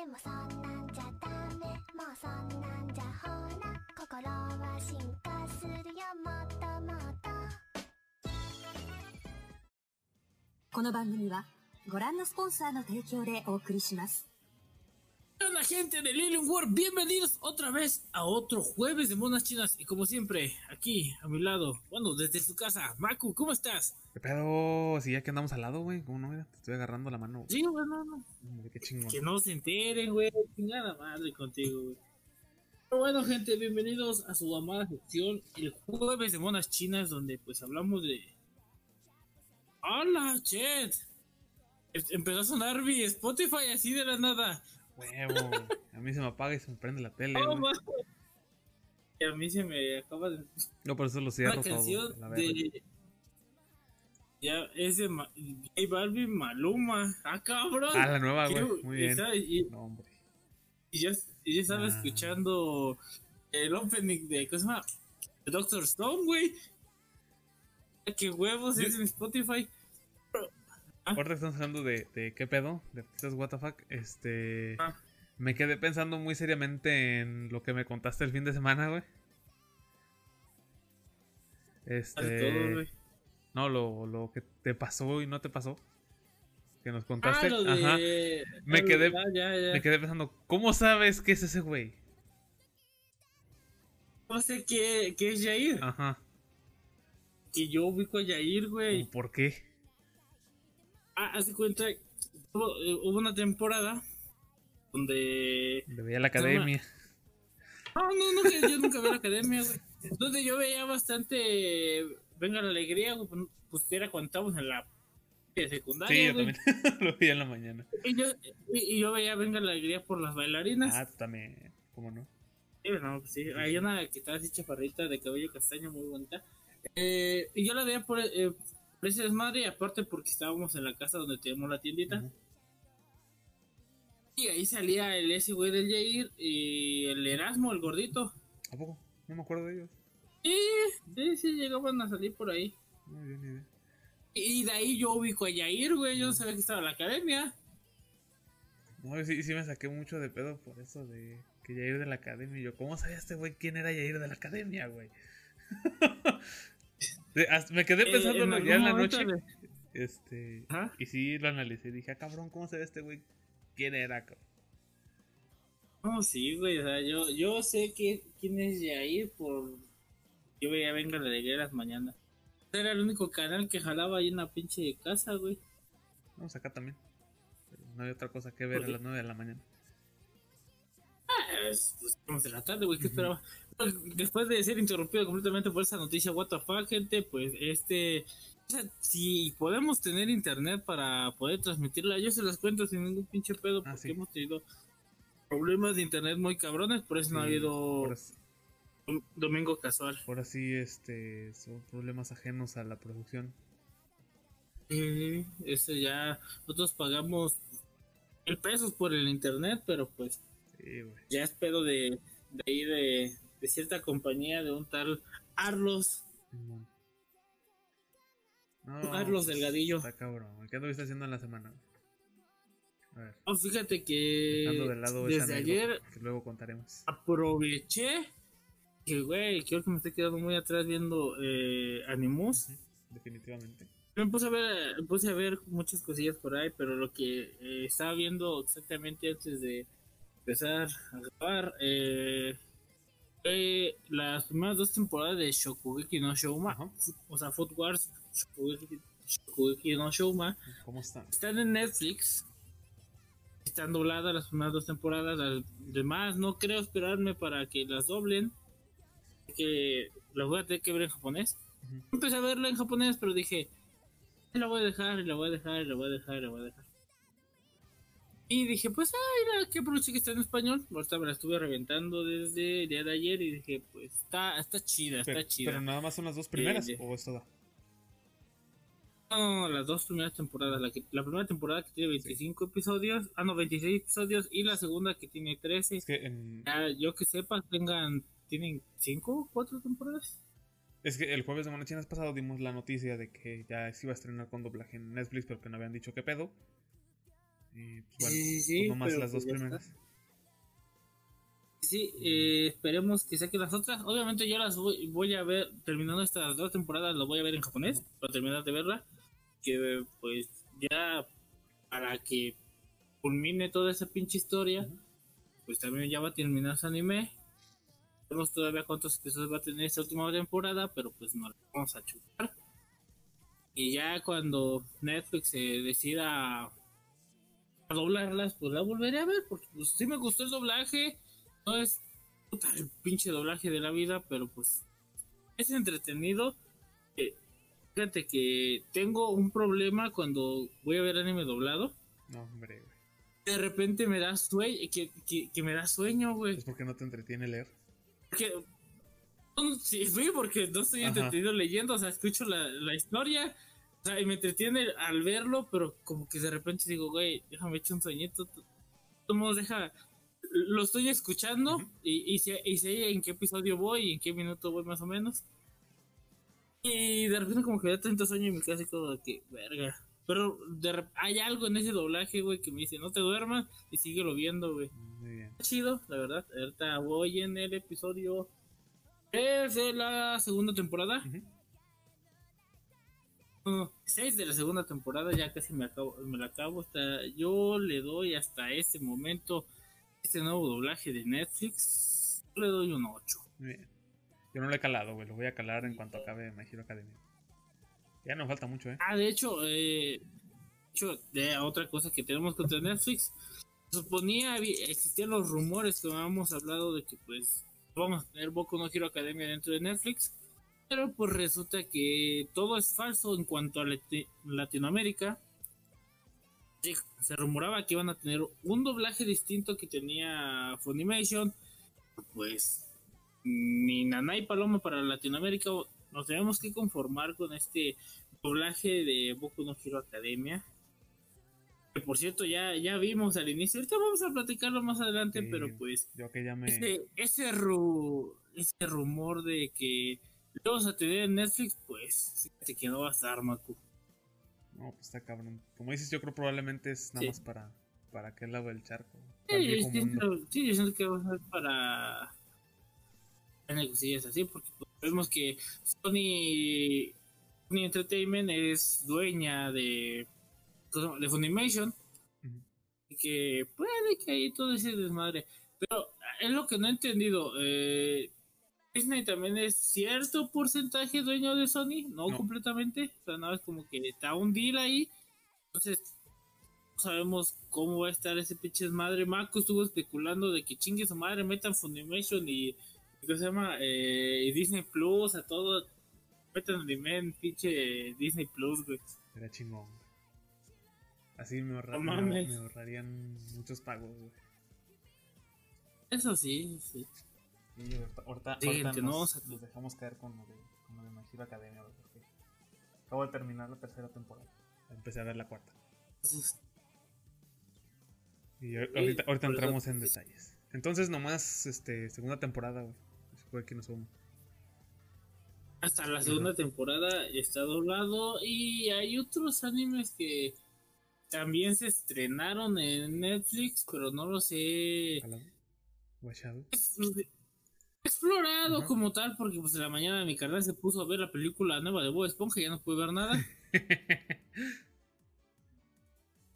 でもそんなんじゃダメもうそんな。んじゃほら心は進化するよ。もっともっと。この番組はご覧のスポンサーの提供でお送りします。Gente de Lilian World, bienvenidos otra vez a otro jueves de monas chinas y como siempre, aquí a mi lado, bueno, desde su casa, Maku, ¿cómo estás? ¿Qué pedo? Si ya que andamos al lado, güey. ¿Cómo no? Mira, te estoy agarrando la mano. Sí, bueno, no, Hombre, qué chingón. que no se enteren, güey, chingada madre contigo, güey. Pero bueno, gente, bienvenidos a su amada sección, el jueves de monas chinas, donde pues hablamos de... ¡Hola, chet! Es- Empezó a sonar mi Spotify así de la nada. Huevo. A mí se me apaga y se me prende la tele. Güey. Y a mí se me acaba de no, por eso lo una cierro todo. canción la verga. de. Ya, es de Ma- J Balvin Maluma. ¡Ah, cabrón! Ah, la nueva, ¿Qué- güey. Muy bien. Y, No, hombre. y yo, y yo estaba Ah. escuchando el opening de. ¿Cómo se llama? Doctor Stone, güey. ¡Qué huevos! Yo- Es en Spotify. Ah. Ahorita estamos hablando de, de qué pedo, de artistas WTF. Este. Ah. Me quedé pensando muy seriamente en lo que me contaste el fin de semana, güey. Este. De todo, güey. No, lo, lo que te pasó y no te pasó. Que nos contaste. Ah, de. Ajá. Me quedé- ya, ya, ya. Me quedé pensando, ¿cómo sabes que es ese güey? No sé qué, qué es Yair. Ajá. Que yo ubico a Yair, güey. ¿Por qué? Ah, hace cuenta, hubo, eh, hubo una temporada donde... Le veía la academia. No, no, no, que yo nunca vi la academia, güey. Donde yo veía bastante... Venga la alegría, güey, pues era cuando estábamos en la de secundaria, Sí, yo güey. también lo veía en la mañana. Y yo, y, y yo veía Venga la alegría por las bailarinas. Ah, también. ¿Cómo no? Sí, no, pues sí. Hay una que estaba así chaparrita de cabello castaño muy bonita. Eh, y yo la veía por, eh, ese desmadre y aparte porque estábamos en la casa donde teníamos la tiendita. Y ahí salía el ese güey del Jair y el Erasmo, el gordito. ¿A poco? No me acuerdo de ellos. Y sí, sí, llegaban a salir por ahí. Había ni idea. Y de ahí yo ubico a Jair, güey. Yo no sabía que estaba en la academia. No, sí, sí me saqué mucho de pedo por eso de que Yair de la academia. Y yo, ¿cómo sabía este güey quién era Yair de la academia, güey? De- me quedé Eh, pensando en ya en la noche. de- Este. Y sí lo analicé. Dije, ah, cabrón, ¿cómo sabía este güey quién era, cabrón? No, sí, güey. O sea, yo, yo sé que, quién es Jair por. Yo veía Venga la alegría las mañanas. Era el único canal que jalaba ahí en la pinche casa, güey. Vamos acá también. No hay otra cosa que ver ¿Por a las 9 de la mañana. Ah, es, pues, como de la tarde, güey, ¿qué esperaba? Después de ser interrumpido completamente por esa noticia, what the fuck, gente, pues este. O sea, si podemos tener internet para poder transmitirla, yo se las cuento sin ningún pinche pedo, Ah, porque sí. hemos tenido problemas de internet muy cabrones, por eso no ha Sí, habido sí- domingo casual. ahora sí, este. Son problemas ajenos a la producción. Eh, este ya, nosotros pagamos mil pesos por el internet, pero pues Sí, ya es pedo de, de ahí de, de cierta compañía, de un tal Arlos. Simón. No, Carlos pues, Delgadillo. Está cabrón. ¿Qué anduviste haciendo en la semana? A ver, Oh, fíjate que de lado desde ayer que luego contaremos. aproveché que, güey, creo que me estoy quedando muy atrás viendo eh, Animus. Definitivamente. Me puse a ver, me puse a ver muchas cosillas por ahí, pero lo que eh, estaba viendo exactamente antes de empezar a grabar, eh, fue las primeras dos temporadas de Shokugeki no Shouma, Ajá. o sea, Food Wars Shokugeki, Shokugeki no Shouma, ¿Cómo están? están en Netflix, están dobladas las primeras dos temporadas, las demás no creo esperarme para que las doblen, que las voy a tener que ver en japonés. Ujú. Empecé a verla en japonés, pero dije, la voy a dejar, la voy a dejar, la voy a dejar, la voy a dejar. Y dije, pues, ay, mira, que aproveché que está en español. Ahorita me la estuve reventando desde el día de ayer y dije, pues, está, está chida, está chida. pero nada más son las dos primeras Eh, o es toda. No, las dos primeras temporadas. La, que, la primera temporada que tiene 25 episodios, ah, no, 26 episodios, y la segunda que tiene 13. Es que en, Ya, yo que sepa, tengan, tienen 5 o 4 temporadas. es que el jueves de Monachinas pasado dimos la noticia de que ya se iba a estrenar con doblaje en Netflix, pero que no habían dicho qué pedo. Y bueno, Sí, sí, sí, nomás las dos pues primeras. Sí, eh, esperemos que saquen las otras. Obviamente yo las voy, voy a ver, terminando estas dos temporadas, las voy a ver en japonés, para terminar de verla. Que pues ya para que culmine toda esa pinche historia, pues también ya va a terminar su anime. Vemos todavía cuántos episodios va a tener esta última temporada, pero pues no la vamos a chupar. Y ya cuando Netflix se decida a doblarlas, pues la volveré a ver, porque pues sí me gustó el doblaje. No es puta, el pinche doblaje de la vida, pero pues es entretenido. Eh, fíjate que tengo un problema cuando voy a ver anime doblado. No, hombre, güey. De repente me da sueño, que, que, que me da sueño, güey. Es porque no te entretiene leer. Porque, no, sí, sí, porque no estoy Ajá. entretenido leyendo, o sea, escucho la, la historia, o sea, y me entretiene al verlo, pero como que de repente digo, güey, déjame echar un sueñito, t- de todos modos, deja, lo estoy escuchando Ujú. y, y, sé, y sé en qué episodio voy y en qué minuto voy más o menos. Y de repente como que me da tanto sueño y me quedo así como de que, verga. Pero de hay algo en ese doblaje, güey, que me dice, no te duermas y síguelo viendo, güey Muy bien. chido, la verdad. Ahorita voy en el episodio 3 de la segunda temporada. Ujú. 6 de la segunda temporada, ya casi me, acabo, me la acabo. Hasta, yo le doy hasta este momento este nuevo doblaje de Netflix. yo le doy un 8. Muy bien. Yo no lo he calado, güey. Lo voy a calar en cuanto acabe My Hero Academia. Ya no falta mucho, ¿eh? Ah, de hecho, eh, de hecho, de otra cosa que tenemos contra Netflix, suponía, existían los rumores que habíamos hablado de que pues vamos a tener Boku no Hero Academia dentro de Netflix, pero pues resulta que todo es falso en cuanto a Lati- Latinoamérica. Sí, Se rumoraba que iban a tener un doblaje distinto que tenía Funimation, pues ni Nanay Paloma para Latinoamérica nos tenemos que conformar con este doblaje de Boku no Hero Academia. Que por cierto, ya, ya vimos al inicio. Ahorita vamos a platicarlo más adelante, Sí, pero pues. Yo que ya me. Ese, ese, ru- ese rumor de que lo vamos a tener en Netflix, pues se quedó a estar, Maku. No, pues está cabrón. Como dices, yo creo probablemente es nada Sí. más para, para aquel lado del charco. Sí, yo siento, sí, yo siento que va a ser para. Cosillas así, porque pues, vemos que Sony, Sony Entertainment es dueña de, de Funimation. Y que puede que hay todo ese desmadre. Pero es lo que no he entendido. Eh, Disney también es cierto porcentaje dueño de Sony, no, No. completamente. O sea, nada es como que está un deal ahí. Entonces, no sabemos cómo va a estar ese pinche desmadre. Mako estuvo especulando de que chingue su madre, metan Funimation y. ¿Qué se llama? Eh, y Disney Plus, a todo. Metan anime en pinche Disney Plus, güey. Era chingón. Así me, ahorra- No me- me ahorrarían muchos pagos, güey. Eso sí, sí. Ahorita, ahorita, Sí, ahorita que nos, no nos dejamos caer con lo de, con lo de My Hero Academia, porque acabo de terminar la tercera temporada. Empecé a ver la cuarta. Y ahor- ahorita, entramos en detalles. Entonces, nomás, este, segunda temporada, güey. Fue que nos vamos. hasta la segunda temporada está doblado y hay otros animes que también se estrenaron en Netflix, pero no los he. Explorado Ajá. como tal, porque pues en la mañana mi carnal se puso a ver la película nueva de Bob Esponja y ya no pude ver nada.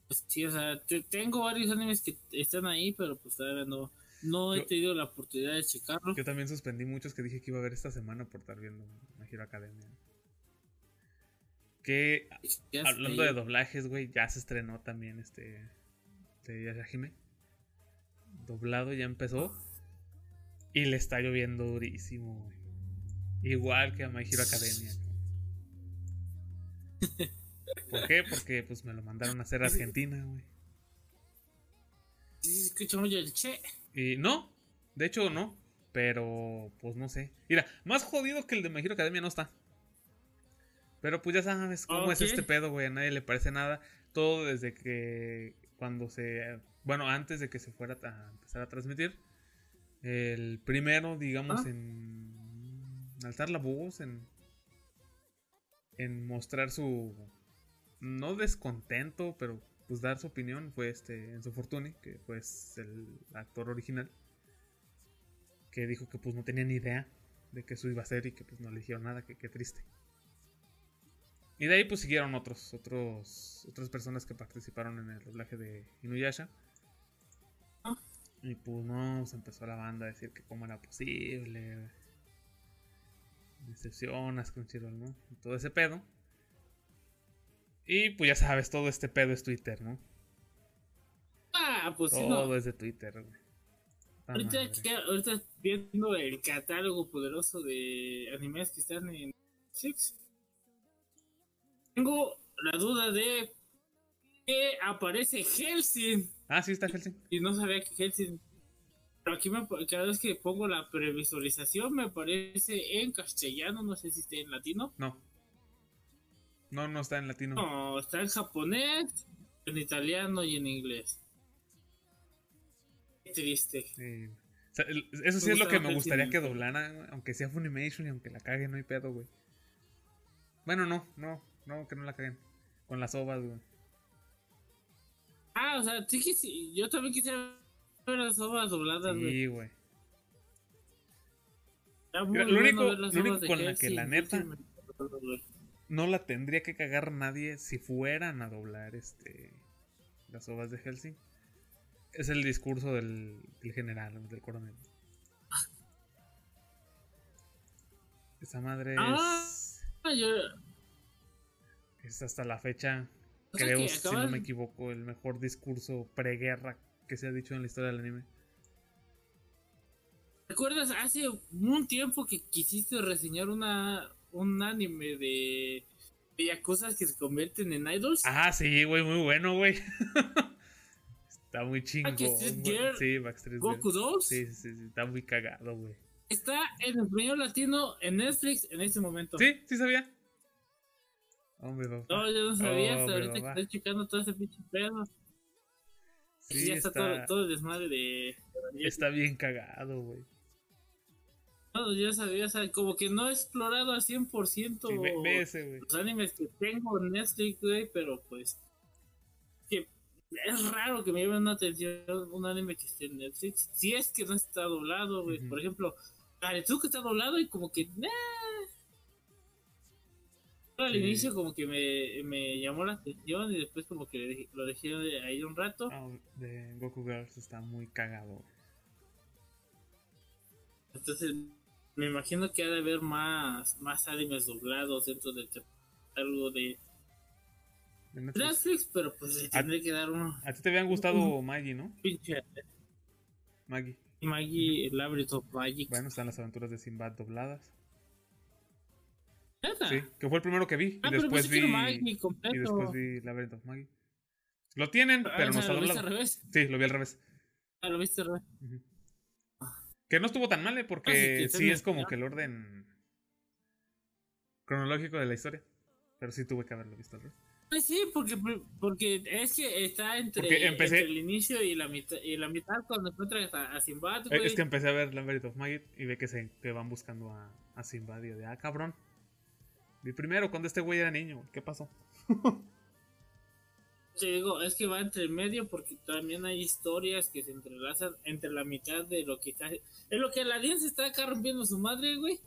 Pues sí, o sea, te- tengo varios animes que están ahí, pero pues todavía no, no he Yo- tenido la oportunidad de checarlo. Yo también suspendí muchos que dije que iba a ver esta semana por estar viendo My Hero Academia. Que, hablando de doblajes, güey, ya se estrenó también este. De Yashahime. Doblado ya empezó. Y le está lloviendo durísimo, güey. Igual que a My Hero Academia. ¿Por qué? Porque pues me lo mandaron a hacer a Argentina, güey. Sí, se escucha mucho el che. Y no, de hecho no, pero pues no sé. Mira, más jodido que el de My Hero Academia no está. Pero pues ya sabes cómo es este pedo, güey, a nadie le parece nada. Todo desde que cuando se, bueno, antes de que se fuera a empezar a transmitir, el primero, digamos, Ah. en alzar la voz, en, en mostrar su, no descontento, pero pues dar su opinión fue este Enzo Fortuni, que pues el actor original, que dijo que pues no tenía ni idea de que eso iba a ser y que pues no le dijeron nada, que qué triste. Y de ahí pues siguieron otros, otros, otras personas que participaron en el doblaje de Inuyasha. Y pues no, se empezó la banda a decir que cómo era posible. Decepcionas Crunchyroll, ¿no? Y todo ese pedo. Y pues ya sabes, todo este pedo es Twitter, ¿no? Ah, pues sí, Todo no. es de Twitter, güey. Ahorita, ahorita viendo el catálogo poderoso de animes que están en Netflix, tengo la duda de que aparece Helsing Ah, sí, está Helsing. y no sabía que Helsing. Pero aquí me, cada vez que pongo la previsualización me aparece en castellano, no sé si está en latino. No. No, no está en latino. No, está en japonés, en italiano y en inglés. Qué triste. Sí. O sea, el- eso sí es lo que me gustaría que doblara, aunque sea Funimation y aunque la cague, no hay pedo, güey. Bueno, no, no, no, que no la caguen. Con las ovas, güey. Ah, o sea, sí que sí, yo también quisiera ver las ovas dobladas, güey. Sí, güey. Lo bueno único- lo con la que la neta-. No la tendría que cagar nadie si fueran a doblar este las ovas de Helsing. Es el discurso del, del general, del coronel. Esa madre Ah. es, yo, es hasta la fecha, creo, que si no me equivoco, el mejor discurso preguerra que se ha dicho en la historia del anime. ¿Recuerdas hace un tiempo que quisiste reseñar una un anime de, de yakuzas que se convierten en idols? Ah, sí, güey, muy bueno, güey. está muy. Backstreet güey. Girl, Sí, Backstreet Goku Girl. 2 Sí, sí, sí, está muy cagado, güey. está en español latino en Netflix en este momento. Sí, sí sabía. Hombre, papá. No, yo no sabía Oh, hasta pero ahorita que estoy checando todo ese pinche pedo. Sí, Y ya está, está, todo, todo el desmadre de. está bien cagado, güey. No, yo sabía, o sea, como que no he explorado al 100% Sí, ese, los animes que tengo en Netflix, güey, pero pues. Que es raro que me llame una atención un anime que esté en Netflix. Si es que no está doblado, güey. Ujú. Por ejemplo, Aretsuko está doblado y como que. nah. Al Sí. inicio, como que me, me llamó la atención y después, como que dejé- lo dejé ahí un rato. Ah, de Goku Girls está muy cagado. Entonces, me imagino que ha de haber más, más animes doblados dentro del catálogo de De Netflix. Netflix, pero pues le tendré que dar un A ti te habían gustado Maggie, ¿no? pinche Maggie. Maggie, el Labyrinth of Magic. Bueno, están las aventuras de Sinbad dobladas. Sí, que fue el primero que vi. Ah, y pero después que vi. Maggie completo. Y después vi Labyrinth of Maggie. Lo tienen, Ah, pero o no sea, está ¿Lo viste al revés? Sí, lo vi al revés. Ah, lo viste al revés. Que no estuvo tan mal, ¿eh? Ah, sí, porque que sí es como ¿no? que el orden cronológico de la historia. Pero sí tuve que haberlo visto al revés. Pues sí, porque, porque es que está entre, Porque empecé- entre el inicio y la mitad, y la mitad cuando encuentras a, a Sinbad, Eh, güey. Es que empecé a ver Labyrinth of Maggie y ve que se que van buscando a, a Sinbad y yo de, ah, cabrón. Vi primero cuando este güey era niño. ¿Qué pasó? Te digo, es que va entre medio porque también hay historias que se entrelazan entre la mitad de lo que está. Es lo que Aladdin se está acá rompiendo su madre, güey.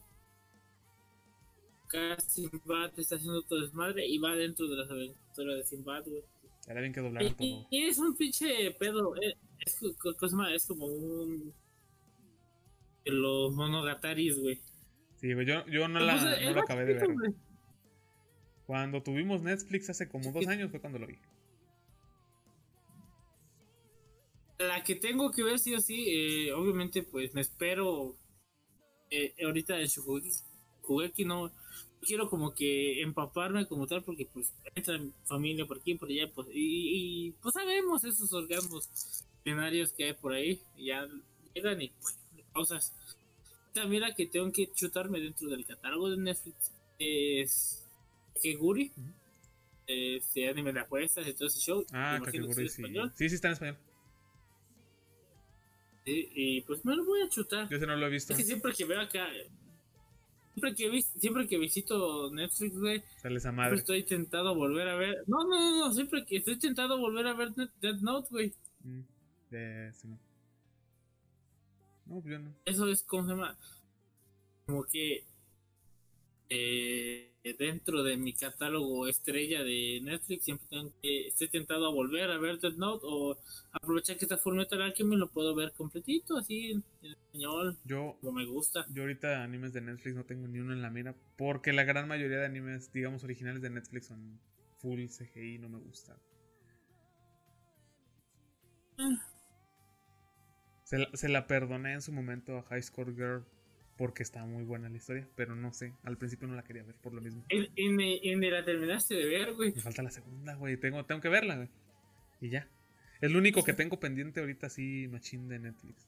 Acá Sinbad está haciendo todo desmadre y va dentro de las aventuras de Sinbad, güey. Era bien que doblaran Y, y es un pinche pedo. eh, Es, cosa- es como un. de Los monogataris, güey. Sí, güey, yo, yo no, la, no es lo acabé de ver. Cuando tuvimos Netflix hace como dos años fue cuando lo vi. La que tengo que ver sí o sí, eh, obviamente pues me espero eh, ahorita en Shugeki, no quiero como que empaparme como tal porque pues entra mi familia por aquí por allá pues y, y, pues sabemos esos orgasmos binarios que hay por ahí ya llegan y pues, pausas. También la que tengo que chutarme dentro del catálogo de Netflix es Keguri, Ujú. este anime de apuestas y todo ese show. Ah, es sí. español. Sí, sí está en español. Sí, y pues me lo voy a chutar. Yo ese no lo he visto. Es que siempre que veo acá, siempre que, vis- siempre que visito Netflix, güey, Sale esa siempre madre. estoy tentado a volver a ver. No, no, no, no, siempre que estoy tentado a volver a ver Death Note, güey. Mm, de- sí, no. No, pues yo no. Eso es como se llama. Como que eh, dentro de mi catálogo estrella de Netflix siempre tengo que estoy tentado a volver a ver Death Note o aprovechar que está Full Metal Alchemy lo puedo ver completito así en, español Yo, como me gusta. yo ahorita animes de Netflix no tengo ni uno en la mira. Porque la gran mayoría de animes, digamos, originales de Netflix son full CGI no me gustan. Se la, se la perdoné en su momento a High Score Girl porque estaba muy buena la historia, pero no sé, al principio no la quería ver por lo mismo. En, en, la terminaste de ver, güey. Me falta la segunda, güey, tengo, tengo que verla, güey. Y ya. Es lo único que tengo pendiente ahorita así, machín de Netflix.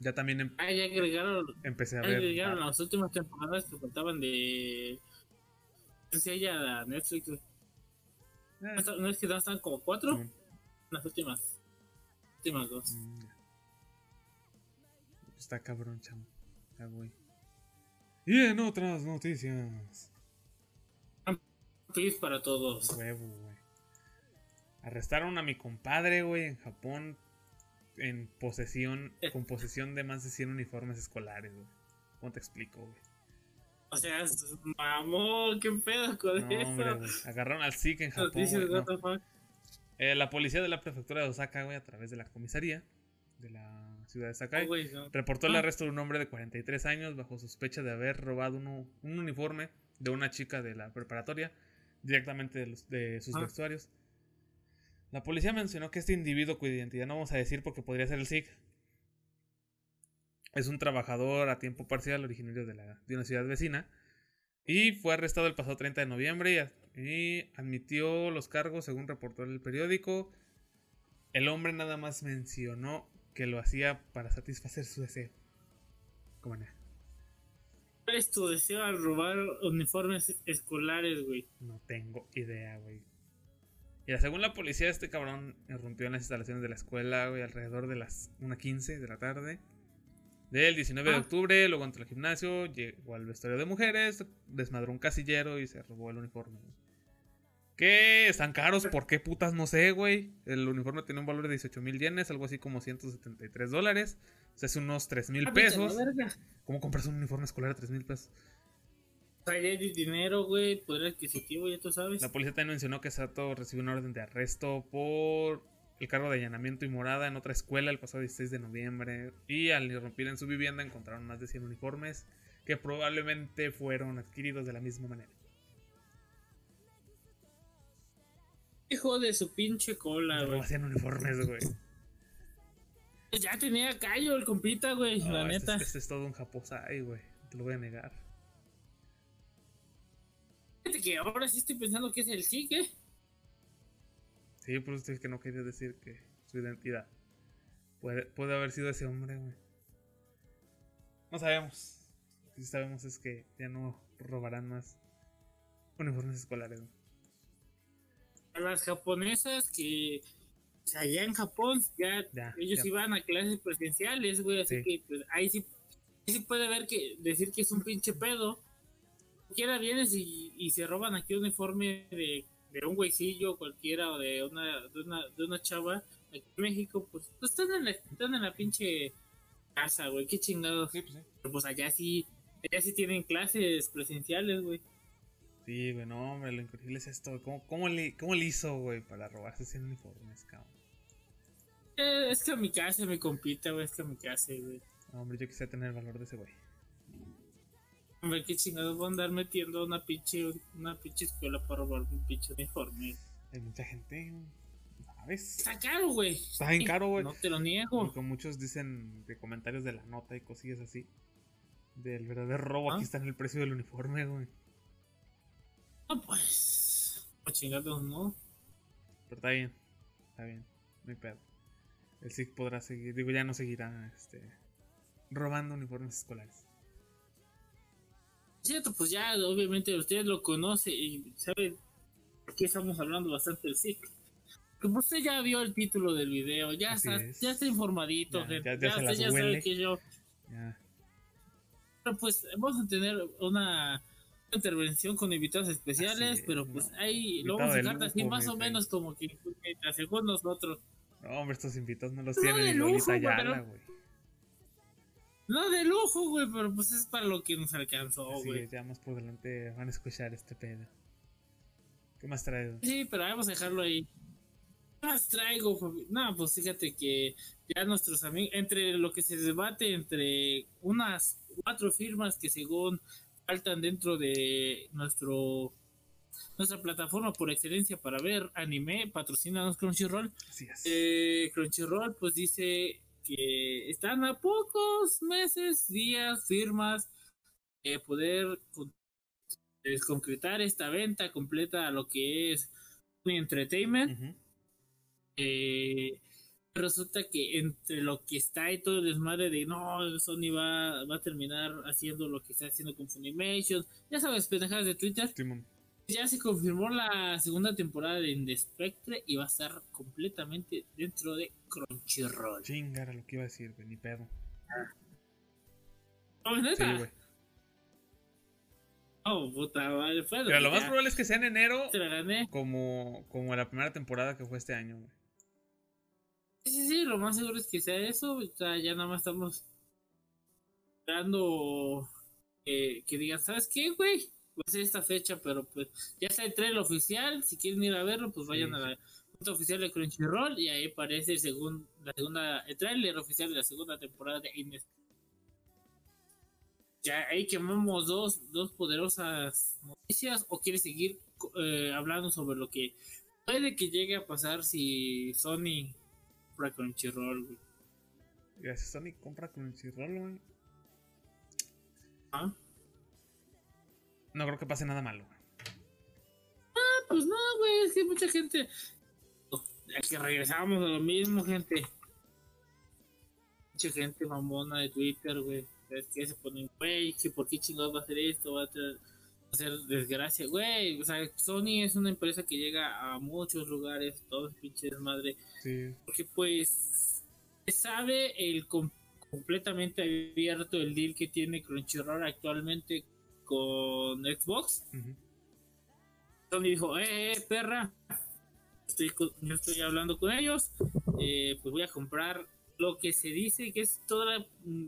Ya también em- Ah, ya agregaron, empecé a ya ver. agregaron las últimas temporadas que faltaban de. No sé, ya Netflix. Ah, ¿No está- ¿No es que no están como cuatro? Simón. Las últimas. Últimas dos. Mm, ya. Está cabrón, chamo. Ya, güey. Y en otras noticias. Peace para todos. Huevo, güey. Arrestaron a mi compadre, güey, en Japón. En posesión, con posesión de más de 100 uniformes escolares, güey. ¿Cómo te explico, güey? O sea, mamón, qué pedo con No, hombre, eso. güey. Agarraron al SIC en Japón. Noticias, no. Eh, la policía de la prefectura de Osaka, güey, a través de la comisaría de la ciudad de Sakai, Oh, no. reportó el Ah. arresto de un hombre de 43 años bajo sospecha de haber robado uno- un uniforme de una chica de la preparatoria directamente de, los- de sus Ah. vestuarios. La policía mencionó que este individuo cuya identidad no vamos a decir porque podría ser el SIG es un trabajador a tiempo parcial originario de, la, de una ciudad vecina y fue arrestado el pasado 30 de noviembre y, y admitió los cargos según reportó el periódico. El hombre nada más mencionó que lo hacía para satisfacer su deseo. ¿Cómo no? ¿Cuál es tu deseo al robar uniformes escolares, güey? No tengo idea, güey. Mira, según la policía, este cabrón irrumpió en las instalaciones de la escuela, güey, alrededor de las 1.15 de la tarde. Del 19 de Ah. octubre, luego entró al gimnasio, llegó al vestuario de mujeres, desmadró un casillero y se robó el uniforme. güey. ¿Qué? ¿Están caros? ¿Por qué putas? No sé, güey. El uniforme tenía un valor de 18 mil yenes, algo así como 173 dólares. O sea, es unos 3 mil Ah, pesos. ¿Cómo compras un uniforme escolar a 3 mil pesos? De dinero, güey, poder adquisitivo, ya tú sabes. La policía también mencionó que Sato recibió una orden de arresto por el cargo de allanamiento y morada en otra escuela el pasado 16 de noviembre. Y al irrumpir en su vivienda encontraron más de 100 uniformes que probablemente fueron adquiridos de la misma manera. Hijo de su pinche cola, güey. hacían uniformes, güey. Ya tenía callo el compita, güey, la este, neta. es- este es todo un japosai, güey. Te lo voy a negar. Fíjate que ahora sí estoy pensando que es el sí, ¿qué? Sí, por eso es que no quería decir que su identidad. Puede, puede haber sido ese hombre, güey. No sabemos. Lo que sí sabemos es que ya no robarán más uniformes escolares. güey. A las japonesas que o sea, allá en Japón ya, Ya, ellos ya. iban a clases presenciales, güey, así Sí. que pues, ahí sí, ahí sí puede ver que decir que es un pinche pedo. Cualquiera vienes y, y se roban aquí un uniforme de, de un güeycillo cualquiera o de una, de una, de una chava aquí en México, pues, pues están, en la, están en la pinche casa, güey, qué chingados. Sí, pues. Pero pues allá sí, allá sí tienen clases presenciales, güey. Sí, güey, no, hombre, lo increíble es esto. ¿Cómo, cómo, le, ¿Cómo le hizo, güey, para robarse 100 uniformes, cabrón? Eh, es que a mi casa me compita, güey, es que a mi casa, güey. No, hombre, yo quisiera tener el valor de ese güey. Hombre, qué chingados voy a andar metiendo una pinche, una pinche escuela para robar un pinche uniforme. Hay mucha gente, ¿sabes? Está caro, güey. Está bien caro, güey. No te lo niego. Porque muchos dicen de comentarios de la nota y cosillas así. Del verdadero robo, Ah. aquí está en el precio del uniforme, güey. No, pues. Pues chingados, no. Pero está bien, está bien, no hay pedo. El SIG podrá seguir, digo, ya no seguirá este, robando uniformes escolares. Cierto, pues ya, obviamente, usted lo conoce y sabe que estamos hablando bastante del. Que pues usted ya vio el título del video, ya está, es. ya está informadito, Ya- gente. ya- Ya, usted ya sabe que yo. Ya. Pero pues vamos a tener una intervención con invitados especiales, es, pero pues no. ahí lo vamos a de dejar así más o menos como que, según nosotros. No, hombre, estos invitados no los No, tienen de ni lujo, güey, Ayala, pero-. No de lujo, güey, pero pues es para lo que nos alcanzó, güey. es, ya más por delante van a escuchar este pedo. ¿Qué más traes? Sí, pero vamos a dejarlo ahí. ¿Qué más traigo, Fabi? No, pues fíjate que ya nuestros amigos, entre lo que se debate entre unas cuatro firmas que según faltan dentro de nuestro nuestra plataforma por excelencia para ver anime, patrocinanos Crunchyroll. Así es. Eh, Crunchyroll pues dice que están a pocos meses, días, firmas, de poder con- concretar esta venta completa a lo que es Entertainment. Eh, resulta que entre lo que está y todo el desmadre de no, Sony va, va a terminar haciendo lo que está haciendo con Funimation, ya sabes, pendejadas de Twitter. Ya se confirmó la segunda temporada de the Spectre y va a estar completamente dentro de Crunchyroll. Chinga, era lo que iba a decir, güey, ni pedo. Oh, Sí, ¿neta? güey. Oh, puta madre. Fue Pero lo más probable es que sea en enero, Te la gané. como, como la primera temporada que fue este año, güey. Sí, sí, sí, lo más seguro es que sea eso. O sea, ya nada más estamos esperando eh, que digan, ¿sabes qué, güey? Va a ser esta fecha, pero pues ya está el trailer oficial. Si quieren ir a verlo, pues vayan Sí. a la cuenta oficial de Crunchyroll y ahí aparece el segun- la segunda, el trailer oficial de la segunda temporada de Ines. Ya ahí quemamos dos, dos poderosas noticias o quieres seguir eh, hablando sobre lo que puede que llegue a pasar si Sony compra Crunchyroll, güey. Gracias, Sony compra Crunchyroll, güey. ¿Ah? No creo que pase nada malo, güey. Ah, pues no, güey, es que mucha gente. Es que regresamos a lo mismo, gente. Mucha gente mamona de Twitter, güey. Es que se ponen, güey, que por qué chingados va a hacer esto, va a, a hacer desgracia, güey. O sea, Sony es una empresa que llega a muchos lugares, todo es pinche desmadre. Sí. Porque pues sabe el com- completamente abierto el deal que tiene Crunchyroll actualmente con Xbox. Sony dijo, eh, eh, perra, estoy, yo estoy hablando con ellos, eh, pues voy a comprar lo que se dice que es toda la, mm,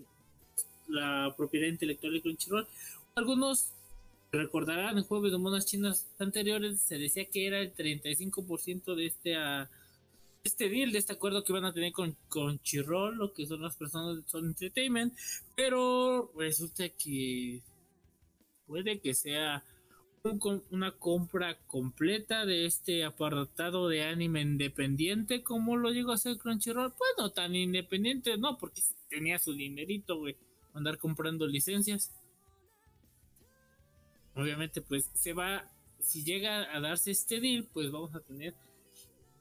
la propiedad intelectual de Crunchyroll. Algunos recordarán en jueves de monas chinas anteriores se decía que era el 35% de este ah, este deal, de este acuerdo que van a tener con Crunchyroll, lo que son las personas de Sony Entertainment, pero resulta que puede que sea un una compra completa de este apartado de anime independiente como lo llegó a hacer Crunchyroll. Pues no tan independiente, no, porque tenía su dinerito, güey, andar comprando licencias. Obviamente, pues se va, si llega a darse este deal, pues vamos a tener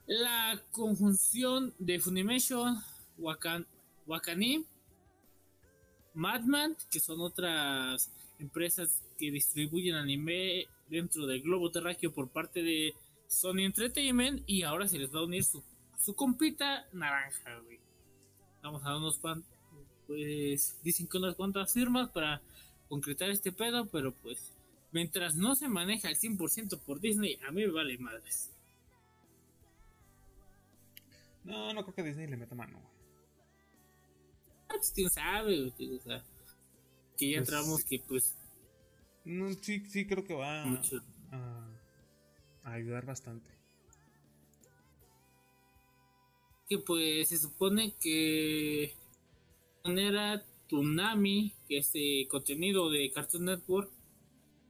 la conjunción de Funimation, Wakan, Wakani, Madman, que son otras empresas que distribuyen anime dentro del globo terráqueo por parte de Sony Entertainment y ahora se les va a unir su, compita naranja, güey. Vamos a unos cuantos, pues dicen que unas cuantas firmas para concretar este pedo, pero pues mientras no se maneja al 100% por Disney, a mí me vale madres. No, no creo que Disney le meta mano, güey. Ah, pues, quién sabe, tío, o sea, que ya Pues, entramos que pues No, sí, sí creo que va mucho. a, a ayudar bastante. que pues se supone que era Tsunami, que es eh, contenido de Cartoon Network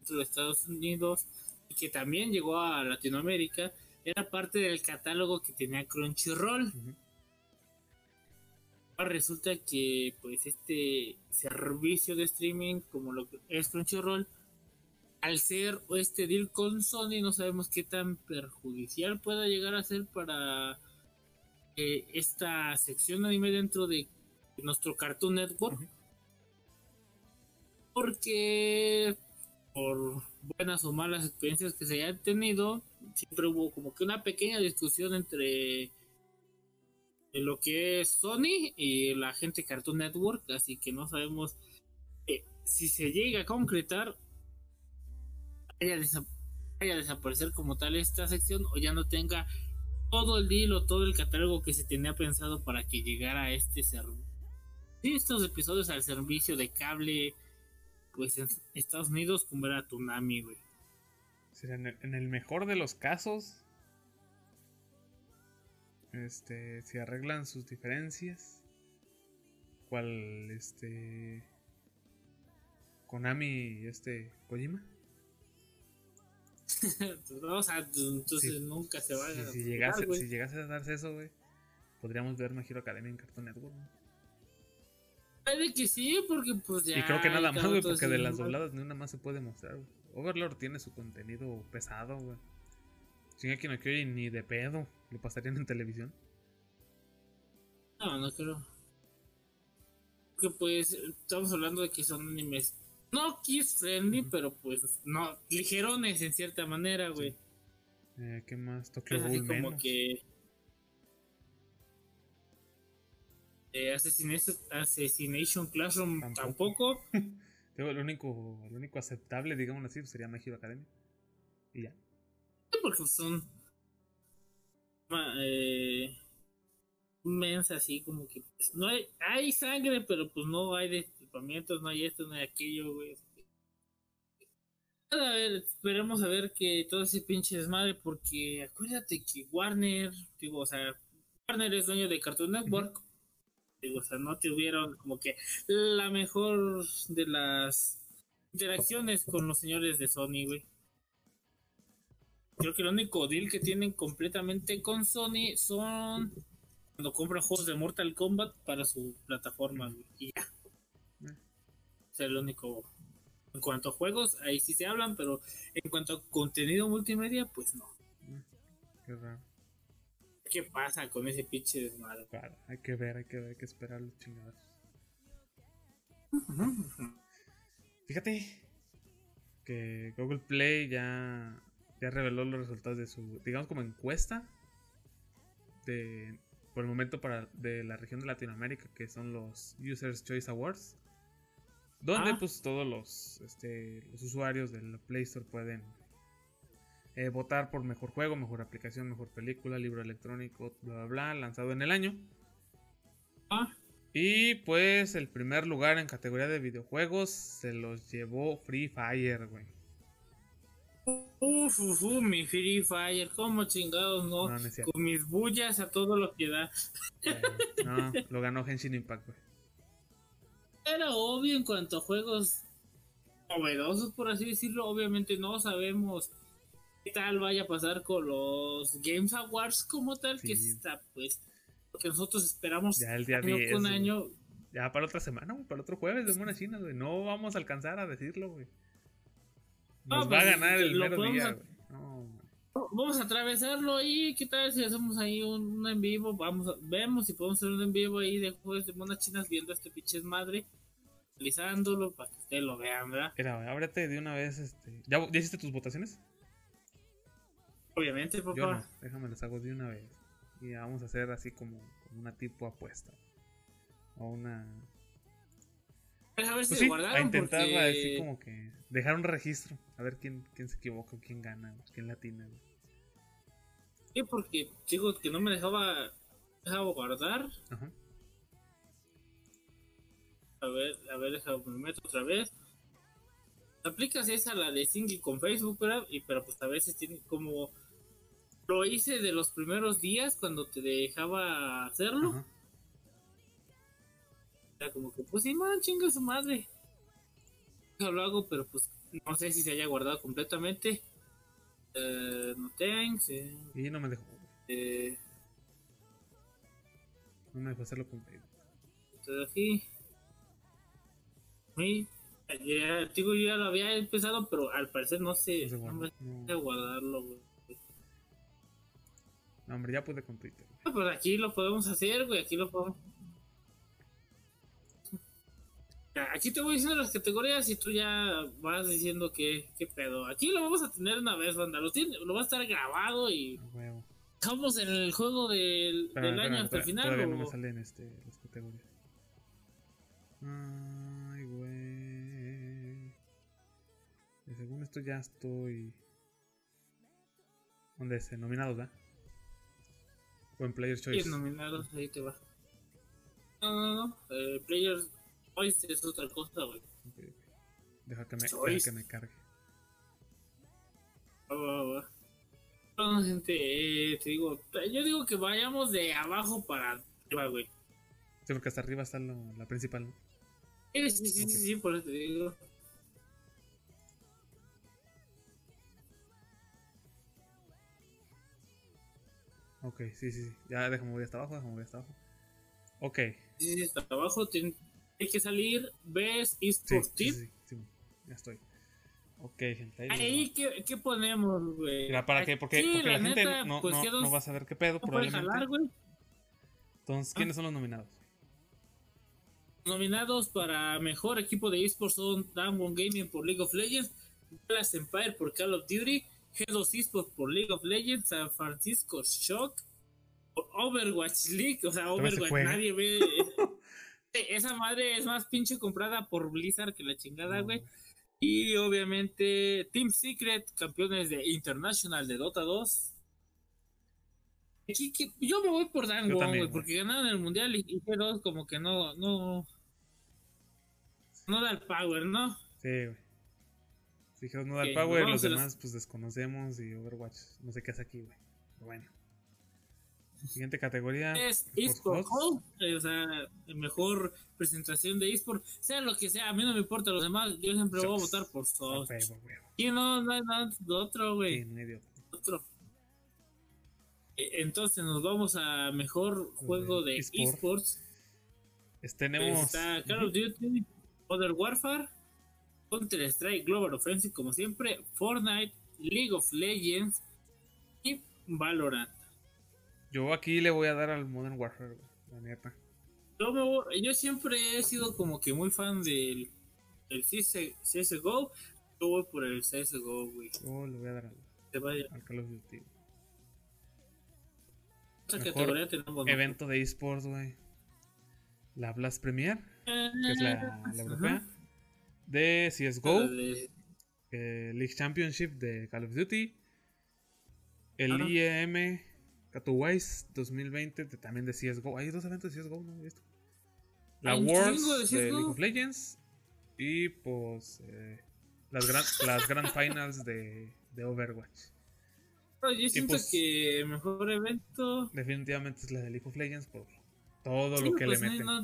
dentro de Estados Unidos y que también llegó a Latinoamérica, era parte del catálogo que tenía Crunchyroll. Ahora resulta que pues este servicio de streaming como lo que es Crunchyroll al ser este deal con Sony no sabemos qué tan perjudicial pueda llegar a ser para eh, esta sección anime dentro de nuestro Cartoon Network. Porque por buenas o malas experiencias que se hayan tenido siempre hubo como que una pequeña discusión entre lo que es Sony y la gente Cartoon Network, así que no sabemos eh, si se llega a concretar, vaya a, desa- vaya a desaparecer como tal esta sección o ya no tenga todo el deal o todo el catálogo que se tenía pensado para que llegara a este servicio. estos episodios al servicio de cable, pues en Estados Unidos, era Tsunami, güey. En el, en el mejor de los casos. Este, si arreglan sus diferencias. ¿Cuál, este. Konami y este Kojima? o sea, entonces Sí. nunca se va a. Si, llegase, si llegase a darse eso, güey, podríamos ver My Hero Academia en Cartoon Network. ¿no? Puede que sí, porque pues ya. y creo que nada más, güey, porque de las dobladas ni una más se puede mostrar, güey. Overlord tiene su contenido pesado, güey. Shingeki no Kyojin ni de pedo lo pasarían en televisión. No, no creo. Que pues estamos hablando de que son animes no kids friendly, pero pues no ligerones en cierta manera, güey. Eh, ¿Qué más? Tokyo Es así Ghoul como menos. que eh, Assassination, Assassination Classroom Tampoco. tampoco. Lo único, lo único aceptable, digamos así, sería My Hero Academia. Y ya. porque son eh, inmensa así como que pues, no hay hay sangre pero pues no hay destripamientos no hay esto no hay aquello güey a ver esperemos a ver que todo ese pinche desmadre porque acuérdate que Warner digo o sea Warner es dueño de Cartoon Network digo o sea no tuvieron como que la mejor de las interacciones con los señores de Sony güey Creo que el único deal que tienen completamente con Sony son cuando compran juegos de Mortal Kombat para su plataforma, y ya. Es el único. En cuanto a juegos, ahí sí se hablan, pero en cuanto a contenido multimedia, pues no. Qué raro. ¿Qué pasa con ese pinche desmadre? Claro, hay que ver, hay que ver, hay que esperar los chingados. Fíjate que Google Play ya, ya reveló los resultados de su, digamos como encuesta de por el momento para de la región de Latinoamérica que son los Users Choice Awards, donde Ah. pues todos los este, los usuarios del Play Store pueden eh, votar por mejor juego, mejor aplicación, mejor película, libro electrónico, bla bla bla, lanzado en el año. Ah, Y pues el primer lugar en categoría de videojuegos se los llevó Free Fire, güey. uf, uf, uf, mi Free Fire, como chingados, no. Con mis bullas a todo lo que da. Eh, no, lo ganó Henshin Impact, güey. Era obvio en cuanto a juegos novedosos, por así decirlo. Obviamente no sabemos tal vaya a pasar con los Games Awards como tal, que Sí. está pues lo que nosotros esperamos Ya el día año 10, con güey. año. Ya para otra semana, güey, para otro jueves de Mona China, güey. No vamos a alcanzar a decirlo, güey. Nos No, va a pues, ganar el mero día, a- güey. No, güey. Vamos a atravesarlo ahí. ¿Qué tal si hacemos ahí un, un en vivo? Vamos a, vemos si podemos hacer un en vivo ahí de juegos de monas chinas viendo este pinche madre, analizándolo para que ustedes lo vean, ¿verdad? Mira, ábrete de una vez, este... ¿Ya, ¿Ya hiciste tus votaciones? Obviamente, papá. Yo no, déjame las hago de una vez. Y vamos a hacer así como, como una tipo apuesta. O una... Pues a ver si Pues sí, guardaron a intentar porque... así como que dejar un registro. A ver quién, quién se equivoca, quién gana, quién latina. Sí, porque digo que no me dejaba, dejaba guardar. Ajá. A ver, a ver, déjame me meto otra vez. Aplicas esa la de single con Facebook, ¿verdad? Y pero pues a veces tiene como lo hice de los primeros días cuando te dejaba hacerlo. Ajá. Era como que pues sí, man, chinga su madre. Yo lo hago, pero pues no sé si se haya guardado completamente. Eh, no thanks. eh, Y no me dejó. eh, No me dejó hacerlo con Facebook. Estoy aquí. Ya, digo, yo ya lo había empezado, pero al parecer no sé. No se No me No. guardarlo, güey. No, hombre, ya pude con Twitter. güey. Pues aquí lo podemos hacer, güey. Aquí lo podemos. Aquí te voy diciendo las categorías y tú ya vas diciendo qué, qué pedo. Aquí lo vamos a tener una vez, banda. Lo, tiene, lo va a estar grabado y huevo. dejamos en el juego del, año hasta el final. Todavía no o- me salen este, las categorías. Ay, según esto ya estoy. ¿Dónde es? Nominados, ¿verdad? O en Player's Sí, Choice. nominados, ahí te va. No, no, no. Eh, Players Choice es otra cosa, güey. Ok, ok. Deja que me, deja que me cargue. Va, va, va. Bueno, gente, eh, te digo, yo digo que vayamos de abajo para arriba, güey. Sí, porque hasta arriba está lo- la principal, ¿no? Sí, sí, sí, sí, sí, por eso te digo. Ok, sí, sí, sí. Ya déjame voy hasta abajo, déjame voy hasta abajo. Ok. Sí, sí, hasta abajo tiene tiene que salir Sí, Esports sí, Team. sí, sí, ya estoy. Ok, gente. ahí Ahí. ¿qué, ¿qué ponemos, güey? Mira, ¿para qué? Porque, la, gente neta, no, pues, no, ¿qué dos- no va a saber qué pedo, no probablemente. jalar, güey. Entonces, ¿quiénes son los nominados? Nominados para mejor equipo de esports son Damn One Gaming por League of Legends, Dallas Empire por Call of Duty, G2 Esports por League of Legends, San Francisco Shock por Overwatch League, o sea, Overwatch nadie ve. Esa madre es más pinche comprada por Blizzard que la chingada, No. güey. Y obviamente Team Secret, campeones de International de Dota 2. Aquí que- yo me voy por güey, güey. porque ganaron el mundial y, y G2 como que no, no, no da el power, ¿no? Sí, güey. Dijeron no da el Ok, power, los demás pues desconocemos y Overwatch no sé qué hace aquí, güey. Pero bueno. Siguiente categoría. Es Esports eSport. Hall, eh, o sea, mejor presentación de eSport, sea lo que sea, a mí no me importa los demás, yo siempre voy a votar por huevo. Y no, no hay nada de otro, güey. Sí, no otro. Eh, Entonces nos vamos a mejor juego de eSport. esports. Es- tenemos. Está Call of Duty, Modern Warfare, Counter Strike Global Offensive como siempre, Fortnite, League of Legends y Valorant. Yo aquí le voy a dar al Modern Warfare. La neta. Yo, me voy- yo siempre he sido como que muy fan del, del CS CSGO. Yo voy por el CSGO, güey. Yo le voy a dar al, Te vaya. al Call of Duty. Mejor categoría tenemos. ¿no? Evento de esports, güey. La Blast Premier, que es la, la europea. De CSGO. Eh, League Championship de Call of Duty. El Ajá. IEM Katowice 2020 de- también de CSGO. Hay dos eventos de CSGO, ¿no? ¿Esto? La Worlds de. League of Legends. Y pues eh, las, gran, las Grand Finals de, de Overwatch. Pero yo siento pues- que el mejor evento. Definitivamente es la de League of Legends por todo Sí, lo que pues, le meten. no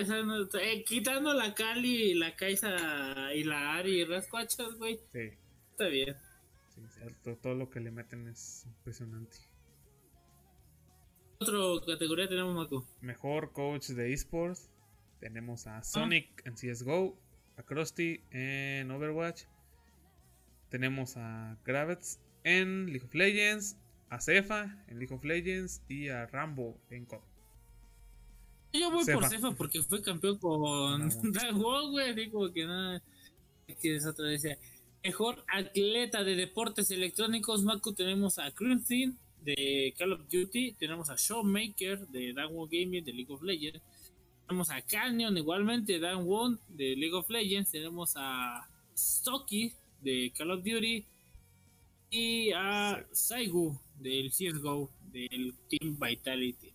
O sea, no- eh, quitando la Cali, la Kaisa y la Ari y Rascuachas, güey. Sí, Está bien. sí, todo lo que le meten es impresionante. Otra categoría tenemos, Marco. Mejor coach de esports. Tenemos a Sonic en CSGO, a Krusty en Overwatch. Tenemos a Gravets en League of Legends, a Cefa en League of Legends y a Rambo en COD. Yo voy por Cefa. Porque fue campeón con Dragon. Dragon, güey. Digo que nada. Que es otra vez. Mejor atleta de deportes electrónicos, Maku. Tenemos a Crimson de Call of Duty. Tenemos a Showmaker de Dragon Gaming de League of Legends. Tenemos a Canyon igualmente de Dan Won de League of Legends. Tenemos a Stocky de Call of Duty. Y a Saigu del CSGO del Team Vitality.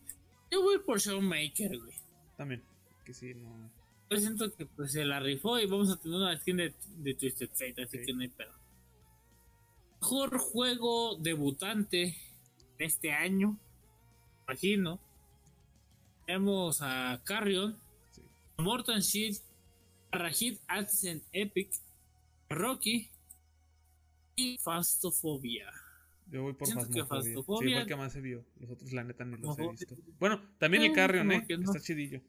Yo voy por Showmaker, güey. También, que sí, no. Yo siento que pues se la rifó y vamos a tener una skin de, de Twisted Fate, así Sí. que no hay pedo. Mejor juego debutante de este año, imagino. Tenemos a Carrion, Sí. Morton Shield, Rajid Artisan Epic, Rocky y Fastofobia. Yo voy por Phasmophobia. Sí, fue el que más se vio. Los otros, la neta, ni los he visto. Bueno, también el Carrion, ¿eh? no. Está chidillo.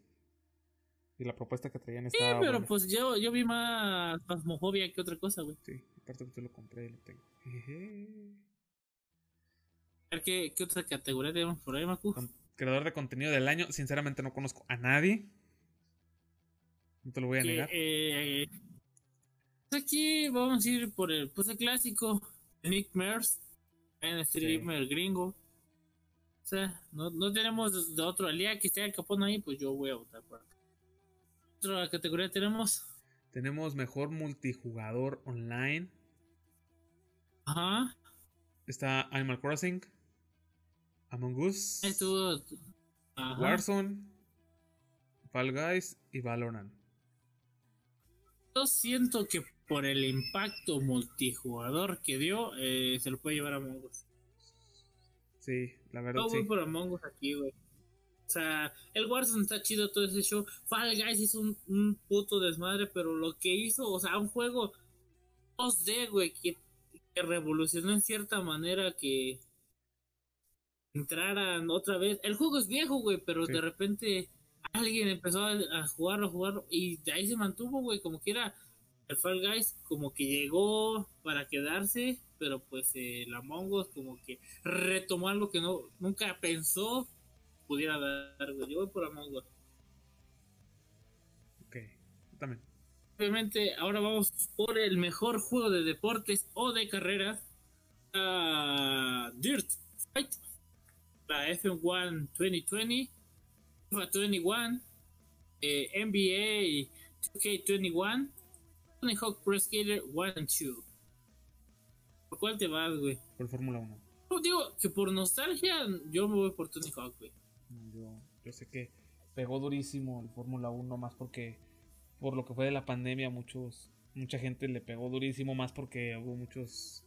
Y la propuesta que traían Sí, estaba pero buena. pues yo, yo vi más Phasmophobia que otra cosa, güey. Sí, aparte que yo lo compré y lo tengo. Jeje. A ver qué, qué otra categoría tenemos por ahí, Macu. Creador de contenido del año. Sinceramente no conozco a nadie. No te lo voy a que, negar. eh, pues aquí vamos a ir por el, pues el clásico Nick Mers, en streamer gringo. O sea, no, no tenemos de otro. Día que esté el capón ahí, pues yo voy a votar por acá. Otra categoría tenemos. Tenemos mejor multijugador online. Ajá. Está Animal Crossing, Among Us, Estuvo. Ajá. Warzone, Fall Guys y Valorant. Yo siento que por el impacto multijugador que dio, eh, se lo puede llevar a Among Us. Sí, la verdad Yo sí. voy por Among Us aquí, güey. O sea, el Warzone está chido todo ese show. Fall Guys hizo un, un puto desmadre, pero lo que hizo, o sea, un juego 2D, güey, que, que revolucionó en cierta manera que entraran otra vez. El juego es viejo, güey, pero Sí. de repente alguien empezó a, a jugarlo, a jugarlo, y de ahí se mantuvo, güey, como quiera. El Fall Guys como que llegó para quedarse, pero pues eh, el Among Us como que retomó algo que no nunca pensó pudiera dar, güey. Yo voy por Among Us. Ok, también. Obviamente, ahora vamos por el mejor juego de deportes o de carreras. Ah, Dirt Fight. La F1 2020. FIFA 21. eh, NBA 2K21. Tony Hawk Pro Skater 1 and 2. ¿Por cuál te vas, güey? Por Fórmula 1. Yo digo que por nostalgia, yo me voy por Tony Hawk, güey. No, Yo, yo sé que pegó durísimo el Fórmula 1 más porque por lo que fue de la pandemia muchos mucha gente le pegó durísimo más porque hubo muchos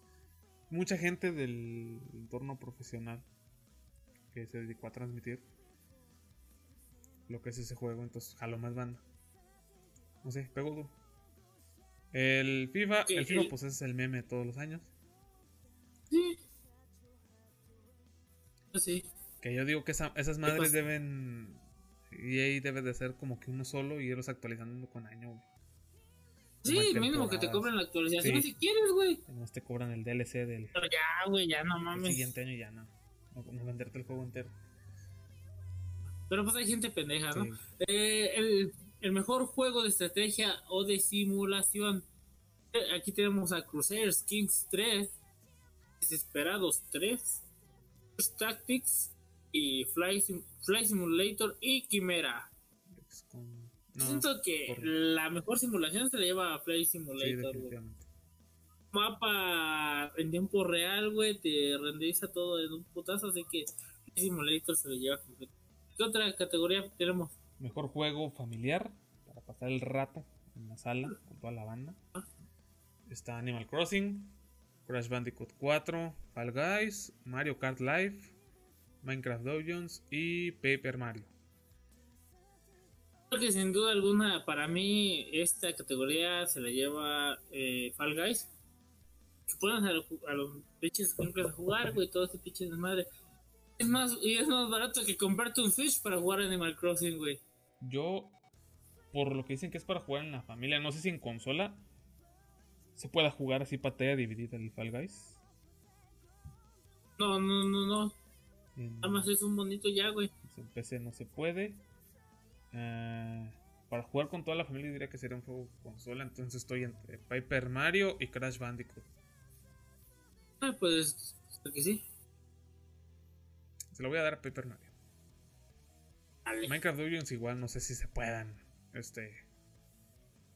mucha gente del entorno profesional que se dedicó a transmitir lo que es ese juego entonces jaló más banda no sé pegó duro el FIFA el FIFA el- pues es el meme todos los años Sí. Sí. Que yo digo que esa- esas madres deben. Y ahí debe de ser como que uno solo y irlos actualizando con año, güey. Sí, mínimo que te cobren la actualización Sí. si quieres, güey. Además te cobran el DLC del, Pero ya, güey, ya no mames. siguiente año ya no. No, no venderte el juego entero. Pero pues hay gente pendeja, ¿no? Eh, el, el mejor juego de estrategia o de simulación. Eh, Aquí tenemos a Crusaders Kings 3, Desesperados 3, First Tactics y Fly, Sim- Fly Simulator y Quimera. No, Siento que por- la mejor simulación se la lleva a Fly sí, Simulator, definitivamente. mapa en tiempo real, güey, te renderiza todo en un putazo, así que Flight Simulator se lo lleva completo. ¿Qué otra categoría tenemos? Mejor juego familiar para pasar el rato en la sala con toda la banda. Está Animal Crossing, Crash Bandicoot 4, Fall Guys, Mario Kart Live, Minecraft Dungeons y Paper Mario. Creo que sin duda alguna, para mí, esta categoría se la lleva eh, Fall Guys. Que ponen a, a los pinches a jugar, güey, todo ese pinche desmadre. Es más, y es más barato que comprarte un Switch para jugar Animal Crossing, güey. Yo, por lo que dicen que es para jugar en la familia, no sé si en consola se pueda jugar así pantalla dividida el Fall Guys. No, no, no, no. Nada más es un bonito ya, güey. en PC no se puede. Ah, para jugar con toda la familia diría que sería un juego consola, entonces estoy entre Paper Mario y Crash Bandicoot. Ah, pues, creo que sí. Se lo voy a dar a Paper Mario. Minecraft Dungeons igual no sé si se puedan este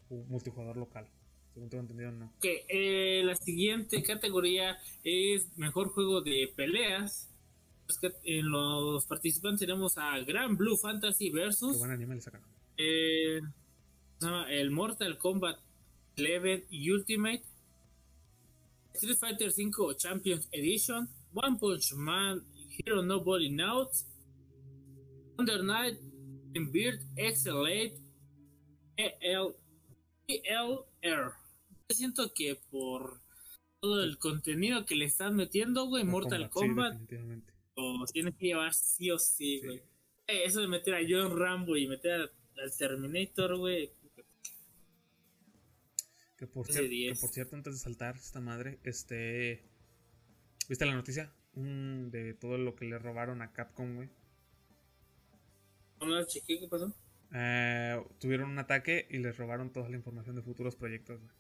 ju- multijugador local. Según tengo entendido no. Ok, eh, la siguiente categoría es mejor juego de peleas. Que En los participantes tenemos a Grand Blue Fantasy Qué versus buen anime le sacaron. eh, el Mortal Kombat 11 Ultimate, Street Fighter 5 Champions Edition, One Punch Man Hero Nobody Knows, Under Night, Beard Excellate, EL, ELR. Yo siento que por todo el contenido que le están metiendo, güey, Mortal Kombat, o tiene que llevar sí o sí, Sí. güey. Eh, Eso de meter a John Rambo y meter a- al Terminator, güey. Que por, cier- que 10. por cierto, antes de saltar esta madre, este. ¿Viste la noticia? Un- de todo lo que le robaron a Capcom, güey. No la chequé, ¿qué pasó? Eh, tuvieron un ataque y les robaron toda la información de futuros proyectos, güey.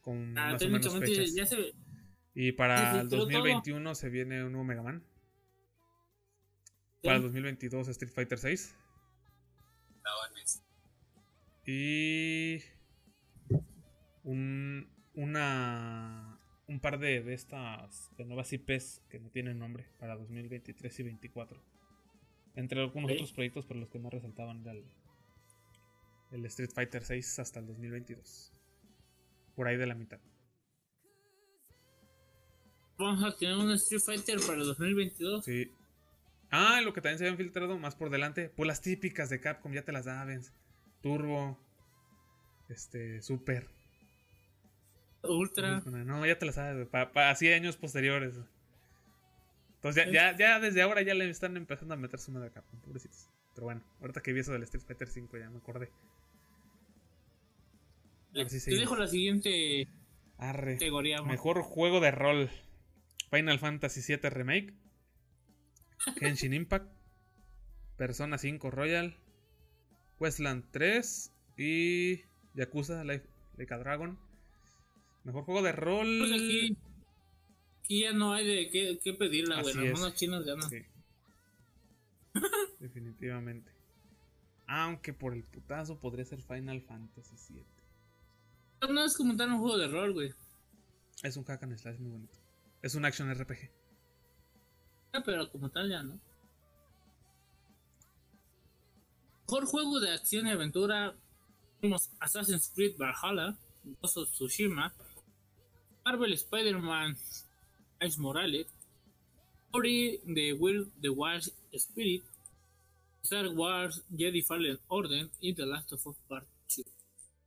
Con Ah, más o menos fechas. ya se. Y para el filtró todo. 2021 se viene un nuevo Mega Man. Para el 2022 Street Fighter 6. Y un, una, un par de, de estas de nuevas IPs que no tienen nombre para 2023 y 2024. Entre algunos otros proyectos, pero los que más resaltaban era el, el Street Fighter 6 hasta el 2022. Por ahí de la mitad. Vamos a tener un Street Fighter para el 2022. Sí. Ah, lo que también se habían filtrado más por delante. Pues las típicas de Capcom, ya te las sabes. Turbo. Este, Super. Ultra. No, ya te las sabes, para así años posteriores. Entonces ya, ya, ya desde ahora ya le están empezando a meter su madre a Capcom, pobrecitos. Pero bueno, ahorita que vi eso del Street Fighter 5 ya me acordé. Sí Te seguimos. dejo la siguiente Arre. categoría. Mejor juego de rol. Final Fantasy VII Remake. Genshin Impact. Persona 5 Royal. Westland 3. Y Yakuza Like, Like a Dragon. Mejor juego de rol. Pues aquí, aquí ya no hay de qué, qué pedirla, güey. Las monas chinas ganan. Sí. Definitivamente. Aunque por el putazo podría ser Final Fantasy VII. No es como tal un juego de rol, güey. Es un hack and slash muy bonito. Es un action RPG. Ah, Pero como tal ya no. Mejor juego de acción y aventura. Tenemos Assassin's Creed Valhalla, Ghost of Tsushima, Marvel Spider-Man, Ice Morales, Ori The Will the Wild Spirit, Star Wars Jedi Fallen Order y The Last of Us Part 2.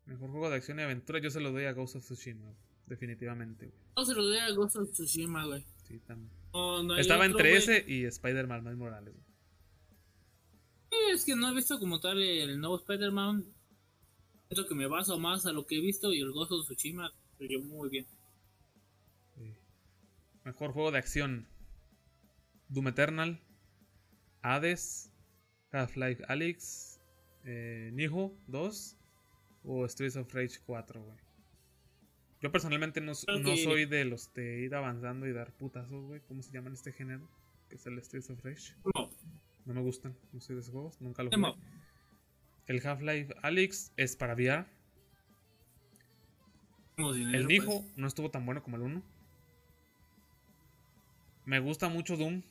Mejor juego de acción y aventura. Yo se lo doy a Ghost of Tsushima. Definitivamente. güey. No se lo doy a Ghost of Tsushima, güey. Sí, tam- No, no hay Estaba otro, entre güey. ese y Spider-Man Miles Morales. güey. Sí, es que no he visto como tal el nuevo Spider-Man. Siento que me baso más a lo que he visto y el Ghost of Tsushima llevó muy bien. Mejor juego de acción. Doom Eternal. Hades. Half-Life Alyx. Eh, Nijo 2. O Streets of Rage 4, güey. Yo personalmente no, no soy de los de ir avanzando y dar putazos, güey. ¿Cómo se llama en este género? Que es el Streets of Rage. No, No me gustan. No soy de esos juegos. Nunca lo no. jugué. El Half-Life Alyx es para VR. Dinero, El pues. Nijo no estuvo tan bueno como el 1. Me gusta mucho Doom,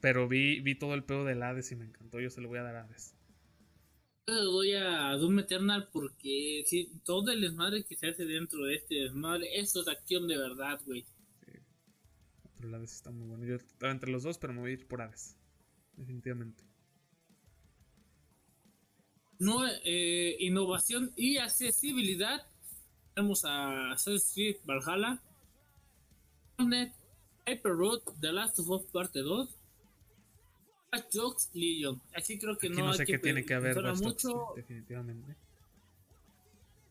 pero vi, vi todo el pedo del Hades y me encantó. Yo se lo voy a dar a Hades. Yo le doy a Doom Eternal porque sí, todo el desmadre que se hace dentro de este desmadre, eso es acción de verdad, güey. Pero el Hades está muy bueno. Yo estaba entre los dos, pero me voy a ir por Hades. Definitivamente. No, eh, innovación y accesibilidad. Tenemos a Assassin's Creed Valhalla, Net, Hyper Road, The Last of Us Parte 2, Watch Dogs Legion. Aquí creo que Aquí no, no, sé que qué tiene que haber pensarla Watch Dogs, mucho, sí, definitivamente.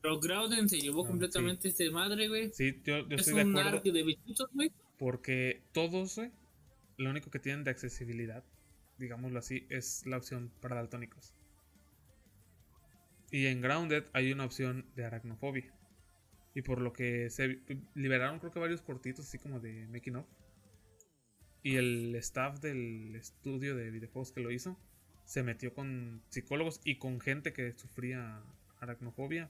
pero Grouden se llevó No, completamente este madre, güey. Sí, yo, yo Es estoy de un acuerdo. arc de bichitos, güey. Porque todos, güey, lo único que tienen de accesibilidad, digámoslo así, es la opción para daltónicos. Y en Grounded hay una opción de aracnofobia. Y por lo que se liberaron creo que varios cortitos así como de making of. Y el staff del estudio de videojuegos que lo hizo se metió con psicólogos y con gente que sufría aracnofobia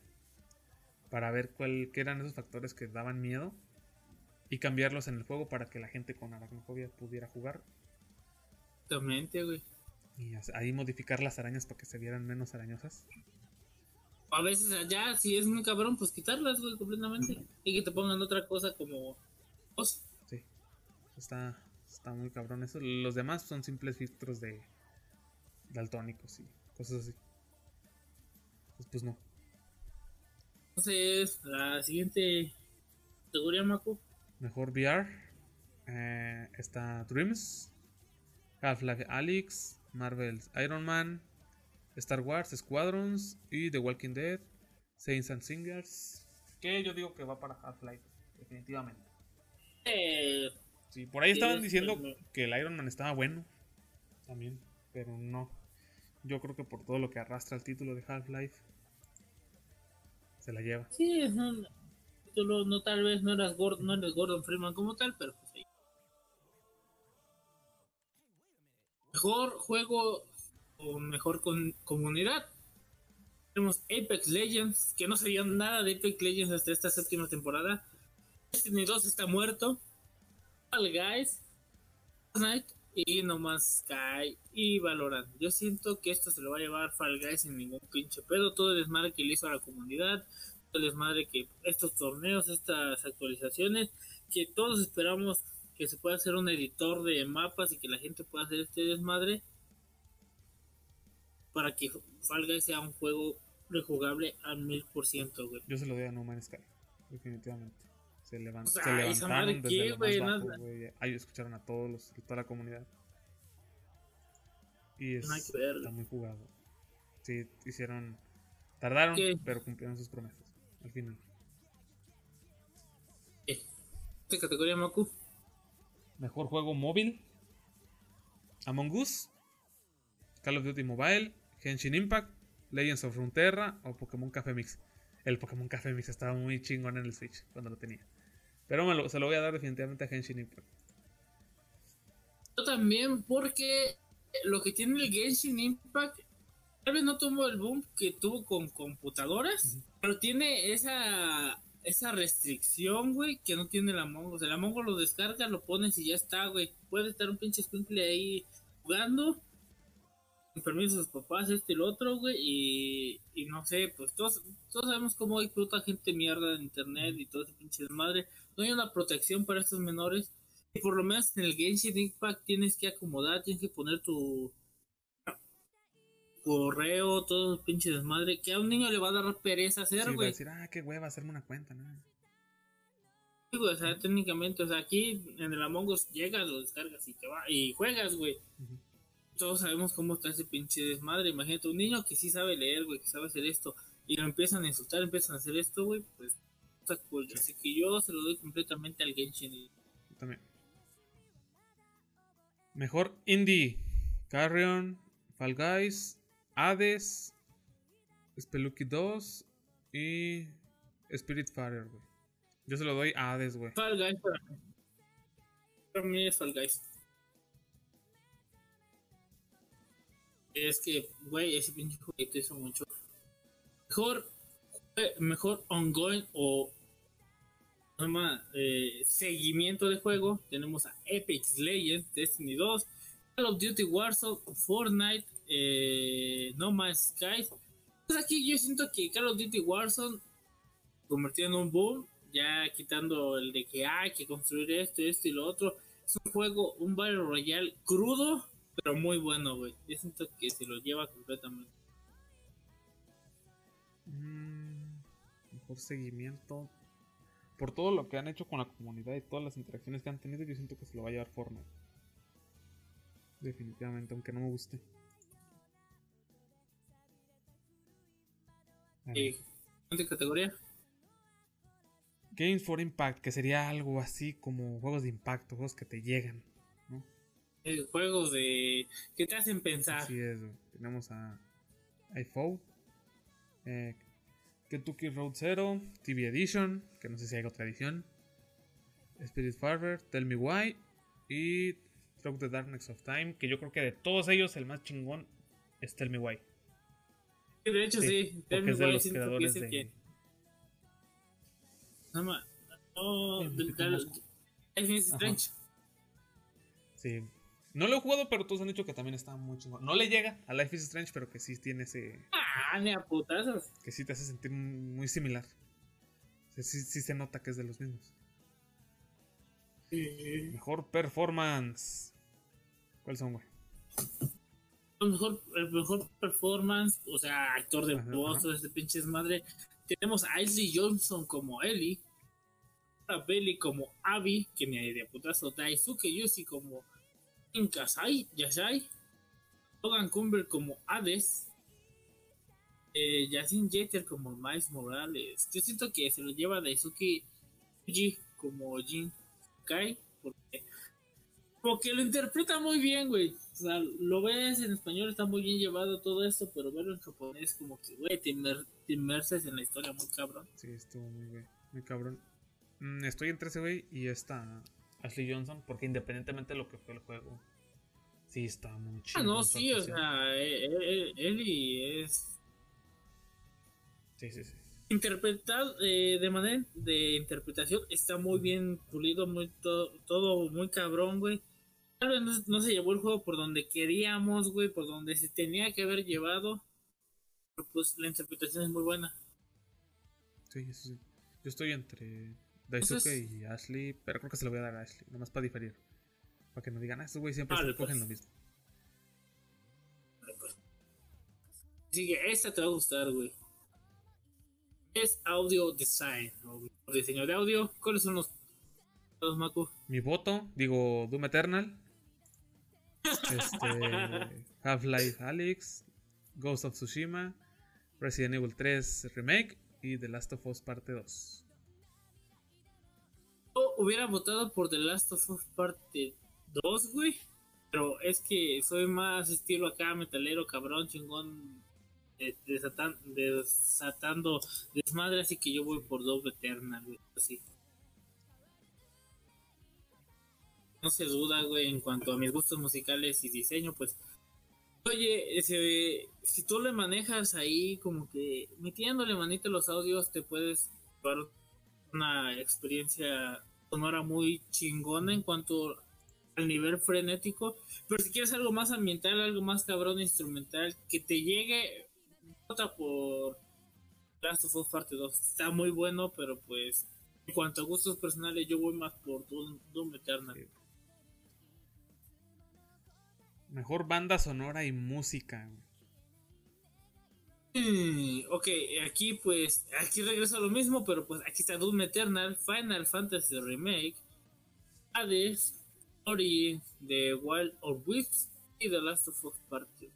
para ver cuál, qué eran esos factores que daban miedo y cambiarlos en el juego para que la gente con aracnofobia pudiera jugar Exactamente, güey. y ahí modificar las arañas para que se vieran menos arañosas. A veces allá, si es muy cabrón, pues quitarlas, güey, completamente. Y que te pongan otra cosa como. Pues, Sí, está, está muy cabrón eso. Los demás son simples filtros de daltónicos y cosas así. Pues, pues no. Entonces, la siguiente categoría, Maco. Mejor VR eh, está Dreams, Half-Life Alyx, Marvel's Iron Man, Star Wars Squadrons y The Walking Dead, Saints and Singers. Que yo digo que va para Half-Life, definitivamente. Eh, Sí, por ahí Sí, estaban es diciendo que el Iron Man estaba bueno también, pero no. Yo creo que por todo lo que arrastra el título de Half-Life, se la lleva. sí, es un título, no tal vez no eras Gordon, no eres Gordon Freeman como tal, pero pues ahí. Mejor juego o mejor con, comunidad. Tenemos Apex Legends, que no sabía nada de Apex Legends hasta esta séptima temporada. Destiny 2 está muerto. Fall Guys, Fortnite y No Man's Sky y Valorant. Yo siento que esto se lo va a llevar Fall Guys sin ningún pinche pedo. Todo el desmadre que le hizo a la comunidad, todo el desmadre que estos torneos, estas actualizaciones, que todos esperamos que se pueda hacer un editor de mapas y que la gente pueda hacer este desmadre para que Fall Guys sea un juego rejugable al mil por ciento. Yo se lo doy a No Man's Sky, definitivamente. Se, levan- O sea, se esa levantaron desde qué, lo más bajo. Ahí escucharon a todos los, toda la comunidad. Y es, que está muy jugado. Sí, hicieron. Tardaron, ¿Qué? pero cumplieron sus promesas. Al final. ¿Qué categoría, Maku? Mejor juego móvil: Among Us, Call of Duty Mobile, Genshin Impact, Legends of Runeterra o Pokémon Café Mix. El Pokémon Café Mix estaba muy chingón en el Switch cuando lo tenía. Pero me lo- se lo voy a dar definitivamente a Genshin Impact. Yo también, porque lo que tiene el Genshin Impact, tal vez no tuvo el boom que tuvo con computadoras, pero tiene esa esa restricción, güey, que no tiene el Among Us. El Among Us lo descargas, lo pones y ya está, güey. Puede estar un pinche squinkle ahí jugando, con permiso de sus papás, este y el otro, güey, y, y no sé, pues todos, todos sabemos cómo hay puta gente mierda en internet y todo ese pinche desmadre. No hay una protección para estos menores. Y por lo menos en el Genshin Impact tienes que acomodar, tienes que poner tu correo, todo el pinche desmadre, que a un niño le va a dar pereza Sí, hacer, güey. decir, ah, qué hueva hacerme una cuenta, ¿no? Sí, güey, o sea, técnicamente, o sea, aquí en el Among Us llegas, lo descargas y te va, y juegas, güey. Todos sabemos cómo está ese pinche desmadre. Imagínate un niño que sí sabe leer, güey, que sabe hacer esto, y lo empiezan a insultar, empiezan a hacer esto, güey, pues está cool. Así que yo se lo doy completamente al Genshin. Yo también. Mejor indie: Carrion, Fall Guys, Hades, Spelunky 2 y Spiritfarer, güey. Yo se lo doy a Hades, güey. Fall Guys para mí. Para mí es Fall Guys. Es que, güey, ese pinche jueguito hizo mucho. Mejor, mejor ongoing o llama, eh, seguimiento de juego. Tenemos a Apex Legends, Destiny 2, Call of Duty Warzone, Fortnite, eh, No Man's Sky. Pues aquí yo siento que Call of Duty Warzone convirtió en un boom, ya quitando el de que hay que construir esto, esto y lo otro. Es un juego, un Battle Royale crudo, pero muy bueno, güey. Yo siento que se lo lleva completamente. Mm, mejor seguimiento. Por todo lo que han hecho con la comunidad y todas las interacciones que han tenido, yo siento que se lo va a llevar Fortnite. Definitivamente, aunque no me guste. Eh, ¿Siguiente categoría? Games for Impact, que sería algo así como juegos de impacto, juegos que te llegan. ¿no? Eh, juegos de que te hacen pensar. Así es, tenemos a iPhone, eh, Kentucky Road Zero, TV Edition, que no sé si hay otra edición, Spirit Farmer, Tell Me Why y Through the Darkness of Time, que yo creo que de todos ellos el más chingón es Tell Me Why. De hecho, Sí, sí. porque Tell Me es de Why los que creadores es el de... que- No, no, del sí, Call- conozco. No lo he jugado, pero todos han dicho que también está muy chingón. No le llega a Life is Strange, pero que sí tiene ese... Ah, ni a putazos. que sí te hace sentir muy similar. Sí, sí se nota que es de los mismos. Mejor performance. ¿Cuáles son, güey? el mejor, el mejor performance, o sea, actor de voz, este pinches madre. Tenemos a Ashley Johnson como Ellie, a Belly como Abby, que ni hay de putazo, Daisuke Yushi como Inkasai, Yashai, Logan Cumber como Hades, eh, Jeter como Miles Morales. Yo siento que se lo lleva Daisuke Yuji como Jin Kai, porque como que lo interpreta muy bien, güey. O sea, lo ves en español, está muy bien llevado todo esto, pero verlo en japonés, como que, güey, te, inmer- inmerses en la historia muy cabrón. Sí, estuvo muy, güey. Muy cabrón. Mm, estoy entre ese güey y esta Ashley Johnson, porque independientemente de lo que fue el juego, sí está muy chido. Ah, no, sí, o sea, eh, eh, eh, Ellie es. Sí, sí, sí. Interpretado eh, de manera de interpretación está muy bien pulido, muy to- todo muy cabrón, güey. Tal vez no, no se llevó el juego por donde queríamos, güey, por donde se tenía que haber llevado. Pero pues la interpretación es muy buena. Sí, sí, sí. Yo estoy entre Daisuke Entonces- y Ashley, pero creo que se lo voy a dar a Ashley, nomás para diferir. Para que no digan, ah, estos güey siempre Vale, se cogen pues. lo mismo. Así que esta te va a gustar, güey. Es audio design, o diseño de audio. ¿Cuáles son los, los Maku? Mi voto, digo Doom Eternal, este, Half-Life Alyx, Ghost of Tsushima, Resident Evil 3 Remake y The Last of Us Parte 2. Hubiera votado por The Last of Us Parte 2, güey. Pero es que soy más estilo acá, metalero, cabrón, chingón, de- desatan- desatando desmadre, así que yo voy por Doom Eternal, güey. Así. No se duda, güey, en cuanto a mis gustos musicales y diseño, pues. Oye, ese, si tú le manejas ahí como que metiéndole manito a los audios, te puedes llevar una experiencia sonora muy chingona en cuanto al nivel frenético. Pero si quieres algo más ambiental, algo más cabrón instrumental, que te llegue, vota por Last of Us Parte 2. Está muy bueno, pero pues en cuanto a gustos personales, yo voy más por Doom, Doom Eternal. Mejor banda sonora y música. Mm, ok, aquí pues, aquí regreso a lo mismo, pero pues aquí está Doom Eternal, Final Fantasy Remake, Hades, Ori de Wild of Wisps y The Last of Us Part 2.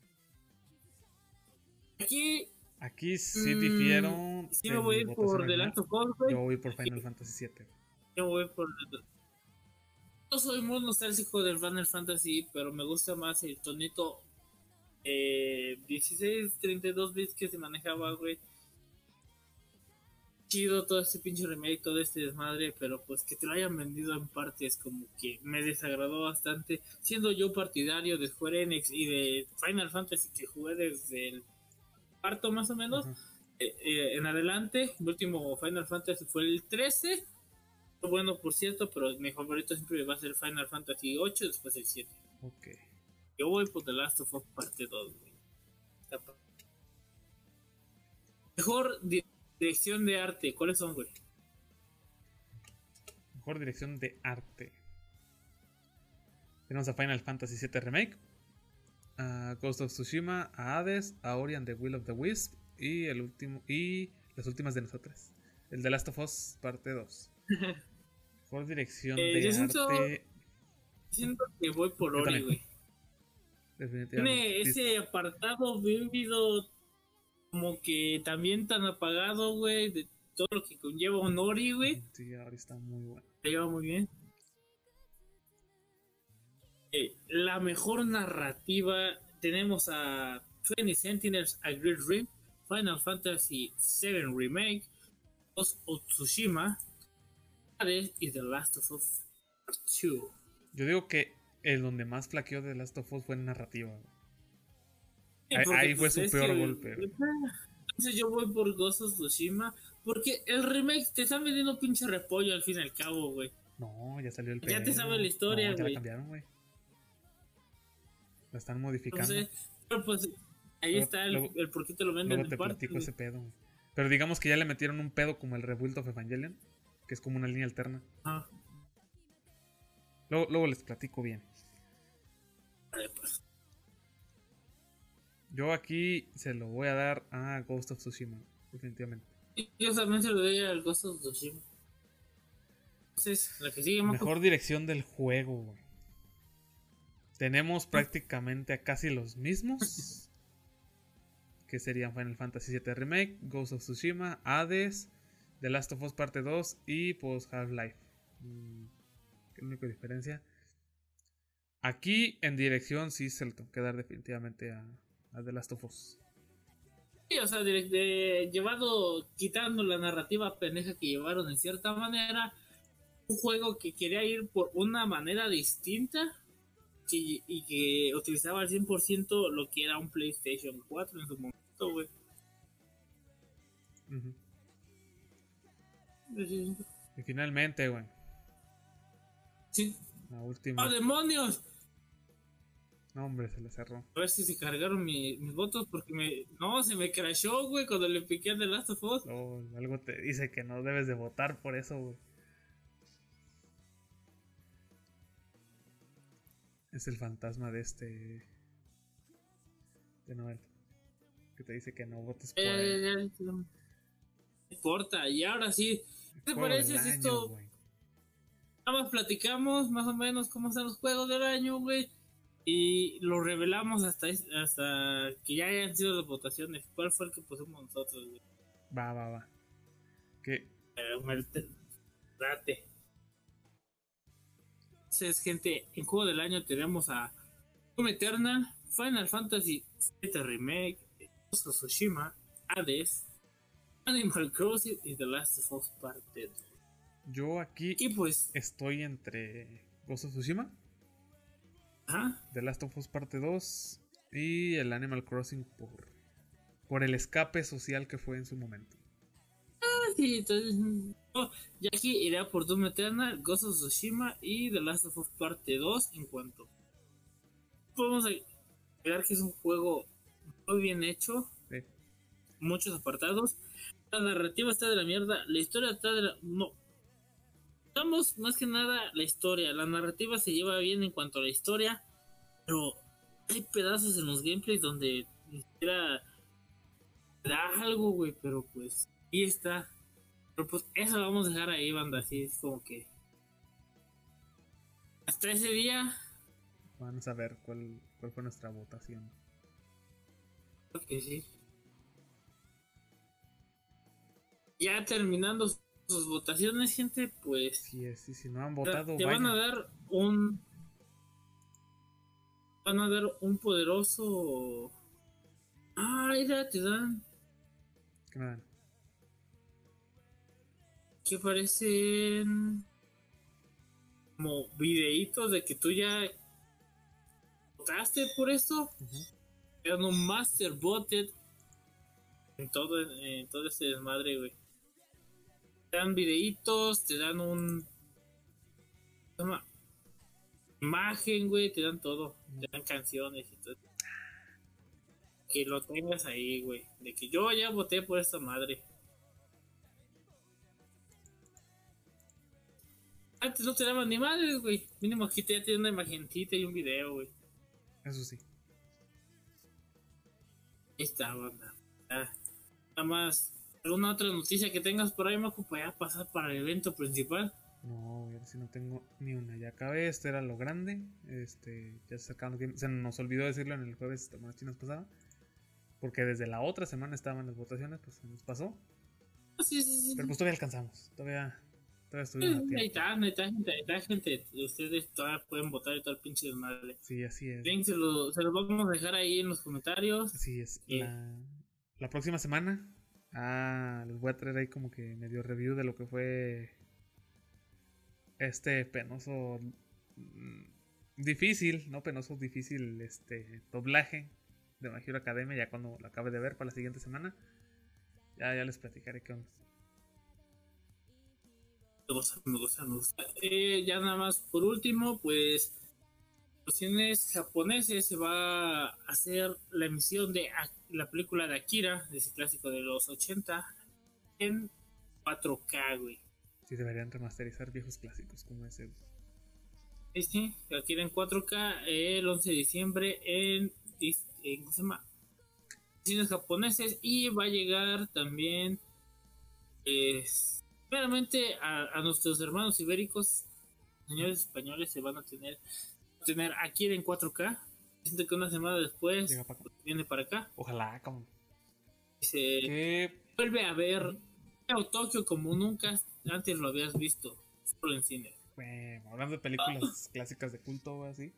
Aquí Aquí sí Mm, difiero. sí en me voy a ir por The. Last of Us. Yo voy por Final Fantasy VII. Yo voy por. Yo soy muy nostálgico del Final Fantasy, pero me gusta más el tonito eh, 16, 32 bits que se manejaba, güey. Chido todo este pinche remake, todo este desmadre, pero pues que te lo hayan vendido en partes como que me desagradó bastante. Siendo yo partidario de Square Enix y de Final Fantasy que jugué desde el cuarto más o menos, Ajá. eh, eh, en adelante, el último Final Fantasy fue el 13. Fue Bueno, por cierto, pero mi favorito siempre va a ser Final Fantasy 8 después el 7. Ok. Yo voy por The Last of Us parte 2, güey. Está pa- Mejor di- dirección de arte, ¿cuáles son, güey? Mejor dirección de arte. Tenemos a Final Fantasy VII Remake, a Ghost of Tsushima, a Hades, a Ori and the Will of the Wisp y el último y las últimas de nosotras. El de Last of Us parte 2. Mejor dirección Eh, de yo siento- arte. Siento que voy por Ori, güey. Tiene ese apartado vívido, como que también tan apagado, güey, de todo lo que conlleva un Ori, güey. Sí, ahora está muy bueno. Se lleva muy bien. Eh, la mejor narrativa tenemos a 20 Sentinels, A Great Dream, Final Fantasy VII Remake, Ghost of Tsushima, y The Last of Us 2. Yo digo que el donde más flaqueó de Last of Us fue en narrativa. güey. Sí, Ahí- ahí fue su peor que- golpe. Entonces yo voy por Ghost of Tsushima porque el remake te están vendiendo pinche repollo al fin y al cabo, güey. No, ya salió el Ya te sabes la historia, No, ya la güey. cambiaron, güey. La están modificando. Entonces, pero pues ahí Luego- está el, luego- el por qué te lo venden Luego en te parte, platico güey. ese pedo. güey. Pero digamos que ya le metieron un pedo como el Rebuild of Evangelion, que es como una línea alterna. Luego, luego les platico bien. Yo aquí se lo voy a dar a Ghost of Tsushima, definitivamente. Yo también se lo doy al Ghost of Tsushima. Entonces, la que sigue. Mejor dirección del juego, güey. Tenemos prácticamente a casi los mismos. Que serían Final Fantasy VII Remake, Ghost of Tsushima, Hades, The Last of Us Parte 2 y pues Half-Life. Mm, ¿Qué es la única diferencia? Aquí en dirección sí se tengo que dar definitivamente a, a The Last of Us. Sí, o sea, de, de- llevado, quitando la narrativa pendeja que llevaron en cierta manera, un juego que quería ir por una manera distinta y, y que utilizaba al 100% lo que era un PlayStation 4 en su momento, güey. Y finalmente, güey, Sí. la última. ¡Oh, demonios! No, hombre, se le cerró. A ver si se cargaron mi- mis votos porque me... No, se me crashó, güey, cuando le piqué a The Last of Us. Oh, algo te dice que no debes de votar por eso, güey. Es el fantasma de este. de Noel. Que te dice que no votes por él. Eh, no importa, y ahora sí. ¿Qué te parece si esto güey. nada más platicamos más o menos cómo están los juegos del año, güey? Y lo revelamos hasta, hasta que ya hayan sido las votaciones. ¿Cuál fue el que pusimos nosotros, güey? Va, va, va. Que Eh, Date. Entonces, gente, en juego del año tenemos a Doom Eternal, Final Fantasy VII Remake, Ghost of Tsushima, Hades, Animal Crossing y The Last of Us Parte 2. yo aquí Y pues, estoy entre Ghost of Tsushima, ajá, The Last of Us Parte 2 y el Animal Crossing por, por el escape social que fue en su momento. sí, entonces, no, y aquí iré por Doom Eternal, Ghost of Tsushima y The Last of Us Parte 2 en cuanto. Podemos ver que es un juego muy bien hecho, Sí. muchos apartados. La narrativa está de la mierda, la historia está de la... No. Estamos más que nada la historia, la narrativa se lleva bien en cuanto a la historia, pero hay pedazos en los gameplays donde ni siquiera da algo, güey, pero pues ahí está. Pero pues eso lo vamos a dejar ahí, banda, así es como que... Hasta ese día, Vamos a ver cuál, cuál fue nuestra votación. creo que sí. Ya terminando sus votaciones, gente, pues... Si es, y si no han votado, te van a dar un van a dar un poderoso ah mira te dan ¿Qué me dan? que parecen como videitos de que tú ya votaste por esto Ujú. te dan un master voted en todo en todo este desmadre güey te dan videitos te dan un imagen güey te dan todo te dan canciones y todo que lo tengas ahí güey de que yo ya voté por esta madre antes no te daban ni madres güey mínimo aquí te ya tiene una imagencita y un video güey Eso sí. Ahí está, banda. Ya. Nada más, ¿alguna otra noticia que tengas por ahí, Maco, para ya pasar para el evento principal? No, ahora sí no tengo ni una. Ya acabé, este era lo grande. Este, ya se Se nos olvidó decirlo en el jueves de Semanas Chinas pasada. Porque desde la otra semana estaban las votaciones, pues se nos pasó. Ah, Sí, sí, sí. Pero pues todavía alcanzamos. Todavía, todavía estuvimos a Ahí está, ahí está, gente, ahí está, gente. Ustedes todavía pueden votar y todo el pinche desmadre. Sí, así es. Link se lo, se los vamos a dejar ahí en los comentarios. Así es. La, la próxima semana. Ah, les voy a traer ahí como que medio review de lo que fue este penoso. mm, Difícil, no penoso, difícil este doblaje de My Hero Academia. Ya cuando lo acabe de ver para la siguiente semana. Ya, ya les platicaré qué onda. Me gusta, me gusta, me gusta. Eh, ya nada más, por último, pues, los cines japoneses se va a hacer la emisión de la película de Akira, de ese clásico de los 80, en 4K, güey. Sí, deberían remasterizar viejos clásicos como ese. Sí, sí, Akira en 4K el 11 de diciembre en, en ¿cómo se llama? cines japoneses y va a llegar también pues, primeramente a, a nuestros hermanos ibéricos señores españoles se van a tener tener Akira en 4K siento que una semana después Llega para acá. viene para acá Ojalá, como. Que vuelve a ver Tokio como nunca antes lo habías visto solo en cine Bueno, hablando de películas clásicas de culto o así.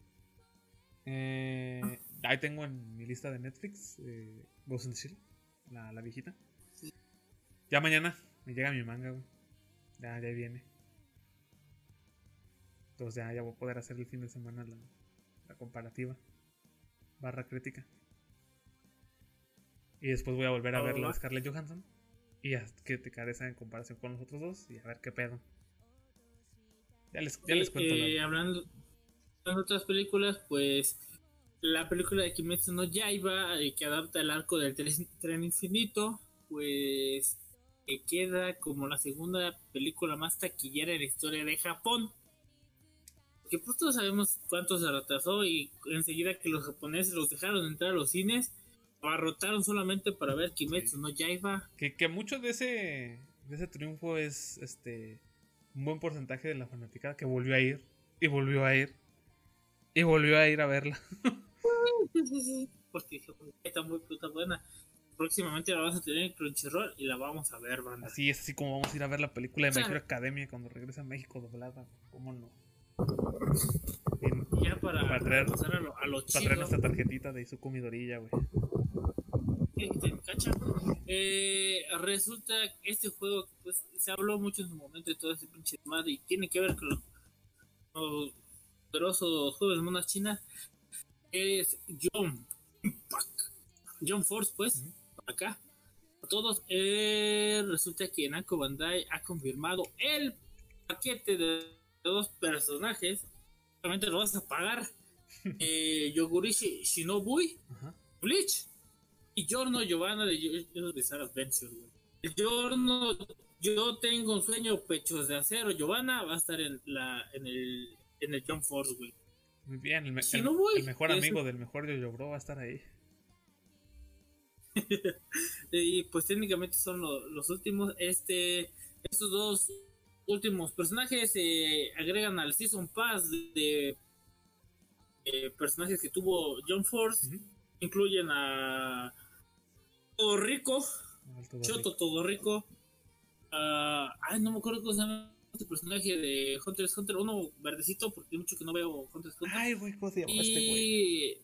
Eh, ahí tengo en mi lista de Netflix eh, Ghost in the Shell, la, la viejita. Ya mañana me llega mi manga, güey. Ya, ya viene. Entonces ya, ya voy a poder hacer el fin de semana la, la comparativa. Barra crítica. Y después voy a volver a ver la de Scarlett Johansson. y a te carece en comparación con los otros dos y a ver qué pedo. Ya les, ya les cuento. Eh, la- hablando de otras películas, pues la película de Kimetsu no Yaiba, eh, que adapta el arco del tren, tren infinito, pues que queda como la segunda película más taquillera en la historia de Japón. Que pues todos sabemos cuánto se retrasó y enseguida que los japoneses los dejaron entrar a los cines, abarrotaron solamente para ver Kimetsu no Yaiba. Que, que mucho de ese, de ese triunfo es este un buen porcentaje de la fanaticada que volvió a ir y volvió a ir y volvió a ir a verla. Sí, sí, sí, porque "Pues, está muy puta buena. Próximamente la vas a tener en Crunchyroll y la vamos a ver, banda. Así es así como vamos a ir a ver la película de Claro. Hero Academia cuando regrese a México doblada. ¿Cómo no? Y Ya para, Para traer- pasar a lo, a lo para traer nuestra tarjetita de Izuku Midoriya, güey. ¿Qué te cacha? Eh, resulta que este juego, pues, se habló mucho en su momento de todo ese pinche madre y tiene que ver con los, los poderosos juegos de monas chinas. Es John. John Force, pues, acá. A todos, eh, resulta que Namco Bandai ha confirmado el paquete de dos personajes. Solamente lo vas a pagar. Eh, Yogurishi Shinobui, Ajá. Bleach y Giorno Giovanna de Yo- Bizarre Adventure, güey. El Giorno, yo tengo un sueño, pechos de acero, Giovanna va a estar en la en el en el Jump Force, güey. Muy bien, el, el- no voy, el mejor amigo del mejor Yoyo Bro va a estar ahí. Y pues técnicamente son lo- los últimos. Este, estos dos últimos personajes se agregan al Season Pass de, de, eh, personajes que tuvo John Force. Incluyen a Todo Rico, Alto Choto Todo Rico. ah, ay, no me acuerdo cómo se llama este personaje de Hunter x Hunter. Uno verdecito, porque hay mucho que no veo Hunter x Hunter. Ay, güey, ¿cómo se llama este güey? y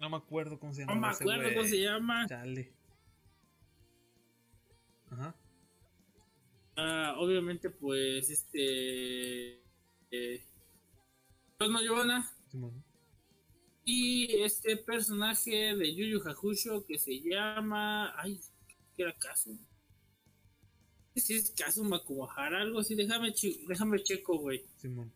No me acuerdo cómo se llama. no me acuerdo cómo se llama. Chale. Ajá. Ah, obviamente, pues este. Eh, no Giovanna. Simón. Y este personaje de Yu Yu Hakusho que se llama. Ay, ¿qué era Kazu? Si es Kazu Makuhara, algo así. Déjame, déjame checo, güey. Simón.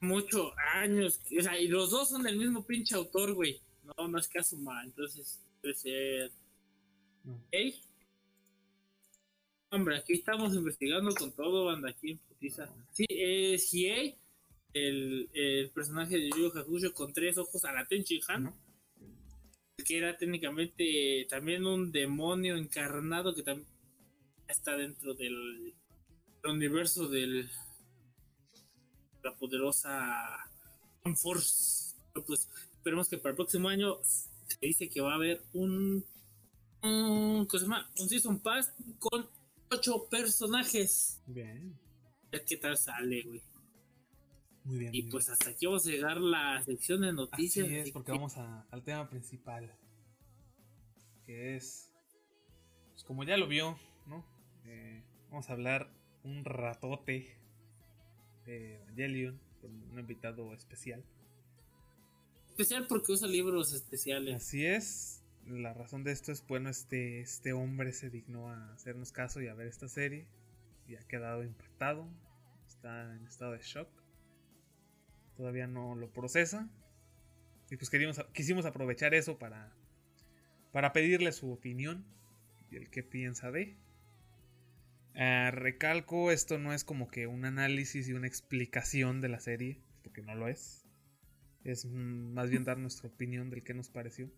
Muchos años. O sea, y los dos son del mismo pinche autor, güey. No, no es Kazuma. Entonces, debe ser. No. Hombre, aquí estamos investigando con todo, banda, aquí en putiza. Sí, es Hiei, el, el personaje de Yu Hakusho con tres ojos a la Tenchi Han, que era técnicamente también un demonio encarnado que también está dentro del, del universo del la poderosa Force. Pero, Pues esperemos que para el próximo año se dice que va a haber un un, ¿cómo se llama? un Season Pass con ocho personajes. Bien. Ver qué tal sale, güey. Muy bien. Y muy pues bien. hasta aquí vamos a llegar la sección de Así noticias. es, así porque que- vamos a- al tema principal. Que es. Pues como ya lo vio, ¿no? Eh, vamos a hablar un ratote de Evangelion con un invitado especial. Especial porque usa libros especiales. Así es. La razón de esto es, bueno, este, este hombre se dignó a hacernos caso y a ver esta serie. Y ha quedado impactado. Está en estado de shock. Todavía no lo procesa. Y pues queríamos, quisimos aprovechar eso para, para pedirle su opinión y el qué piensa de. Ah, recalco, esto no es como que un análisis y una explicación de la serie, porque no lo es. Es mm, más bien dar nuestra opinión del que nos pareció.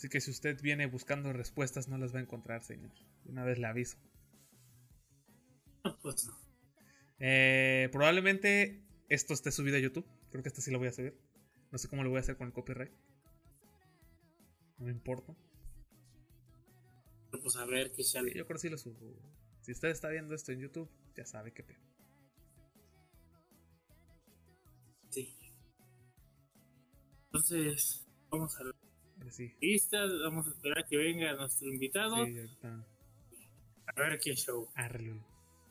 Así que si usted viene buscando respuestas, no las va a encontrar, señor. Una vez le aviso. Pues no. Eh, probablemente esto esté subido a YouTube. Creo que este sí lo voy a subir. No sé cómo lo voy a hacer con el copyright. No me importa. Pues a ver qué Sí, sale. yo creo que sí lo subo. Si usted está viendo esto en YouTube, ya sabe qué pedo. Sí. Entonces, vamos a Ahora sí. lista. Vamos a esperar que venga nuestro invitado. Sí. A ver qué show. Arre,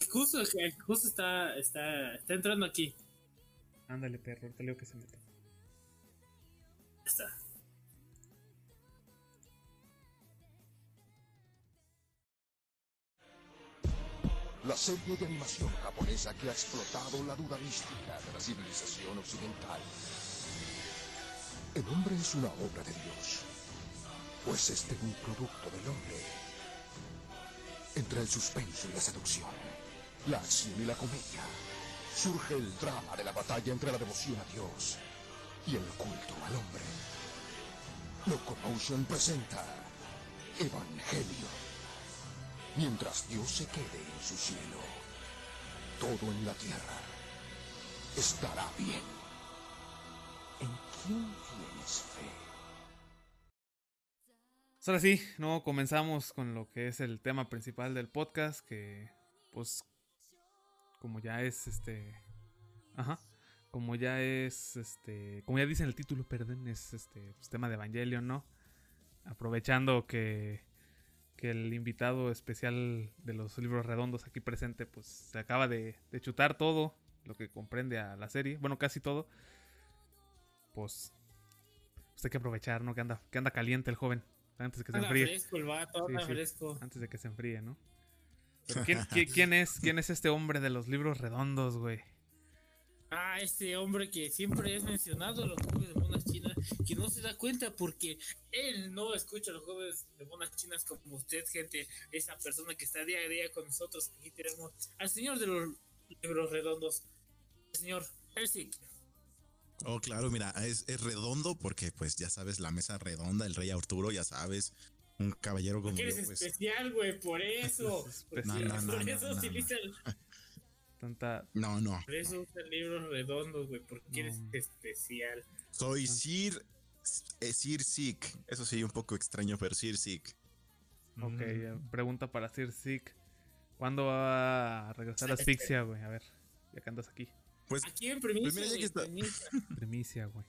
Justo, justo está, está, está entrando aquí. Ándale, perro. Ahorita leo que se meta. Ya está. la serie de animación japonesa que ha explotado la duda mística de la civilización occidental. El hombre es una obra de Dios, o es un producto del hombre. Entre el suspenso y la seducción, la acción y la comedia, surge el drama de la batalla entre la devoción a Dios y el culto al hombre. Locomotion presenta Evangelio. Mientras Dios se quede en su cielo, todo en la tierra estará bien. ¿En quién tienes fe? Pues ahora sí, no comenzamos con lo que es el tema principal del podcast, que pues como ya es este, ajá, como ya es este, como ya dice en el título, perdón, es este pues, tema de Evangelion, ¿no? Aprovechando que que el invitado especial de los libros redondos aquí presente, pues se acaba de, de chutar todo lo que comprende a la serie, bueno, casi todo. Pues, pues hay que aprovechar, ¿no? Que anda, que anda caliente el joven. Antes de que se enfríe. fresco el vato, Sí, anda sí. fresco. Antes de que se enfríe, ¿no? Pero ¿quién, quién, quién es, ¿Quién es este hombre de los libros redondos, güey? Ah, este hombre que siempre es mencionado en los jóvenes de monas chinas, que no se da cuenta porque él no escucha a los jóvenes de monas chinas como usted, gente, esa persona que está día a día con nosotros. Aquí tenemos al señor de los libros redondos, el señor Elsic. Oh, claro, mira, es, es redondo porque, pues, ya sabes, la mesa redonda, el rey Arturo, ya sabes, un caballero como Que yo, eres pues. especial, güey, por eso. Es Por No, no, por no, eso no, no, utiliza el- Tanta. No, no, por eso usa libros redondos, güey, porque eres especial. soy Sir, eh, Sir Sick. Eso sí, un poco extraño, pero Sir Sick. Ok, Mm. eh, pregunta para Sir Sick. ¿Cuándo va a regresar la asfixia, güey? A ver, ya que andas aquí. Pues, Aquí en premisa, Pues mira, ya güey, que está- premisa. Primicia, güey.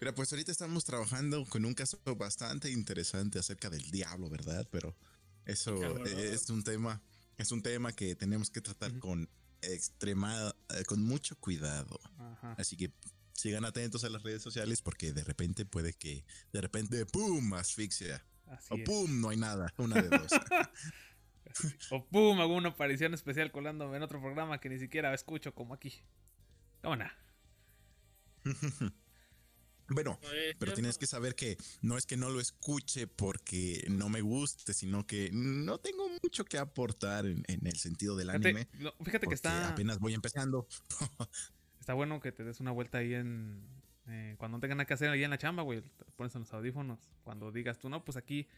mira, pues ahorita estamos trabajando con un caso bastante interesante acerca del diablo, ¿verdad? Pero eso Cabrón. es un tema, es un tema que tenemos que tratar Ujú. con extrema, eh, con mucho cuidado. Ajá. Así que sigan atentos a las redes sociales porque de repente puede que de repente ¡pum! asfixia. Así O es. ¡pum! no hay nada. Una de dos. O pum, hago una aparición especial colándome en otro programa que ni siquiera escucho como aquí. ¿Cómo no? bueno, pero tienes que saber que no es que no lo escuche porque no me guste, sino que no tengo mucho que aportar en, en el sentido del Fíjate, anime. no, fíjate que está, apenas voy empezando. está bueno que te des una vuelta ahí en. eh, cuando no tengas nada que hacer ahí en la chamba, güey. Te pones en los audífonos. Cuando digas tú, no, pues aquí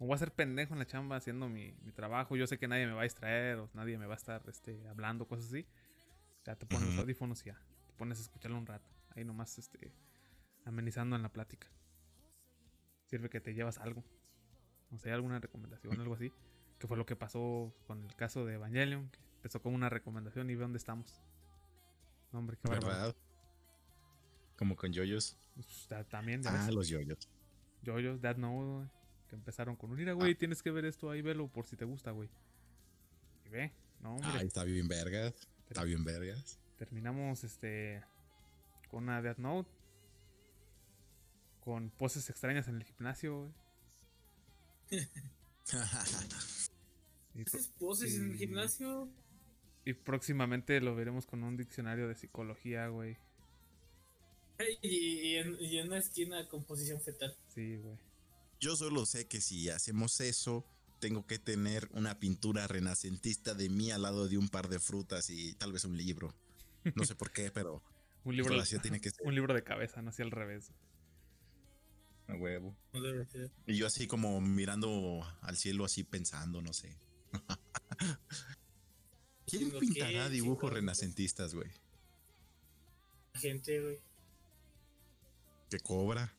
me voy a hacer pendejo en la chamba haciendo mi, mi trabajo. Yo sé que nadie me va a distraer o nadie me va a estar este, hablando, cosas así. Ya te pones los audífonos y ya. Te pones a escucharlo un rato. Ahí nomás este, amenizando en la plática. Sirve que te llevas algo. No sé, alguna recomendación, algo así. Que fue lo que pasó con el caso de Evangelion. Que empezó con una recomendación y ve dónde estamos. No, hombre, qué. ¿Verdad? Como con yoyos. Pues, ta- también, ya Ah, ves. los yoyos. Yoyos, Death Note, Que empezaron con un mira, güey, tienes que ver esto ahí, velo por si te gusta, güey. Y ve, no, hombre. Ay, está bien vergas. Está bien vergas. Terminamos este con una Death Note. Con poses extrañas en el gimnasio, güey. Y, ¿Haces poses en el y- gimnasio? y próximamente lo veremos con un diccionario de psicología, güey. Y, y en, y en una esquina con posición fetal. Sí, güey. Yo solo sé que si hacemos eso, tengo que tener una pintura renacentista de mí al lado de un par de frutas y tal vez un libro. No sé por qué, pero Un libro, así tiene que ser. un libro de cabeza, no así al revés. a huevo. Y yo así como mirando al cielo, así pensando, no sé. ¿Quién Diciendo, ¿qué pintará dibujos renacentistas, güey? La gente, güey. ¿Que cobra?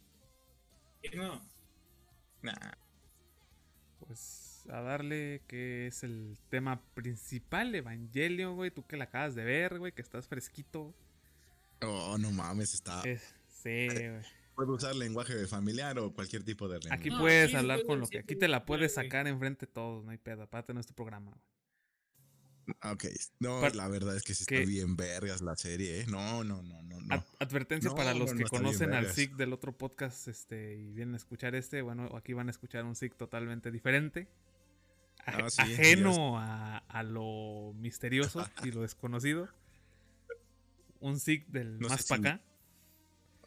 No. Nah. Pues a darle que es el tema principal, Evangelio, güey. Tú que la acabas de ver, güey, que estás fresquito. Oh, no mames, está. Es- sí, güey. Puedo usar lenguaje familiar o cualquier tipo de lenguaje. Aquí No, puedes sí, hablar con lo sí, que. Aquí sí, te la puedes sacar enfrente de todos, no hay pedo. Aparte de este programa, güey. Ok. No, la verdad es que sí que- está bien vergas la serie, ¿eh? No, no, no, no, no. Ad- advertencia No, para los no, que conocen al. SIG del otro podcast este, y vienen a escuchar este. Bueno, aquí van a escuchar un SIG totalmente diferente. Ah, sí, ajeno a, a lo misterioso y lo desconocido. Un SIG del más si- para acá.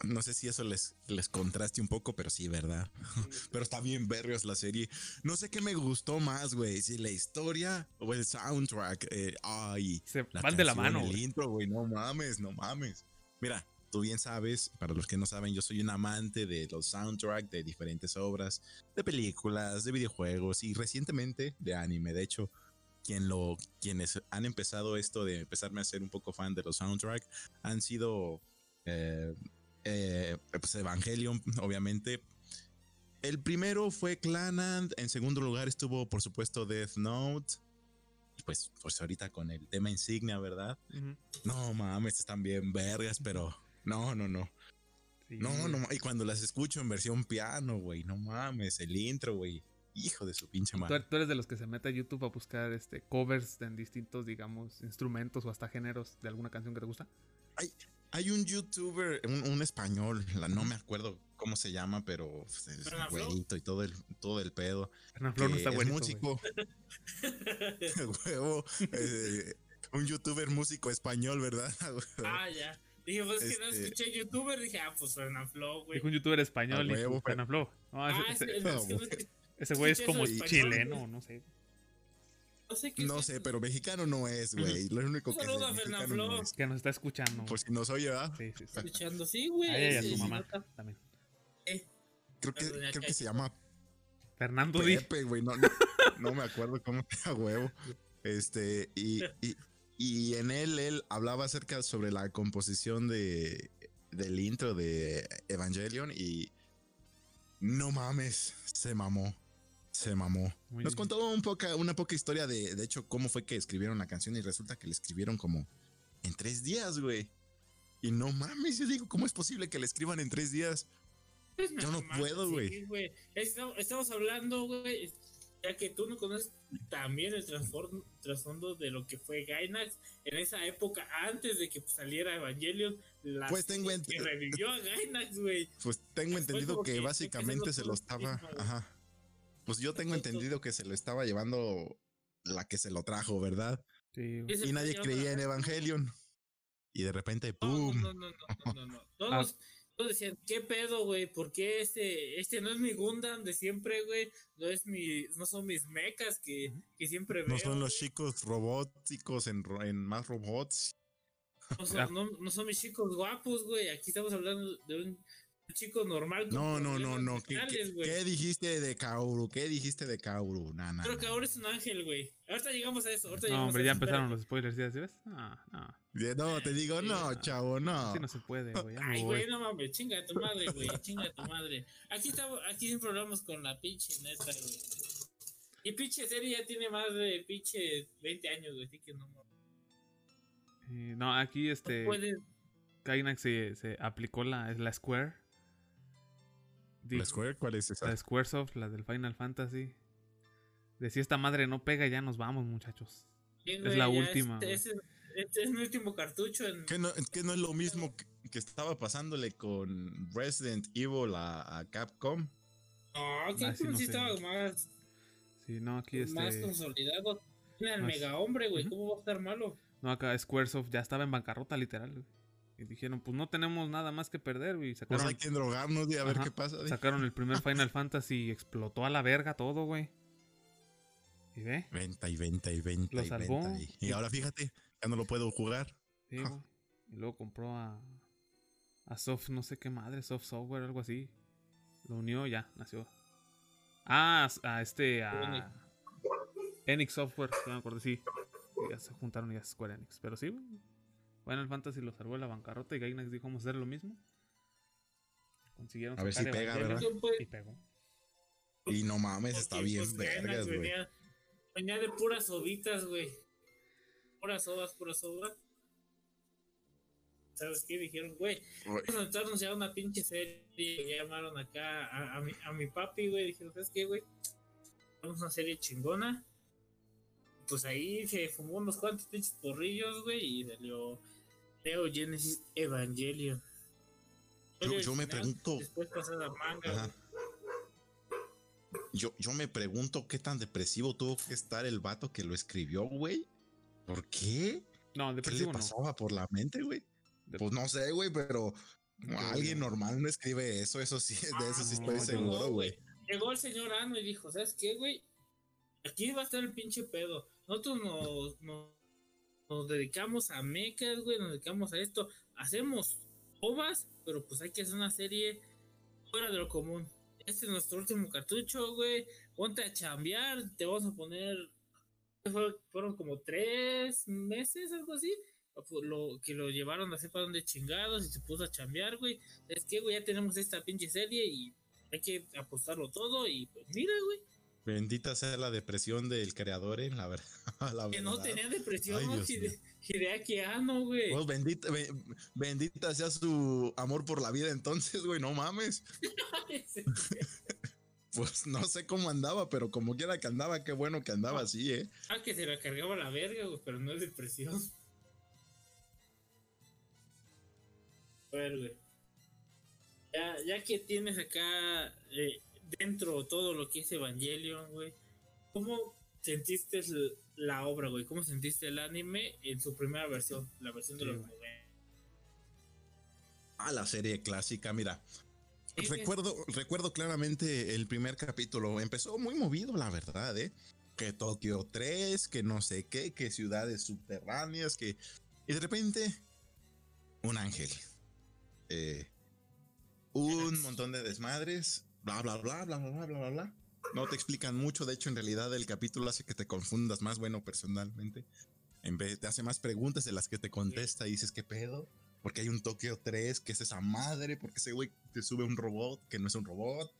No sé si eso les, les contraste un poco, pero sí, ¿verdad? pero está bien vergas la serie. No sé qué me gustó más, güey. Si la historia o el soundtrack. eh, ay, Se la van de la mano. El intro, güey. No mames, no mames. Mira, tú bien sabes, para los que no saben, yo soy un amante de los soundtracks de diferentes obras, de películas, de videojuegos y recientemente de anime. De hecho, quien lo, quienes han empezado esto de empezarme a ser un poco fan de los soundtracks han sido eh, eh, pues Evangelion, obviamente. El primero fue Clanand, en segundo lugar estuvo, por supuesto, Death Note. Y Pues, pues ahorita con el tema insignia, ¿verdad? Ujú. No mames, están bien vergas, pero no, no, no. Sí, No, no, y cuando las escucho en versión piano, güey, no mames, el intro, güey. Hijo de su pinche Tú, madre. tú eres de los que se mete a YouTube a buscar este covers en distintos, digamos, instrumentos o hasta géneros de alguna canción que te gusta. Hay un youtuber, un, un español, la, no me acuerdo cómo se llama, pero pues, es ¿Fernanfloo? güerito y todo el, todo el pedo. Hernán Flor no está es buenito. músico. Huevo. eh, un youtuber músico español, ¿verdad? Ah, ya. Dije, pues es que no Este- escuché youtuber. Dije, ah, pues Fernanfloo, güey. güey. Dijo un youtuber español A y Flor. No, ese, Ah, ese- no, güey es como chileno, güey. no sé. No sé qué No es sé, eso. pero mexicano no es, güey. Lo único que sé, saludo a mexicano Fernanfloo. no es. Que nos está escuchando. Por si no soy yo, ¿verdad? Sí, sí, sí. Escuchando, sí, güey. A ella y a su mamá también. Eh, Creo que, creo que se llama Fernando Di. Pepe, güey. No, no, no me acuerdo cómo era huevo. Este, y, y, y en él, él hablaba acerca sobre la composición de, del intro de Evangelion y no mames, se mamó. Se mamó. Muy Nos contó un poca, una poca historia de, de hecho, cómo fue que escribieron la canción y resulta que la escribieron como en tres días, güey. Y no mames, yo digo, ¿cómo es posible que la escriban en tres días? pues, Yo no mames, puedo, güey. Estamos, estamos hablando, güey. Ya que tú no conoces también el trasfondo de lo que fue Gainax en esa época, antes de que saliera Evangelion. La Pues tengo que revivió a Gainax, güey. Pues tengo entendido que básicamente se lo estaba. Ajá. Pues yo tengo entendido que se lo estaba llevando la que se lo trajo, ¿verdad? Sí, güey. Ese Y nadie creía en Evangelion. Y de repente, ¡pum! no, no, no, no, no, no. Todos, todos decían, ¿qué pedo, güey? ¿Por qué este, este no es mi Gundam de siempre, güey? No es mi, no son mis mechas que, que siempre veo. No son los güey. chicos robóticos en, ro- en más robots. No son, no, no son mis chicos guapos, güey. Aquí estamos hablando de un chico normal. No, no, no, no. ¿Qué, dijiste de Kaoru? ¿Qué dijiste de Kaoru? Nah, nah, Creo que nah. ahora es un ángel, güey. Ahorita llegamos a eso. Ahorita No, llegamos hombre, a ya empezaron los spoilers, ¿ya ves? No, no. No, te digo, Sí, no, no. chavo, no. Así no se puede, güey. Ay, güey, no mames, chinga a tu madre, güey, chinga a tu madre. Aquí estamos, aquí siempre hablamos con la pinche neta, güey. Y pinche serie ya tiene más de pinche 20 años, güey, así que no mames. Eh, no, aquí este. No. Gainax se, se aplicó la, la Square. ¿La Square? ¿Cuál es esa? La Squaresoft, la del Final Fantasy. De si esta madre no pega, ya nos vamos, muchachos. Sí, es la última, Este, este- este es mi último cartucho en. ¿Qué no, qué no es lo mismo que, que estaba pasándole con Resident Evil a, a Capcom? No, que Ah, sí, no sí estaba más, Sí, no, aquí más este. consolidado. Mira, el más- mega hombre, güey. ¿cómo va a estar malo? No, acá Squaresoft ya estaba en bancarrota, literal. güey. Y dijeron, pues no tenemos nada más que perder, güey. y Pues Sacaron, hay que drogarnos y a ver Ajá, qué pasa. sacaron el primer Final Fantasy y explotó a la verga todo, güey. ¿Y ve? Venta y venta y venta Lo y salvó. venta. Y, y ahora fíjate, ya no lo puedo jugar. Sí, güey. Y luego compró a. A Soft, no sé qué madre, Soft Software, algo así. Lo unió, ya, nació. Ah, a este. A. Enix Software, ya me acuerdo, sí. Ya se juntaron y ya Square Enix. Pero sí, güey. Final Fantasy lo salvó de la bancarrota y Gainax dijo: Vamos a hacer lo mismo. Consiguieron A ver sacar si pega. Tú, pues, Y pegó. Y no mames, está porque, bien pues, vergas, Gainax güey. venía, venía de puras ovitas, güey. Puras ovas, puras ovas. ¿Sabes qué? Dijeron, güey, Güey, vamos a anunciar una pinche serie. Y llamaron acá a, a mi, a mi papi, güey. Dijeron, ¿sabes qué, güey? Vamos a una serie chingona. Pues ahí se fumó unos cuantos pinches porrillos, güey. Y salió Neo Genesis Evangelion. Yo- yo me pregunto- Después pasada manga, Ajá. yo, yo me pregunto qué tan depresivo tuvo que estar el vato que lo escribió, güey. ¿Por qué? No, ¿Qué le depresivo no. pasaba por la mente, güey? Pues no sé, güey, pero alguien normal no escribe eso, eso sí, de eso sí Ah, estoy no, seguro, güey. Llegó el señor Ano y dijo, ¿sabes qué, güey? Aquí va a estar el pinche pedo. Nosotros nos, nos, nos dedicamos a mechas, güey, nos dedicamos a esto. Hacemos ovas, pero pues hay que hacer una serie fuera de lo común. Este es nuestro último cartucho, güey. Ponte a chambear, te vamos a poner... fue- Fueron como tres meses, algo así. Lo, que lo llevaron a para donde chingados y se puso a chambear, güey. Es que, güey, ya tenemos esta pinche serie y hay que apostarlo todo y pues mira, güey, Bendita sea la depresión del creador, en la verdad. la que no tenía depresión, Ay, Dios Hide- Hideaki Anno, güey. Pues bendita, be- bendita sea su amor por la vida entonces, güey, no mames. Pues no sé cómo andaba, pero como quiera que andaba, qué bueno que andaba así, ¿eh? ah, que se la cargaba la verga, güey, pero no es depresión. A ver, güey. Ya, ya que tienes acá eh, dentro todo lo que es Evangelion, güey, ¿cómo sentiste la obra, güey? ¿Cómo sentiste el anime en su primera versión? La versión de Sí, los güey. 90. Ah, la serie clásica, mira. Sí, Recuerdo, recuerdo claramente el primer capítulo. Empezó muy movido, la verdad, ¿eh? Que Tokio 3, que no sé qué, que ciudades subterráneas, que... Y de repente, un ángel. Eh, un montón de desmadres, bla, bla, bla, bla, bla, bla, bla, bla. No te explican mucho, de hecho en realidad el capítulo hace que te confundas más, bueno, personalmente. En vez te hace más preguntas de las que te contesta y dices, ¿qué pedo? Porque hay un Tokio 3 que es esa madre, porque ese güey te sube un robot que no es un robot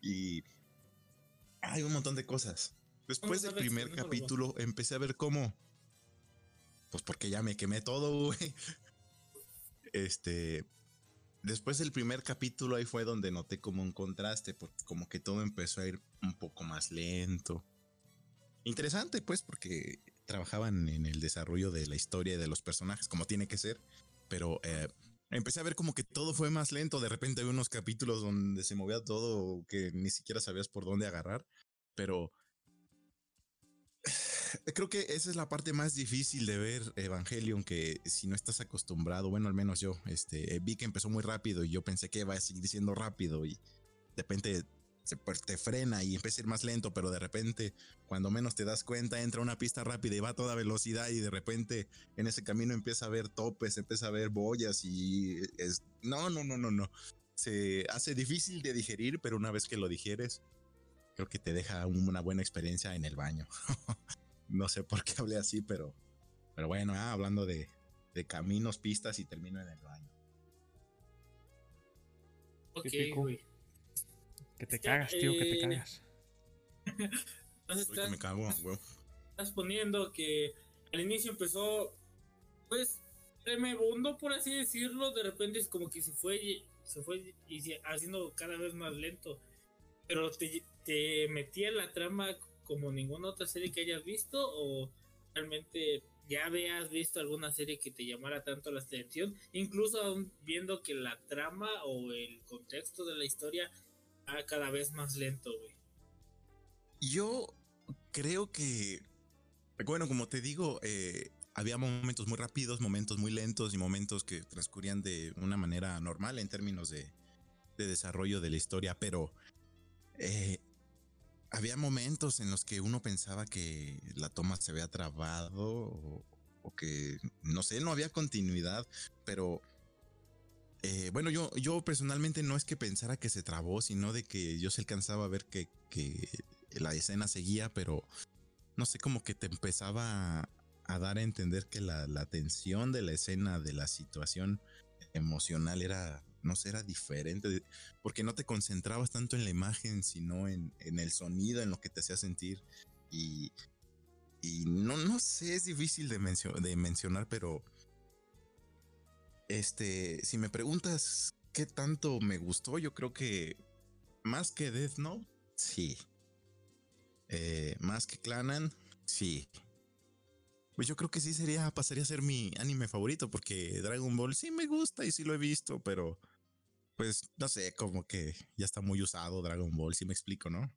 y hay un montón de cosas. Después del primer capítulo empecé a ver cómo pues porque ya me quemé todo, güey. Este, Después del primer capítulo ahí fue donde noté como un contraste, porque como que todo empezó a ir un poco más lento. Interesante, pues, porque trabajaban en el desarrollo de la historia y de los personajes, como tiene que ser pero eh, empecé a ver como que todo fue más lento. De repente había unos capítulos donde se movía todo que ni siquiera sabías por dónde agarrar, pero creo que esa es la parte más difícil de ver Evangelion, que si no estás acostumbrado, bueno, al menos yo, este, vi que empezó muy rápido y yo pensé que iba a seguir siendo rápido y de repente se, pues, te frena y empieza a ir más lento, pero de repente, cuando menos te das cuenta, entra una pista rápida y va a toda velocidad y de repente en ese camino empieza a ver topes, empieza a ver boyas y es... No, no, no, no, no. Se hace difícil de digerir, pero una vez que lo digieres, creo que te deja una buena experiencia en el baño. no sé por qué hablé así, pero, pero bueno, ah, hablando de, de caminos, pistas y termino en el baño. Ok, güey. Que te Ya, cagas, tío, que te eh, cagas. Entonces estás, me cago, güey. estás poniendo que al inicio empezó, pues, tremebundo, por así decirlo. De repente es como que se fue, se fue y se- haciendo cada vez más lento. Pero te, metía en la trama como ninguna otra serie que hayas visto o realmente ya habías visto alguna serie que te llamara tanto la atención, incluso aún viendo que la trama o el contexto de la historia va cada vez más lento, güey. Yo creo que, bueno, como te digo, eh, había momentos muy rápidos, momentos muy lentos y momentos que transcurrían de una manera normal en términos de, de desarrollo de la historia, pero eh, había momentos en los que uno pensaba que la toma se había trabado o, que, no sé, no había continuidad, pero... eh, bueno, yo, yo personalmente no es que pensara que se trabó, sino de que yo se alcanzaba a ver que, que la escena seguía, pero no sé, como que te empezaba a, a dar a entender que la, la tensión de la escena, de la situación emocional era, no sé, era diferente, porque no te concentrabas tanto en la imagen, sino en, en el sonido, en lo que te hacía sentir. Y, y no, no sé, es difícil de, mencio- de mencionar, pero este, si me preguntas qué tanto me gustó, yo creo que más que Death Note, sí. Eh, más que Clanan, sí. Pues yo creo que sí sería, pasaría a ser mi anime favorito, porque Dragon Ball sí me gusta y sí lo he visto, pero pues no sé, como que ya está muy usado Dragon Ball, si me explico, ¿no?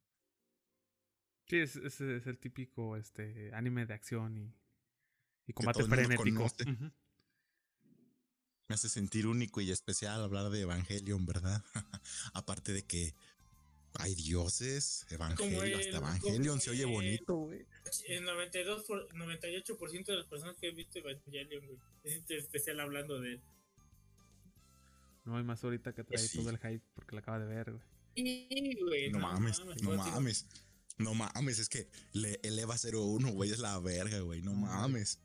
Sí, es, es- es el típico este anime de acción y, y combate frenético. Me hace sentir único y especial hablar de Evangelion, ¿verdad? Aparte de que hay dioses, Evangelio, el- hasta Evangelion se oye el- bonito, güey. El 92 por, 98% de las personas que han visto Evangelion, güey, se siente especial hablando de él. No hay más ahorita que trae Pues sí. todo el hype porque la acaba de ver, güey. Sí, güey. No mames, no mames. No mames, es que le eleva 01, güey, es la verga, güey, no mames.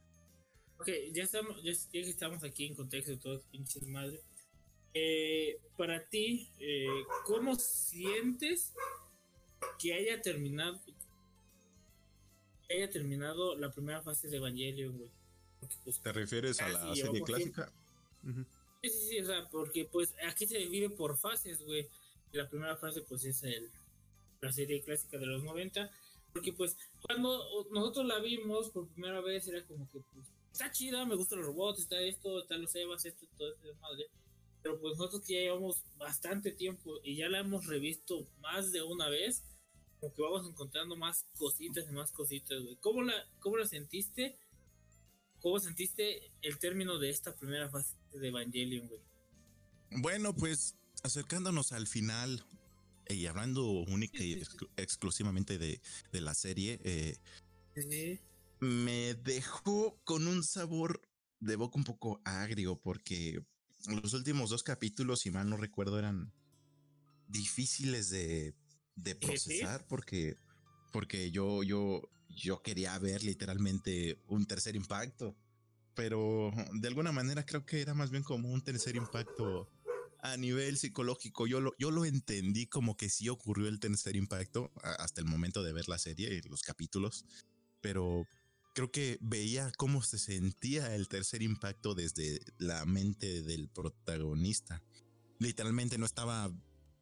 Ok, ya estamos, ya, estamos aquí en contexto de todas pinches madre. Eh, para ti, eh, ¿cómo sientes que haya terminado que haya terminado la primera fase de Evangelion, güey? Pues ¿Te refieres a la serie clásica? Sí, sí, sí, o sea, porque pues aquí se divide por fases, güey. La primera fase pues es el, la serie clásica de los 90, porque pues cuando nosotros la vimos por primera vez era como que pues está chida, me gustan los robots, está esto, están los Evas, esto, todo este desmadre. Pero pues nosotros que ya llevamos bastante tiempo y ya la hemos revisto más de una vez, como que vamos encontrando más cositas y más cositas, güey. ¿Cómo la, cómo la sentiste? ¿Cómo sentiste el término de esta primera fase de Evangelion, güey? Bueno, pues acercándonos al final y hablando única y exclu- exclusivamente de, de la serie, eh, Sí. me dejó con un sabor de boca un poco agrio porque los últimos dos capítulos, si mal no recuerdo, eran difíciles de, de procesar porque, porque yo, yo, yo quería ver literalmente un tercer impacto, pero de alguna manera creo que era más bien como un tercer impacto a nivel psicológico. Yo lo, yo lo entendí como que sí ocurrió el tercer impacto hasta el momento de ver la serie y los capítulos, pero creo que veía cómo se sentía el tercer impacto desde la mente del protagonista. Literalmente no estaba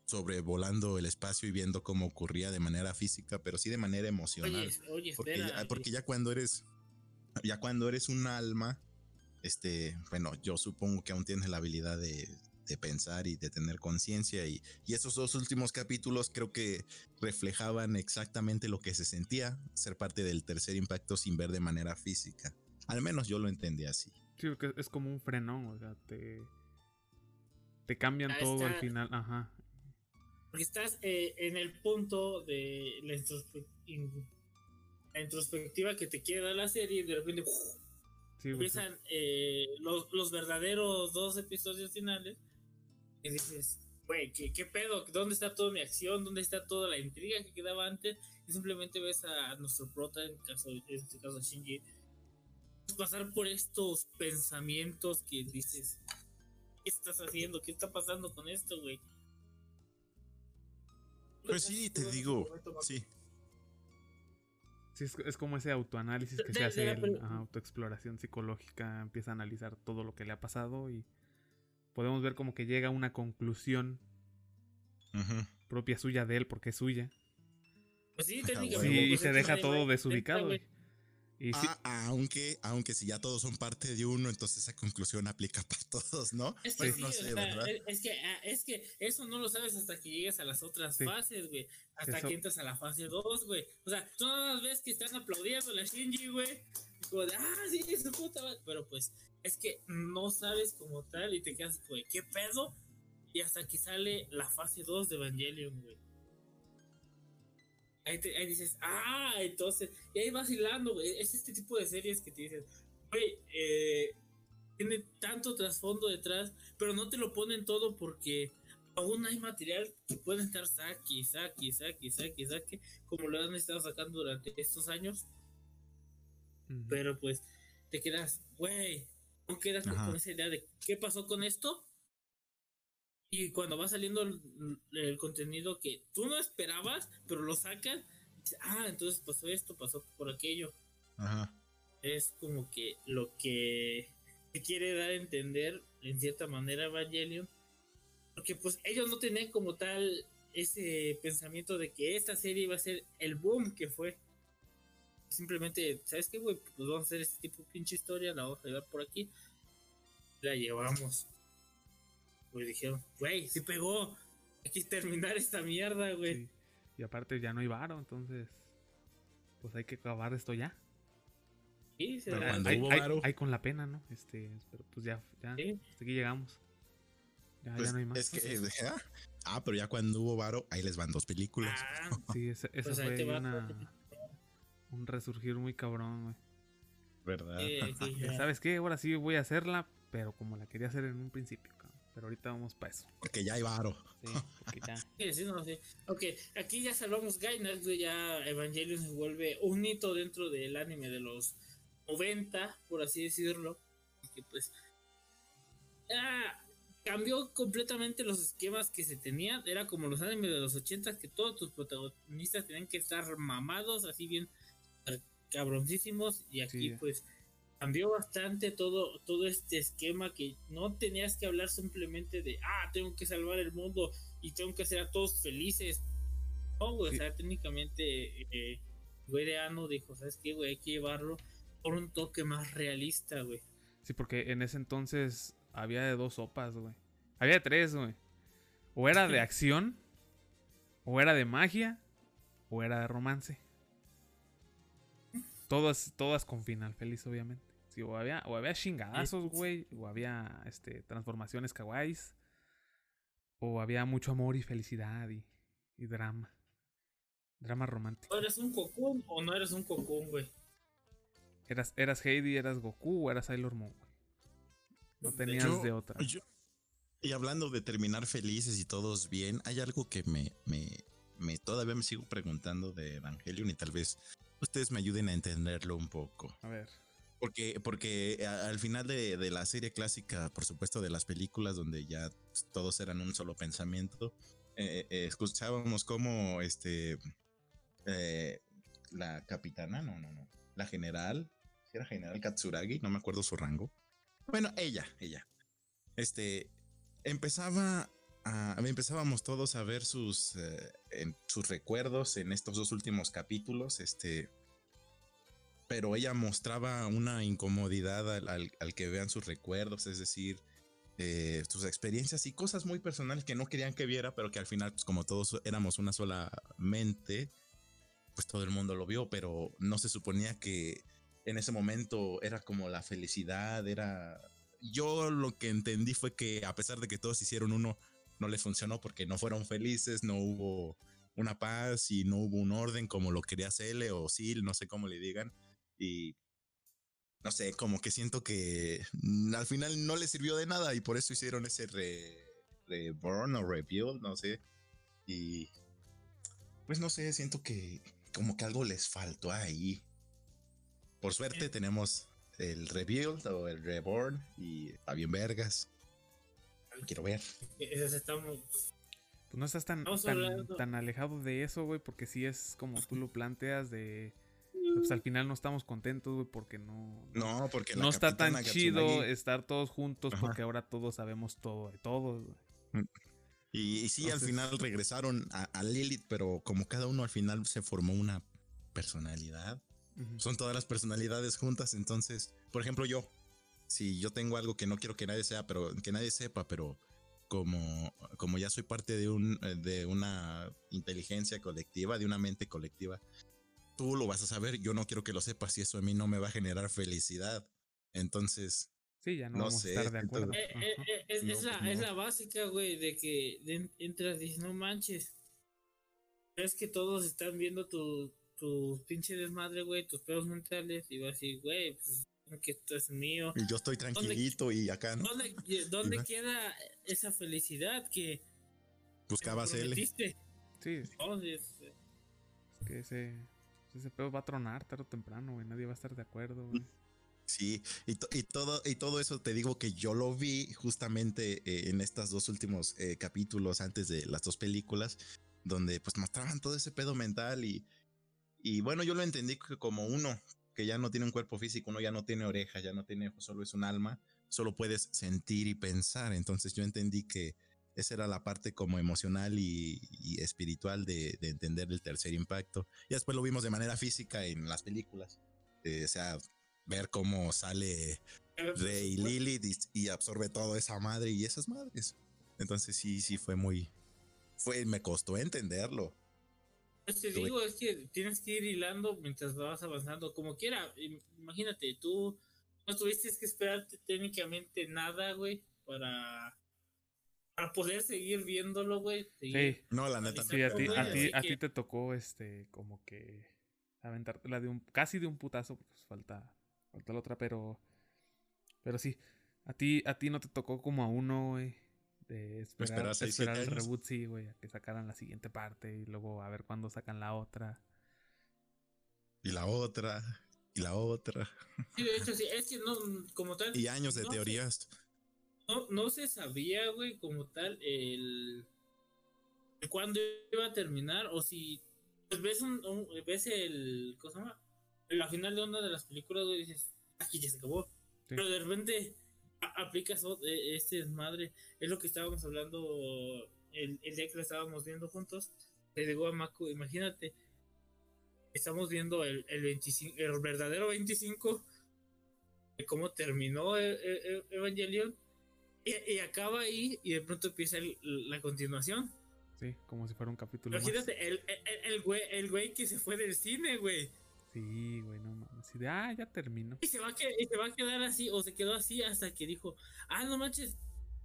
sobrevolando el espacio y viendo cómo ocurría de manera física, pero sí de manera emocional. Oye, oye, porque, espera. ya, porque ya cuando eres, ya cuando eres un alma, este, bueno, yo supongo que aún tienes la habilidad de, de pensar y de tener conciencia y, y esos dos últimos capítulos creo que reflejaban exactamente lo que se sentía ser parte del tercer impacto sin ver de manera física. Al menos yo lo entendí así. Sí, porque es como un frenón, o sea, te, te cambian Ah, todo al final, ajá. Porque estás eh, en el punto de la, la introspectiva que te quiere dar la serie y de repente empiezan eh, los, los verdaderos dos episodios finales y dices, güey, ¿qué, ¿qué pedo? ¿Dónde está toda mi acción? ¿Dónde está toda la intriga que quedaba antes? Y simplemente ves a nuestro prota, en, caso, en este caso Shinji, pasar por estos pensamientos que dices, ¿qué estás haciendo? ¿Qué está pasando con esto, güey? Pues sí, te digo, sí. Sí, es, es como ese autoanálisis que De- se de hace, ajá, autoexploración psicológica, empieza a analizar todo lo que le ha pasado y podemos ver como que llega a una conclusión propia suya de él, porque es suya. Pues sí, Ah, técnicamente. Sí, y pues, se es deja todo desubicado. Güey. Y Ah, aunque, aunque si ya todos son parte de uno, entonces esa conclusión aplica para todos, ¿no? Es que sí, no o sé, sea, ¿verdad? es- que, ah, es que eso no lo sabes hasta que llegues a las otras Sí. fases, güey. Hasta Eso- que entras a la fase 2, güey. O sea, tú nada más ves que están aplaudiendo a la Shinji, güey. Como de, ah, sí, su puta madre. Pero pues, es que no sabes como tal y te quedas como de, ¿qué pedo? Y hasta que sale la fase 2 de Evangelion, güey. Ahí, te- ahí dices, ah, entonces, y ahí vas hilando, güey. Es este tipo de series que te dicen, güey, eh, tiene tanto trasfondo detrás, pero no te lo ponen todo porque aún hay material que pueden estar saque, saque, saque, saque, saque, como lo han estado sacando durante estos años, pero pues te quedas, güey, no quedas Ajá. con esa idea de qué pasó con esto. Y cuando va saliendo el, el contenido que tú no esperabas, pero lo sacan, dices, ah, entonces pasó esto, pasó por aquello Ajá. es como que lo que te quiere dar a entender en cierta manera Evangelion porque pues ellos no tenían como tal ese pensamiento de que esta serie iba a ser el boom que fue. Simplemente sabes qué güey pues vamos a hacer este tipo de pinche historia la vamos a llevar por aquí la llevamos pues dijeron güey sí pegó hay que terminar esta mierda güey Sí. Y aparte ya no hay varo, entonces pues hay que acabar esto ya. Sí, se Pero hay, hubo hay- varo. hay con la pena, ¿no? Este, pero pues ya, ya, Sí. hasta aquí llegamos. Ya, Pues, ya no hay más. es que, ah, ah, pero ya cuando hubo varo, ahí les van dos películas. Ah, Sí, ese Pues fue una, un resurgir muy cabrón, güey. ¿Verdad? sí, sí. ¿Sabes qué? Ahora sí voy a hacerla, pero como la quería hacer en un principio. Pero ahorita vamos para eso. Porque ya hay varo. Sí, porque ya. Sí, sí, no, sí. Ok, aquí ya salvamos Gainax, ya Evangelion se vuelve un hito dentro del anime de los 90, por así decirlo. Que pues cambió completamente los esquemas que se tenían. Era como los animes de los 80 que todos tus protagonistas tenían que estar mamados, así bien cabroncísimos. Y aquí Sí. pues cambió bastante todo, todo este esquema que no tenías que hablar simplemente de, ah, tengo que salvar el mundo y tengo que hacer a todos felices. No, güey, Sí. o sea, técnicamente, eh, güey de Ano dijo, ¿sabes qué, güey? Hay que llevarlo por un toque más realista, güey. Sí, porque en ese entonces había de dos sopas, güey. Había de tres, güey. O era de acción, o era de magia, o era de romance. Todas, todas con final feliz, obviamente. Sí, o había, o había chingadazos, güey. O había este, transformaciones kawaiis. O había mucho amor y felicidad y, y drama. Drama romántico. ¿O eres un cocún o no eres un cocún, güey? Eras, eras Heidi, eras Goku o eras Sailor Moon, güey. No tenías Yo- de otra. yo- y hablando de terminar felices y todos bien, hay algo que me, me, me todavía me sigo preguntando de Evangelion y tal vez ustedes me ayuden a entenderlo un poco. A ver. Porque, porque a- al final de, de la serie clásica, por supuesto, de las películas donde ya todos eran un solo pensamiento, eh, eh, escuchábamos cómo este eh, la capitana, no, no, no, la general, ¿sí era general Katsuragi, no me acuerdo su rango. Bueno, ella, ella. Este empezaba a, empezábamos todos a ver sus eh, sus recuerdos en estos dos últimos capítulos, este pero ella mostraba una incomodidad al, al- al que vean sus recuerdos, es decir, eh, sus experiencias y cosas muy personales que no querían que viera, pero que al final, pues, como todos éramos una sola mente, pues todo el mundo lo vio, pero no se suponía que en ese momento era como la felicidad, era... Yo lo que entendí fue que a pesar de que todos hicieron uno, no les funcionó porque no fueron felices, no hubo una paz y no hubo un orden como lo quería Cele o Sil, no sé cómo le digan. Y no sé, como que siento que al final no les sirvió de nada y por eso hicieron ese re, reborn o rebuild, no sé. Y pues no sé, siento que como que algo les faltó ahí. Por suerte tenemos el rebuild o el reborn y está bien vergas. Quiero ver. Esos estamos. Pues no estás tan, tan, tan alejado de eso, güey, porque sí es como tú lo planteas de... Pues al final no estamos contentos, güey, porque no... No, porque no está tan chido estar todos juntos Ajá. porque ahora todos sabemos todo de todos, güey. Y, y sí, al final regresaron a, a Lilith, pero como cada uno al final se formó una personalidad. Son todas las personalidades juntas. Entonces, por ejemplo, yo, si yo tengo algo que no quiero que nadie sea, pero que nadie sepa, pero como, como ya soy parte de un eh, de una inteligencia colectiva, de una mente colectiva, tú lo vas a saber. Yo no quiero que lo sepas y eso a mí no me va a generar felicidad. Entonces, Sí, ya no, No vamos sé, a estar de acuerdo. entonces- Eh, eh, eh, es, No, es la, pues es no. la básica, güey, de que de- entras y dices, no manches. Es que todos están viendo tu, tu pinche desmadre, güey, tus pedos mentales. Y vas a decir, güey, pues que esto es mío. yo estoy tranquilito y acá no ¿Dónde, dónde Ajá. queda esa felicidad que buscaba que Cele. prometiste? Sí, es Entonces, eh, que ese, ese pedo va a tronar tarde o temprano, güey. Nadie va a estar de acuerdo, güey. Sí, y, to- y todo, y todo eso te digo que yo lo vi justamente eh, en estos dos últimos eh, capítulos antes de las dos películas, donde pues mostraban todo ese pedo mental y, y bueno, yo lo entendí que como uno que ya no tiene un cuerpo físico, uno ya no tiene oreja, ya no tiene ojos, solo es un alma, solo puedes sentir y pensar. Entonces yo entendí que esa era la parte como emocional y, y espiritual de, de entender el tercer impacto. Y después lo vimos de manera física en las películas. Eh, o sea, ver cómo sale Rey Lilith y, y absorbe toda esa madre y esas madres. Entonces sí, sí fue muy, fue, me costó entenderlo. Pues te digo, es que tienes que ir hilando mientras vas avanzando. Como quiera, im- imagínate, tú no tuviste que esperarte técnicamente nada, güey, para, para poder seguir viéndolo, güey. Sí, No, la neta. sí, a ti, a ti, a que- te tocó este como que aventártela de un casi de un putazo, porque pues falta falta la otra, pero pero sí, a ti a ti no te tocó como a uno, güey, de esperar, Esperar seis, esperar siete el años. reboot, sí, güey, a que sacaran la siguiente parte y luego a ver cuándo sacan la otra. Y la otra. Y la otra. Sí, de hecho, sí, es que no, como tal. Y años de no teorías. No, no se sabía, güey, como tal, el, el cuándo iba a terminar, o si pues ves un, un- ves el, ¿cómo se llama? La final de una de las películas, güey, dices, aquí ya se acabó. Sí. Pero de repente a- aplicas e- este desmadre, es lo que estábamos hablando el, el día que lo estábamos viendo juntos. Le digo a Mako, imagínate, estamos viendo el, el 25, el verdadero 25 de cómo terminó e- e- Evangelion y, y acaba ahí y de pronto empieza el- la continuación. Sí, como si fuera un capítulo más. Imagínate, el, el, el güey, el güey que se fue del cine, güey. Sí, güey, no mames. Así de, ah, ya terminó. Y se, va a que- y se va a quedar así, o se quedó así hasta que dijo, ah, no manches,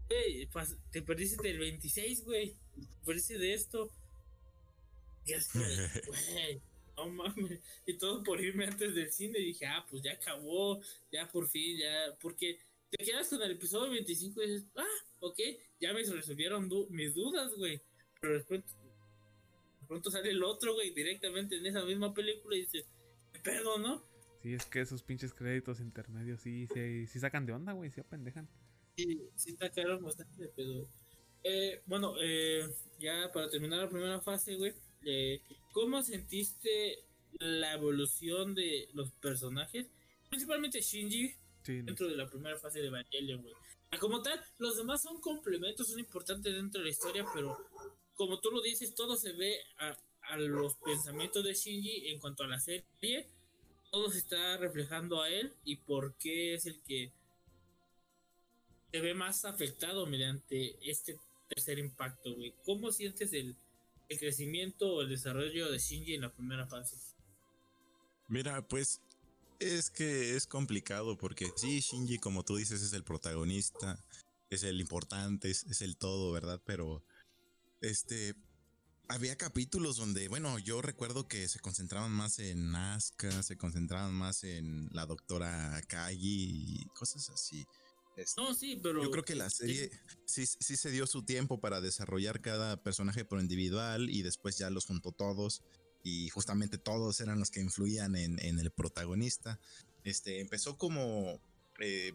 güey, te perdiste del 26, güey. Te perdiste de esto. Y así, güey, no mames. Y todo por irme antes del cine. Y dije, ah, pues ya acabó, ya por fin, ya. Porque te quedas con el episodio 25 y dices, ah, ok, ya me resolvieron du- mis dudas, güey. Pero después, de pronto sale el otro, güey, directamente en esa misma película y dices, ¿qué pedo, no? Sí, es que esos pinches créditos intermedios sí, sí, sí sacan de onda, güey, sí apendejan. Sí, sí claro bastante de pedo. Eh, bueno, eh, ya para terminar la primera fase, güey, eh, ¿cómo sentiste la evolución de los personajes? Principalmente Shinji Sí, no- dentro de la primera fase de Evangelion, güey. Ah, Como tal, los demás son complementos, son importantes dentro de la historia, pero como tú lo dices, todo se ve a, a los pensamientos de Shinji en cuanto a la serie. Todo se está reflejando a él y por qué es el que se ve más afectado mediante este tercer impacto, güey. ¿Cómo sientes el, el crecimiento o el desarrollo de Shinji en la primera fase? Mira, pues es que es complicado porque sí, Shinji, como tú dices, es el protagonista, es el importante, es, es el todo, ¿verdad? Pero este había capítulos donde, bueno, yo recuerdo que se concentraban más en Asuka, se concentraban más en la doctora Kagi y cosas así. Este, No, sí, pero... Yo creo que la serie sí, sí se dio su tiempo para desarrollar cada personaje por individual y después ya los juntó todos y justamente todos eran los que influían en, en el protagonista. Este empezó como eh,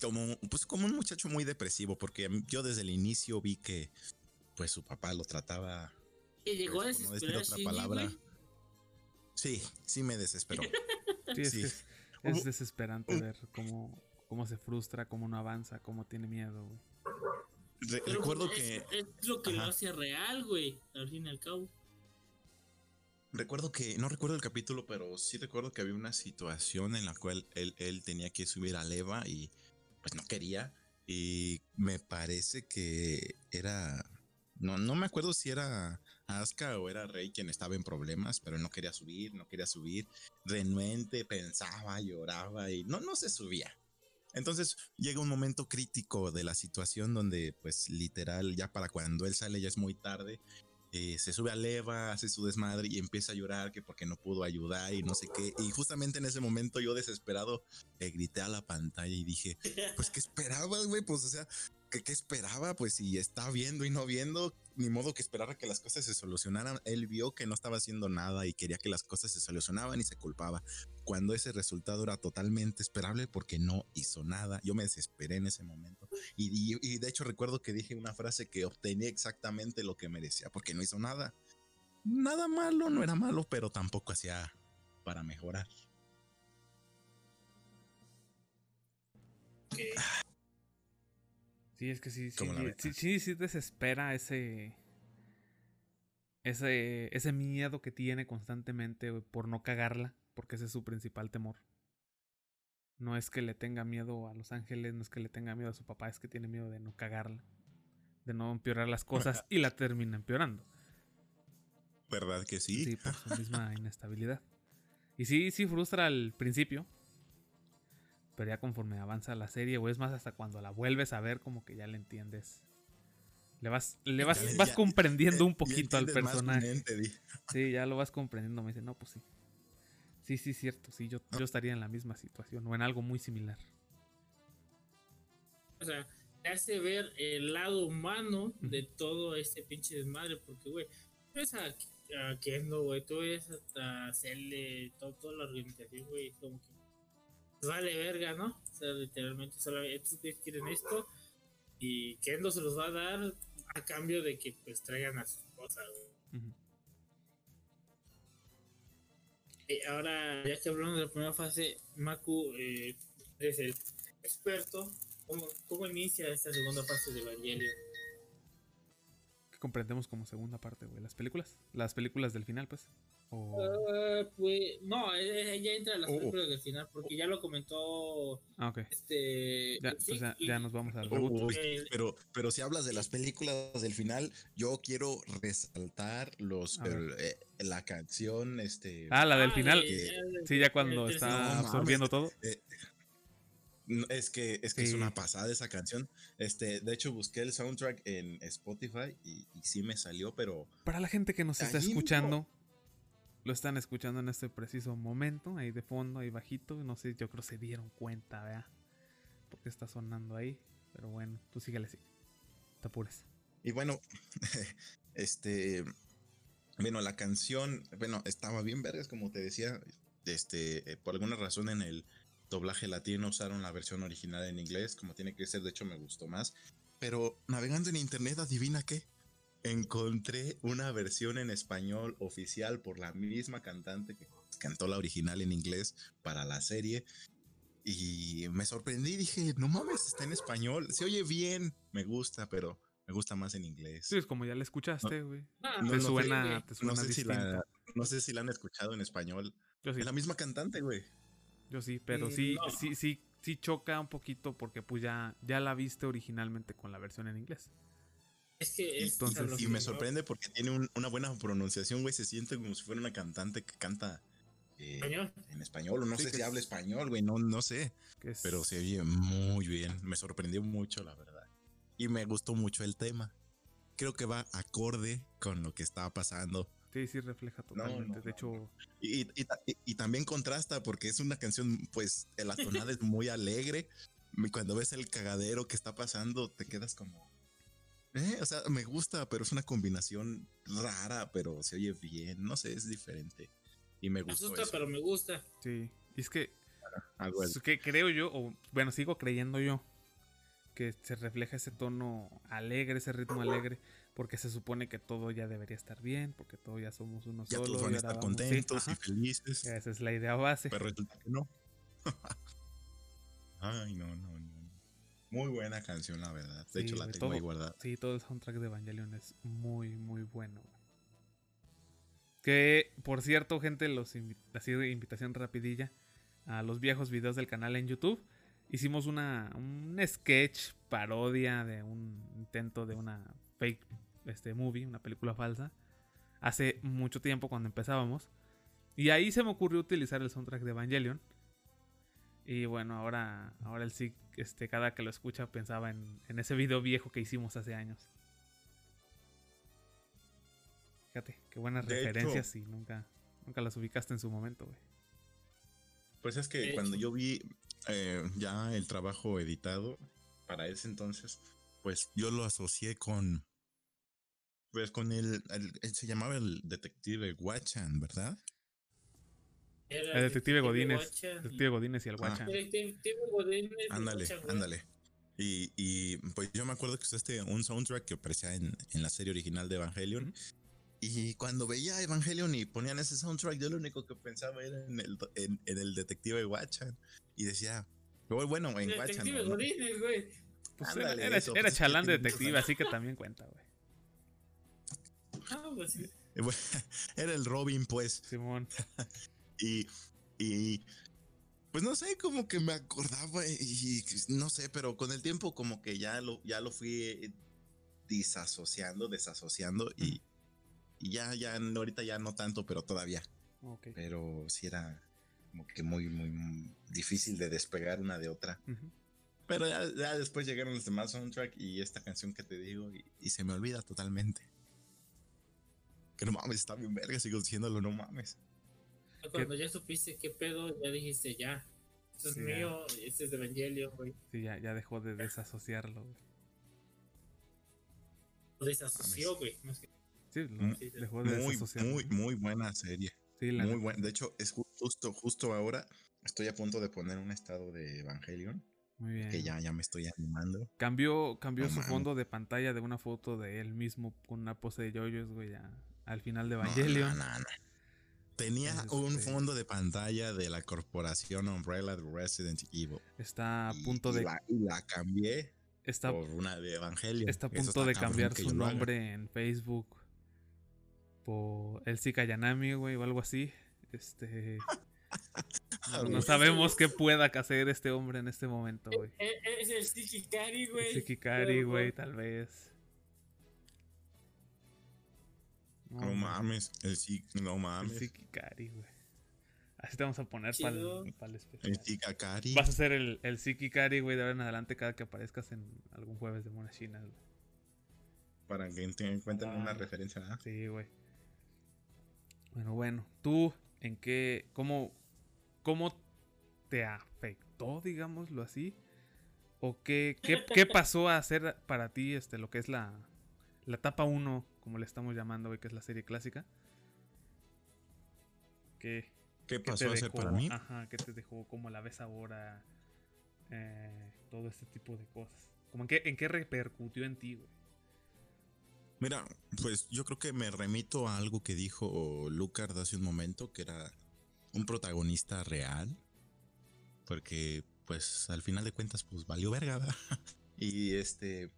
como pues como un muchacho muy depresivo porque yo desde el inicio vi que pues su papá lo trataba llegó a pues, no decir desesperar a otra Shinji, palabra. güey. Sí, sí me desesperó. sí, es, sí. que es, es desesperante ver cómo, cómo se frustra, cómo no avanza, cómo tiene miedo, güey. Re- Pero recuerdo es, que es lo que lo hace real, güey, al fin y al cabo. Recuerdo que, no recuerdo el capítulo, pero sí recuerdo que había una situación en la cual él, tenía que subir a Leva y pues no quería. Y me parece que era, no, no me acuerdo si era Asuka o era Rey quien estaba en problemas, pero no quería subir, no quería subir. Renuente, pensaba, lloraba y no, no se subía. Entonces llega un momento crítico de la situación donde pues literal ya para cuando él sale ya es muy tarde eh, se sube a leva, hace su desmadre y empieza a llorar que porque no pudo ayudar y no sé qué. Y justamente en ese momento yo desesperado le grité a la pantalla y dije, pues ¿qué esperabas, güey? Pues o sea, ¿qué, qué esperaba? Pues si está viendo y no viendo, ni modo que esperara que las cosas se solucionaran. Él vio que no estaba haciendo nada y quería que las cosas se solucionaban y se culpaba. Cuando ese resultado era totalmente esperable porque no hizo nada. Yo me desesperé en ese momento. Y, y- y de hecho recuerdo que dije una frase que obtenía exactamente lo que merecía, porque no hizo nada. Nada malo, no era malo, pero tampoco hacía para mejorar. Sí, es que sí, sí, sí, sí, sí, sí desespera ese, ese, ese miedo que tiene constantemente por no cagarla, porque ese es su principal temor. No es que le tenga miedo a Los Ángeles, no es que le tenga miedo a su papá, es que tiene miedo de no cagarla, de no empeorar las cosas y la termina empeorando. ¿Verdad que sí? Sí, por su misma inestabilidad. Y sí, sí frustra al principio. Pero ya conforme avanza la serie, o es más, hasta cuando la vuelves a ver, como que ya le entiendes. Le vas, le vas, Ya- vas ya- comprendiendo un poquito al más personaje. Sí, ya lo vas comprendiendo. Me dice, no, pues sí. Sí, sí, cierto. Sí, yo, yo estaría en la misma situación o en algo muy similar. O sea, te hace ver el lado humano de todo este pinche desmadre, porque, güey, tú ves a, a Kendo, güey, tú ves hasta Cele, todo, toda la organización, güey, como que vale verga, ¿no? O sea, literalmente, solamente estos güeyes quieren esto y Kendo se los va a dar a cambio de que, pues, traigan a su esposa, güey. Eh, ahora, ya que hablamos de la primera fase, Maku, eh, eres el experto. ¿Cómo, ¿Cómo inicia esta segunda fase de Evangelion? Que comprendemos como segunda parte, güey. Las películas. Las películas del final, pues. Ah, pues, no, eh, eh, ya entra las Oh, oh. películas del final, porque ya lo comentó Ah, este. Ya, sí, o sea, y- ya nos vamos al Oh, reboot. Uy, Eh, pero, pero si hablas de las películas del final, yo quiero resaltar los A eh, la canción, este Ah, la del ah, final. Sí, ya cuando está No absorbiendo todo. es que es que es una pasada esa canción. Este, de hecho busqué el soundtrack en Spotify y, y sí me salió, pero Para la gente que nos está escuchando, lo están escuchando en este preciso momento, ahí de fondo, ahí bajito. No sé, yo creo se dieron cuenta, ¿verdad? Porque está sonando ahí. Pero bueno, tú síguele así. Te apures. y bueno, este bueno, la canción, bueno, estaba bien vergas como te decía, este, eh, por alguna razón en el doblaje latino usaron la versión original en inglés, como tiene que ser, de hecho me gustó más. Pero navegando en internet, adivina qué. Encontré una versión en español oficial por la misma cantante que cantó la original en inglés para la serie. Y me sorprendí, dije, no mames, está en español. Se oye bien, me gusta, pero me gusta más en inglés. Sí, es como ya la escuchaste, güey. No, te, no sé, suena, te suena No sé, si la, no sé si la han escuchado en español. Yo sí, Es la misma cantante, güey. yo sí, pero sí, no. sí, sí, sí choca un poquito porque pues ya, ya la viste originalmente con la versión en inglés. Es que es Entonces, Y me sorprende porque tiene un- una buena pronunciación, güey. Se siente como si fuera una cantante que canta eh, Español. en español. O no Sí, sé si es- habla español, güey. No, no sé. Es, Pero se oye muy bien. Me sorprendió mucho, la verdad. Y me gustó mucho el tema. Creo que va acorde con lo que estaba pasando. Sí, sí refleja totalmente. no, de hecho, Y, y- y- y también contrasta porque es una canción, pues, la tonada es muy alegre. Y Cuando ves el cagadero que está pasando, te quedas como... Eh, o sea, me gusta, pero es una combinación rara, pero se oye bien. No sé, es diferente. Y me Me gustó asusta, eso. pero me gusta. sí. Y es que Algo Es que creo yo, o bueno, sigo creyendo yo, que se refleja ese tono alegre, ese ritmo alegre, porque se supone que todo ya debería estar bien, porque todos ya somos uno ya solo. todos van a estar sí, contentos y felices. Esa es la idea base. Pero resulta que no. Ay, no, no, no. Muy buena canción, la verdad. De Sí, hecho, la tengo todo- ahí guardada. Sí, todo el soundtrack de Evangelion es muy, muy bueno. Que, por cierto, gente, los invi- así de invitación rapidilla a los viejos videos del canal en YouTube. Hicimos una, un sketch parodia de un intento de una fake este, movie, una película falsa, hace mucho tiempo cuando empezábamos. Y ahí se me ocurrió utilizar el soundtrack de Evangelion. Y bueno, ahora, ahora el sí, este, cada que lo escucha pensaba en, en ese video viejo que hicimos hace años. Fíjate, qué buenas De referencias y nunca, nunca las ubicaste en su momento, güey. Pues es que De cuando hecho. yo vi eh, ya el trabajo editado para ese entonces, pues yo lo asocié con, pues con el, se llamaba el detective Watchan, ¿verdad? Era El detective Godínez. Detective Godínez y el Ah. Guacha. Detective Godínez y Ándale, ándale. Y, y pues yo me acuerdo que usaste un soundtrack que aparecía en, en la serie original de Evangelion. Y cuando veía Evangelion y ponían ese soundtrack, yo lo único que pensaba era en el, en, en el detective Watchan. Y decía, bueno, en Watchan. Detective ¿no? Godínez, güey. Pues Ándale, era, era, eso, era pues, chalán de detective, así que también cuenta, güey. Ah, pues sí. Era el Robin, pues. Simón. Y, y pues no sé, como que me acordaba y, y no sé, pero con el tiempo como que ya lo, ya lo fui disasociando, desasociando y, y ya, ya, ahorita ya no tanto, pero todavía. Pero sí era como que muy, muy, muy difícil de despegar una de otra. Pero ya, ya después llegaron los demás soundtrack y esta canción que te digo y, y se me olvida totalmente. Que no mames, está bien verga, sigo diciéndolo, no mames. Cuando ya supiste qué pedo, ya dijiste ya. Esto es Sí, ya. mío, este es de Evangelio, güey. Sí, ya, ya dejó de desasociarlo, güey. Lo desasoció, güey. Sí, lo- Mm, dejó de Muy, desasociarlo. muy, muy buena serie. Sí, la Muy buena. De hecho, es ju- justo, justo ahora estoy a punto de poner un estado de Evangelion. Muy bien. Que ya, ya me estoy animando. Cambió, cambió su fondo de pantalla de una foto de él mismo con una pose de yoyos, güey, ya al final de No, Evangelion. no, no, no. Tenía Este- un fondo de pantalla de la corporación Umbrella de Resident Evil. Está a punto y de La, y la cambié está, por una de Evangelion. está a punto de cambiar su nombre en Facebook por el Kayanami, güey, o algo así. Este no, sabemos qué pueda hacer este hombre en este momento, güey. Eh, eh, Es el Sikikari, güey. Sikikari, Pero, güey, tal vez. No mames, el sí, no El mames. Sikikari, güey. Así te vamos a poner para Chido. el especial. El. Vas a ser el, el Sikikari, güey, de ahora en adelante cada que aparezcas en algún jueves de Monas Chinas, güey. Para que tengan en cuenta una Ah. referencia. ¿verdad? Sí, güey. Bueno, bueno. ¿Tú en qué, cómo, cómo te afectó, digámoslo así? ¿O qué, qué, qué pasó a hacer para ti este, lo que es la, la etapa 1, como le estamos llamando, güey, que es la serie clásica? ¿Qué, ¿Qué pasó a hacer para mí? Ajá, ¿qué te dejó? ¿Cómo la ves ahora? Eh, todo este tipo de cosas. ¿Cómo en, qué, ¿En qué repercutió en ti, güey? Mira, pues yo creo que me remito a algo que dijo Lucard hace un momento, que era un protagonista real. Porque, pues, al final de cuentas, pues valió verga. ¿verdad? Y este.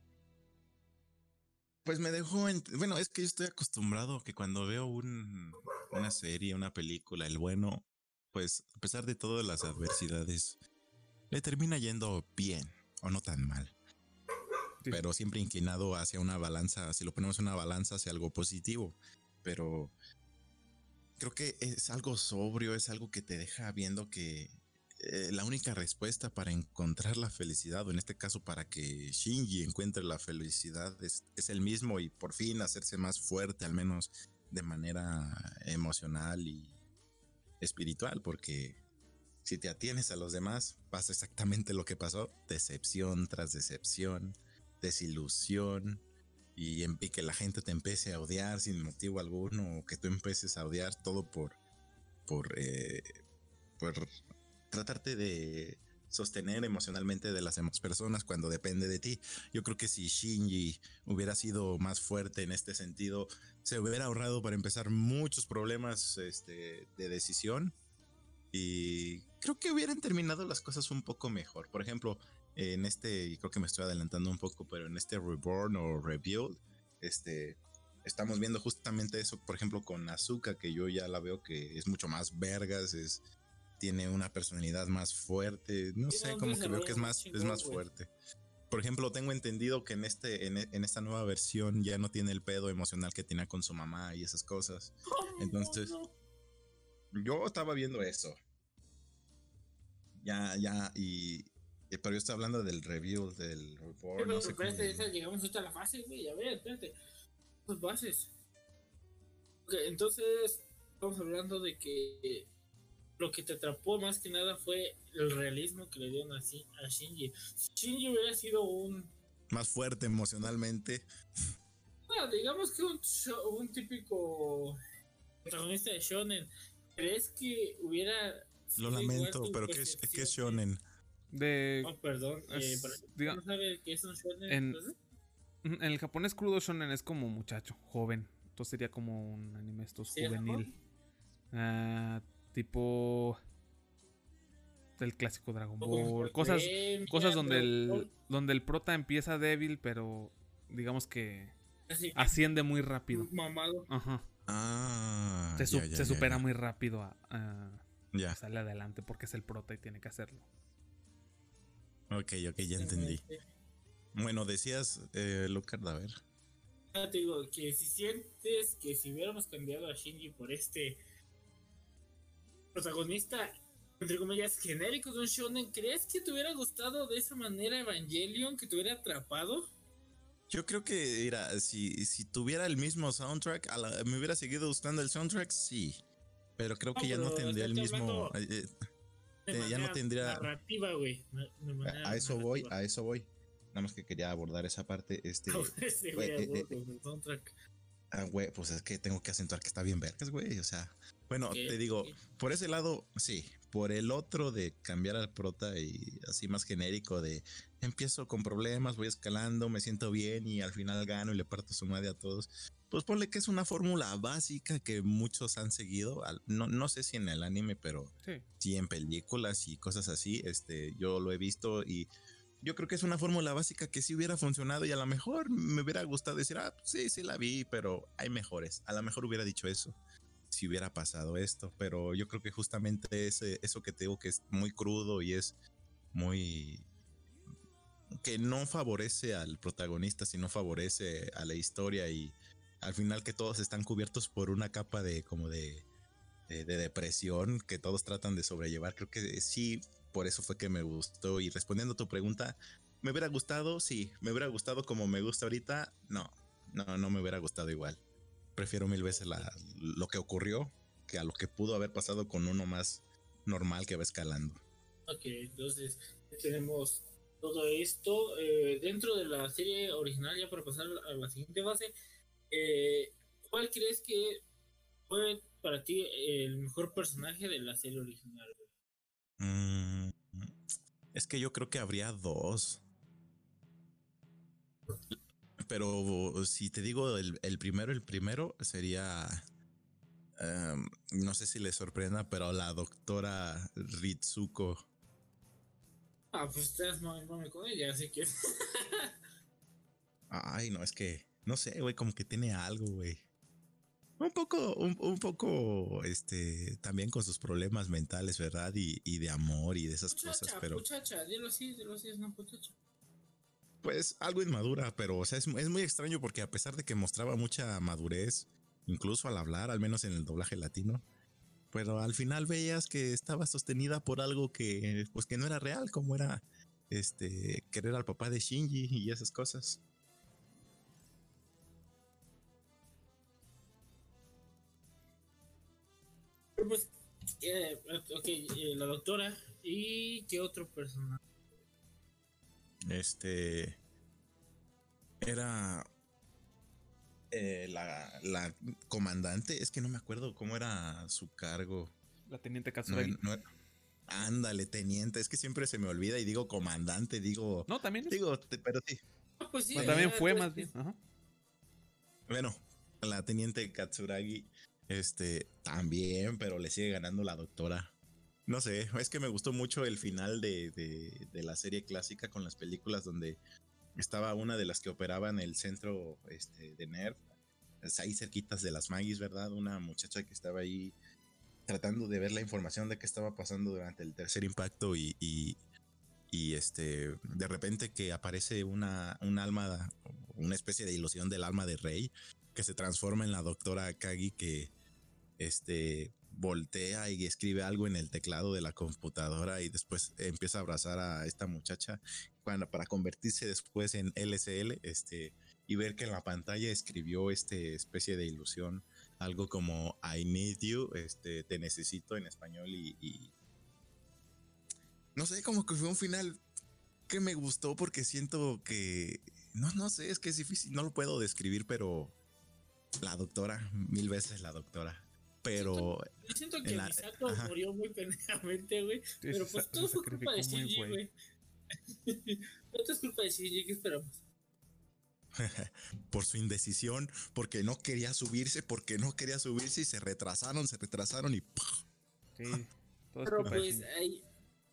Pues me dejó. en- bueno, es que yo estoy acostumbrado a que cuando veo un- una serie, una película, el bueno, pues, a pesar de todas las adversidades, le termina yendo bien o no tan mal Sí. pero siempre inclinado hacia una balanza, si lo ponemos en una balanza hacia algo positivo, pero creo que es algo sobrio, es algo que te deja viendo que eh, la única respuesta para encontrar la felicidad, o en este caso para que Shinji encuentre la felicidad, es, es el mismo y por fin hacerse más fuerte, al menos de manera emocional y espiritual, porque si te atienes a los demás, pasa exactamente lo que pasó, decepción tras decepción, desilusión y en que la gente te empiece a odiar sin motivo alguno o que tú empieces a odiar todo por por eh, por tratarte de sostener emocionalmente de las personas cuando depende de ti. Yo creo que si Shinji hubiera sido más fuerte en este sentido, se hubiera ahorrado para empezar muchos problemas este, de decisión y creo que hubieran terminado las cosas un poco mejor. Por ejemplo, en este, y creo que me estoy adelantando un poco, pero en este Reborn o Rebuild, este, estamos viendo justamente eso, por ejemplo, con Azuka, que yo ya la veo que es mucho más vergas, es, tiene una personalidad más fuerte, no sé, como que veo que es más, es más fuerte. Por ejemplo, tengo entendido que en este, en, en esta nueva versión ya no tiene el pedo emocional que tenía con su mamá y esas cosas. Entonces, yo estaba viendo eso. Ya, ya, y. eh, Pero yo estoy hablando del review del. Pero, no sé espérate, cómo- llegamos ahorita a la fase, güey. A ver, espérate. Las bases. Ok, entonces, estamos hablando de que lo que te atrapó más que nada fue el realismo que le dieron así a Shinji. Shinji hubiera sido un. Más fuerte emocionalmente. ah, digamos que un, típico protagonista de Shonen. ¿Crees que hubiera. Lo lamento, pero ¿qué es, ¿qué es percepción? Shonen? De, Oh, perdón. Eh, Es- para- diga- ¿No sabe qué es un Shonen? En- entonces? en el japonés crudo shonen es como muchacho, joven. Entonces sería como un anime estos ¿Sí, en juvenil. Ah, tipo del clásico Dragon Ball. Cosas, cosas donde el, donde el prota empieza débil, pero digamos que asciende muy rápido. mamado. Ajá. Ah. Se, su- ya, ya, se ya, supera ya. muy rápido a, a- Ya, a salir adelante porque es el prota y tiene que hacerlo. ok, ok, ya entendí. Bueno, decías, eh, Lucard, a ver. Ya te digo que si sientes que si hubiéramos cambiado a Shinji por este protagonista, entre comillas, genérico de un shonen, ¿crees que te hubiera gustado de esa manera Evangelion, que te hubiera atrapado? Yo creo que, mira, si, si tuviera el mismo soundtrack, a la- me hubiera seguido gustando el soundtrack, sí. Pero creo que ya no tendría el mismo. eh, eh, Eh, ya no tendría- Narrativa, güey. a, a eso voy, a eso voy. Nada más que quería abordar esa parte. Este, güey, güey, a eh, el soundtrack. ah, güey, pues es que tengo que acentuar que está bien vergas, güey. O sea, bueno, te digo, por ese lado, sí. Por el otro de cambiar al prota y así más genérico de empiezo con problemas, voy escalando, me siento bien y al final gano y le parto su madre a todos. Pues ponle que es una fórmula básica que muchos han seguido. al- No, no sé si en el anime, pero Sí. sí en películas y cosas así. Este, yo lo he visto y yo creo que es una fórmula básica que sí hubiera funcionado y a lo mejor me hubiera gustado decir, ah, sí, sí la vi, pero hay mejores. A lo mejor hubiera dicho eso si hubiera pasado esto, pero yo creo que justamente ese, eso que te digo que es muy crudo y es muy que no favorece al protagonista, sino favorece a la historia y al final que todos están cubiertos por una capa de como de, de, de depresión que todos tratan de sobrellevar. Creo que sí, por eso fue que me gustó. Y respondiendo a tu pregunta, ¿me hubiera gustado? Sí, me hubiera gustado como me gusta ahorita. No, no, no me hubiera gustado igual. Prefiero mil veces la, lo que ocurrió que a lo que pudo haber pasado con uno más normal que va escalando. Ok, entonces tenemos todo esto eh, dentro de la serie original, ya para pasar a la siguiente fase. eh, ¿Cuál crees que fue para ti el mejor personaje de la serie original? Mm, es que yo creo que habría dos. Pero si te digo el, el primero, el primero sería. em, no sé si le sorprenda, pero la doctora Ritsuko. Ah, pues estás mami, mami con ella, así que. Ay, no, es que. No sé, güey, como que tiene algo, güey. Un poco, un, un poco, este, también con sus problemas mentales, ¿verdad? Y, y de amor y de esas cosas, pero. muchacha, dilo así, dilo así, es una muchacha. Pues algo inmadura, pero o sea, es, es muy extraño porque a pesar de que mostraba mucha madurez, incluso al hablar, al menos en el doblaje latino, pero al final veías que estaba sostenida por algo que, pues que no era real, como era este querer al papá de Shinji y esas cosas. Pues, eh, ok, eh, la doctora. ¿Y qué otro personaje? Este era eh, la, la comandante, es que no me acuerdo cómo era su cargo. La teniente Katsuragi. no- ándale, teniente, es que siempre se me olvida y digo comandante, digo, No, también. digo, te- pero sí, pues sí, bueno, también fue pues, más bien. Ajá. Bueno, la teniente Katsuragi, este, también, pero le sigue ganando la doctora. No sé, es que me gustó mucho el final de, de- la serie clásica con las películas donde estaba una de las que operaba en el centro este, de Nerf, es ahí cerquitas de las Magis, ¿verdad? Una muchacha que estaba ahí tratando de ver la información de qué estaba pasando durante el tercer impacto y, y, y, este, de repente que aparece una, un alma, una especie de ilusión del alma de Rey que se transforma en la doctora Kagi que este voltea y escribe algo en el teclado de la computadora y después empieza a abrazar a esta muchacha para, convertirse después en LSL este y ver que en la pantalla escribió este especie de ilusión algo como I need you este te necesito en español y, y no sé como que fue un final que me gustó porque siento que no no sé es que es difícil no lo puedo describir pero la doctora, mil veces la doctora. Pero Yo siento que la- Misato ajá. murió muy pendejamente, güey. Pero pues se- todo se fue culpa de Shinji, güey. Todo es culpa de Shinji, ¿qué esperamos? por su indecisión, porque no quería subirse, porque no quería subirse y se retrasaron, se retrasaron y. Sí, todo Pero pues ahí,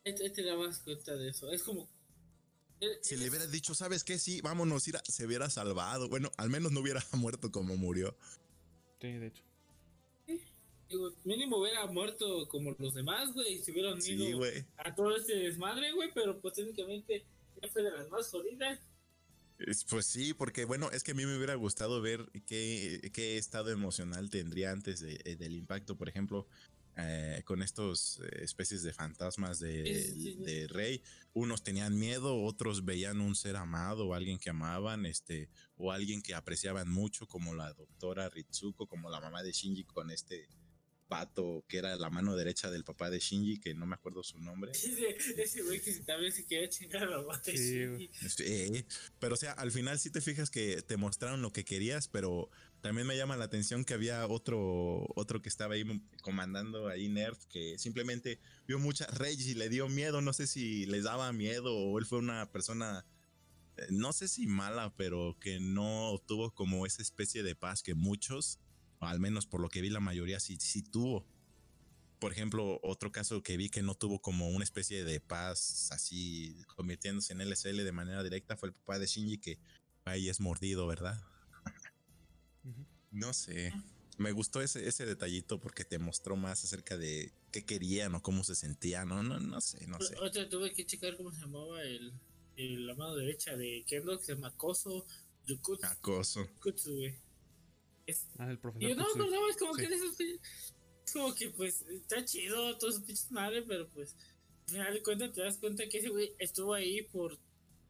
ahí te, te dabas cuenta de eso. Es como. eh, si le hubiera dicho, ¿sabes qué? Sí, vámonos, ir a- se hubiera salvado. Bueno, al menos no hubiera muerto como murió. Sí, de hecho. Digo, mínimo hubiera muerto como los demás, güey. Si hubieran Sí, ido a todo este desmadre, güey. Pero pues técnicamente ya fue de las más. Es- Pues sí, porque bueno, es que a mí me hubiera gustado ver qué, qué estado emocional tendría antes de- eh, del impacto, por ejemplo, eh, con estos eh, especies de fantasmas de, Sí, sí, sí. de Rey. Unos tenían miedo, otros veían un ser amado o alguien que amaban, este, o alguien que apreciaban mucho, como la doctora Ritsuko, como la mamá de Shinji con este pato que era la mano derecha del papá de Shinji, que no me acuerdo su nombre. Ese, ese güey que también se quiere chingar a la güey. Sí, pero o sea, al final sí te fijas que te mostraron lo que querías, pero también me llama la atención que había otro, otro que estaba ahí comandando ahí Nerf, que simplemente vio mucha rage y le dio miedo, no sé si les daba miedo o él fue una persona, eh, no sé si mala, pero que no tuvo como esa especie de paz que muchos, al menos por lo que vi la mayoría sí, sí tuvo. Por ejemplo, otro caso que vi que no tuvo como una especie de paz así convirtiéndose en LSL de manera directa fue el papá de Shinji que ahí es mordido, ¿verdad? No sé. Me gustó ese, ese detallito porque te mostró más acerca de qué querían o cómo se sentían. No, no, no sé, no sé. Otra tuve que checar cómo se llamaba el, el- la mano derecha de Kendo, que se llama Koso Yukutsu, Acoso. Yukutsu, güey. Es- Ah, el y profesor. yo no acordaba, es como Sí. que en esos pi- es como que pues está chido todo su pinche madre, pero pues al final de cuentas te das cuenta que ese güey estuvo ahí por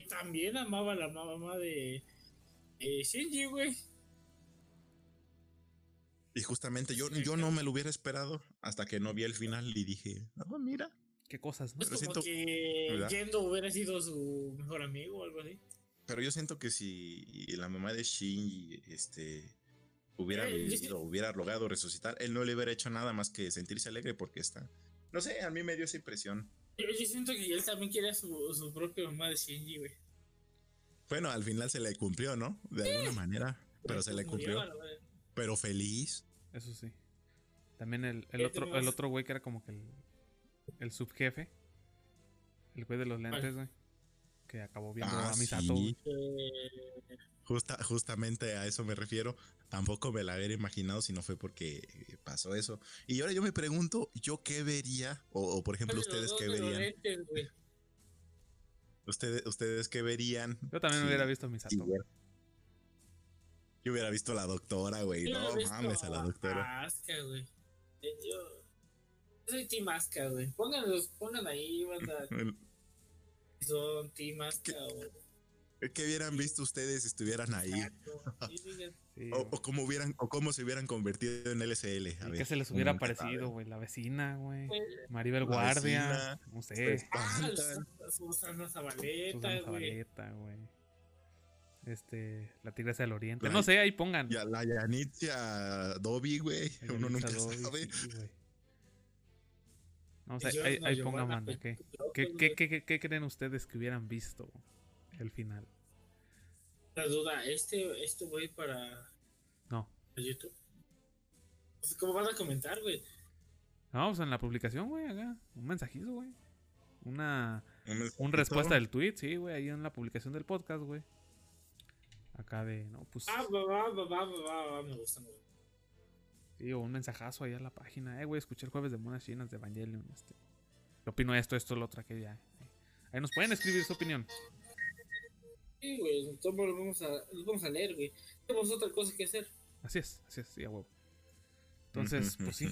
también amaba a la mamá de eh, Shinji, güey. Y justamente yo, yo no me lo hubiera esperado hasta que no vi el final y dije, oh, mira. ¿Qué cosas, no? Es Pero como siento- que ¿verdad? Gendo hubiera sido su mejor amigo o algo así. Pero yo siento que si la mamá de Shinji este, hubiera Eh, vivido, hubiera logrado resucitar, él no le hubiera hecho nada más que sentirse alegre porque está. No sé, a mí me dio esa impresión. Yo, yo siento que él también quería su, su propia mamá de Shinji, güey. Bueno, al final se le cumplió, ¿no? De alguna manera. Pero se le cumplió. a. Pero feliz. Eso sí. También el, el ¿Qué otro, tenemos? el otro güey que era como que el, el subjefe. El güey de los lentes, güey. Que acabó viendo Ah, a Misato, sí. Justa, justamente a eso me refiero. Tampoco me la hubiera imaginado si no fue porque pasó eso. Y ahora yo me pregunto, ¿yo qué vería? O, o, por ejemplo, ustedes qué verían. lentes. Ustedes, ustedes qué verían. Yo también si- hubiera visto a Misato. si hubiera- Yo hubiera visto a la doctora, güey. No mames a la doctora. Asuka, güey. Eh, Yo, soy Team Asuka, güey. Pónganlos, pongan ahí, banda. Son Team Asuka o. ¿Qué hubieran visto ustedes si estuvieran ahí? Sí, O, o cómo hubieran, o cómo se hubieran convertido en LSL. A ¿Y ver, qué se les ¿cómo hubiera parecido, güey? La vecina, güey. güey. Maribel La Guardia. vecina, No sé. pues, Ah, Susana Zabaleta, güey. Este, la Tigresa del Oriente. La- no sé, ahí pongan. La Yanitzia Dobby, güey. Uno nunca Dobby, sabe. sí, sé, Yo- ahí, no, ahí yo pongan van a banda. ¿Qué, qué, qué, qué- qué creen ustedes que hubieran visto el final? La duda, este, este güey para No. para YouTube. Pues, ¿Cómo van a comentar, güey? No, pues en la publicación, güey, acá. Un mensajito, güey. Una, Un respuesta del tweet, sí, güey, ahí en la publicación del podcast, güey. Acá de, no, pues. Ah, va, va, va, va, va, va, va, me gusta, güey. Sí, o un mensajazo ahí a la página. Eh, güey, escuché el jueves de Monas Chinas de Evangelion. Este. ¿Qué opino esto, esto, lo otro, que ya? Ahí nos pueden escribir su opinión. Sí, güey, todos lo vamos a, lo vamos a leer, güey. Tenemos otra cosa que hacer. Así es, así es, sí, a huevo. Entonces, pues sí.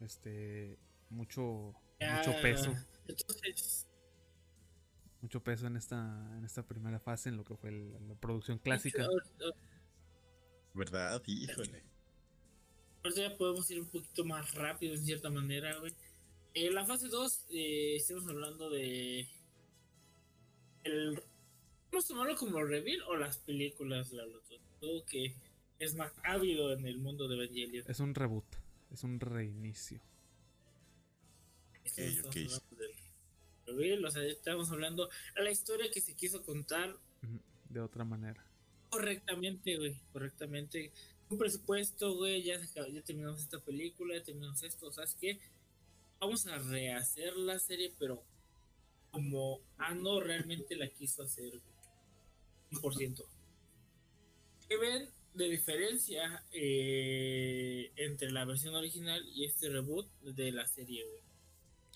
Este. Mucho. Ya, Mucho peso. Entonces, Mucho peso en esta. En esta primera fase, en lo que fue el- la producción clásica. ¿Verdad? Híjole. Ahorita ya podemos ir un poquito más rápido, en cierta manera, güey. En la fase 2, eh, estamos hablando de. El, ¿Vamos a tomarlo como reveal o las películas, la Todo que es más ávido en el mundo de Evangelion. Es un reboot. Es un reinicio. Estamos ok. hablando del reveal, o sea, estamos hablando de la historia que se quiso contar De otra manera. correctamente, güey, correctamente. Un presupuesto, güey, ya, ya terminamos esta película, ya terminamos esto, ¿sabes qué? Vamos a rehacer la serie, pero como Ano realmente la quiso hacer, güey. 100%. ¿Qué ven de diferencia eh, entre la versión original y este reboot de la serie, güey?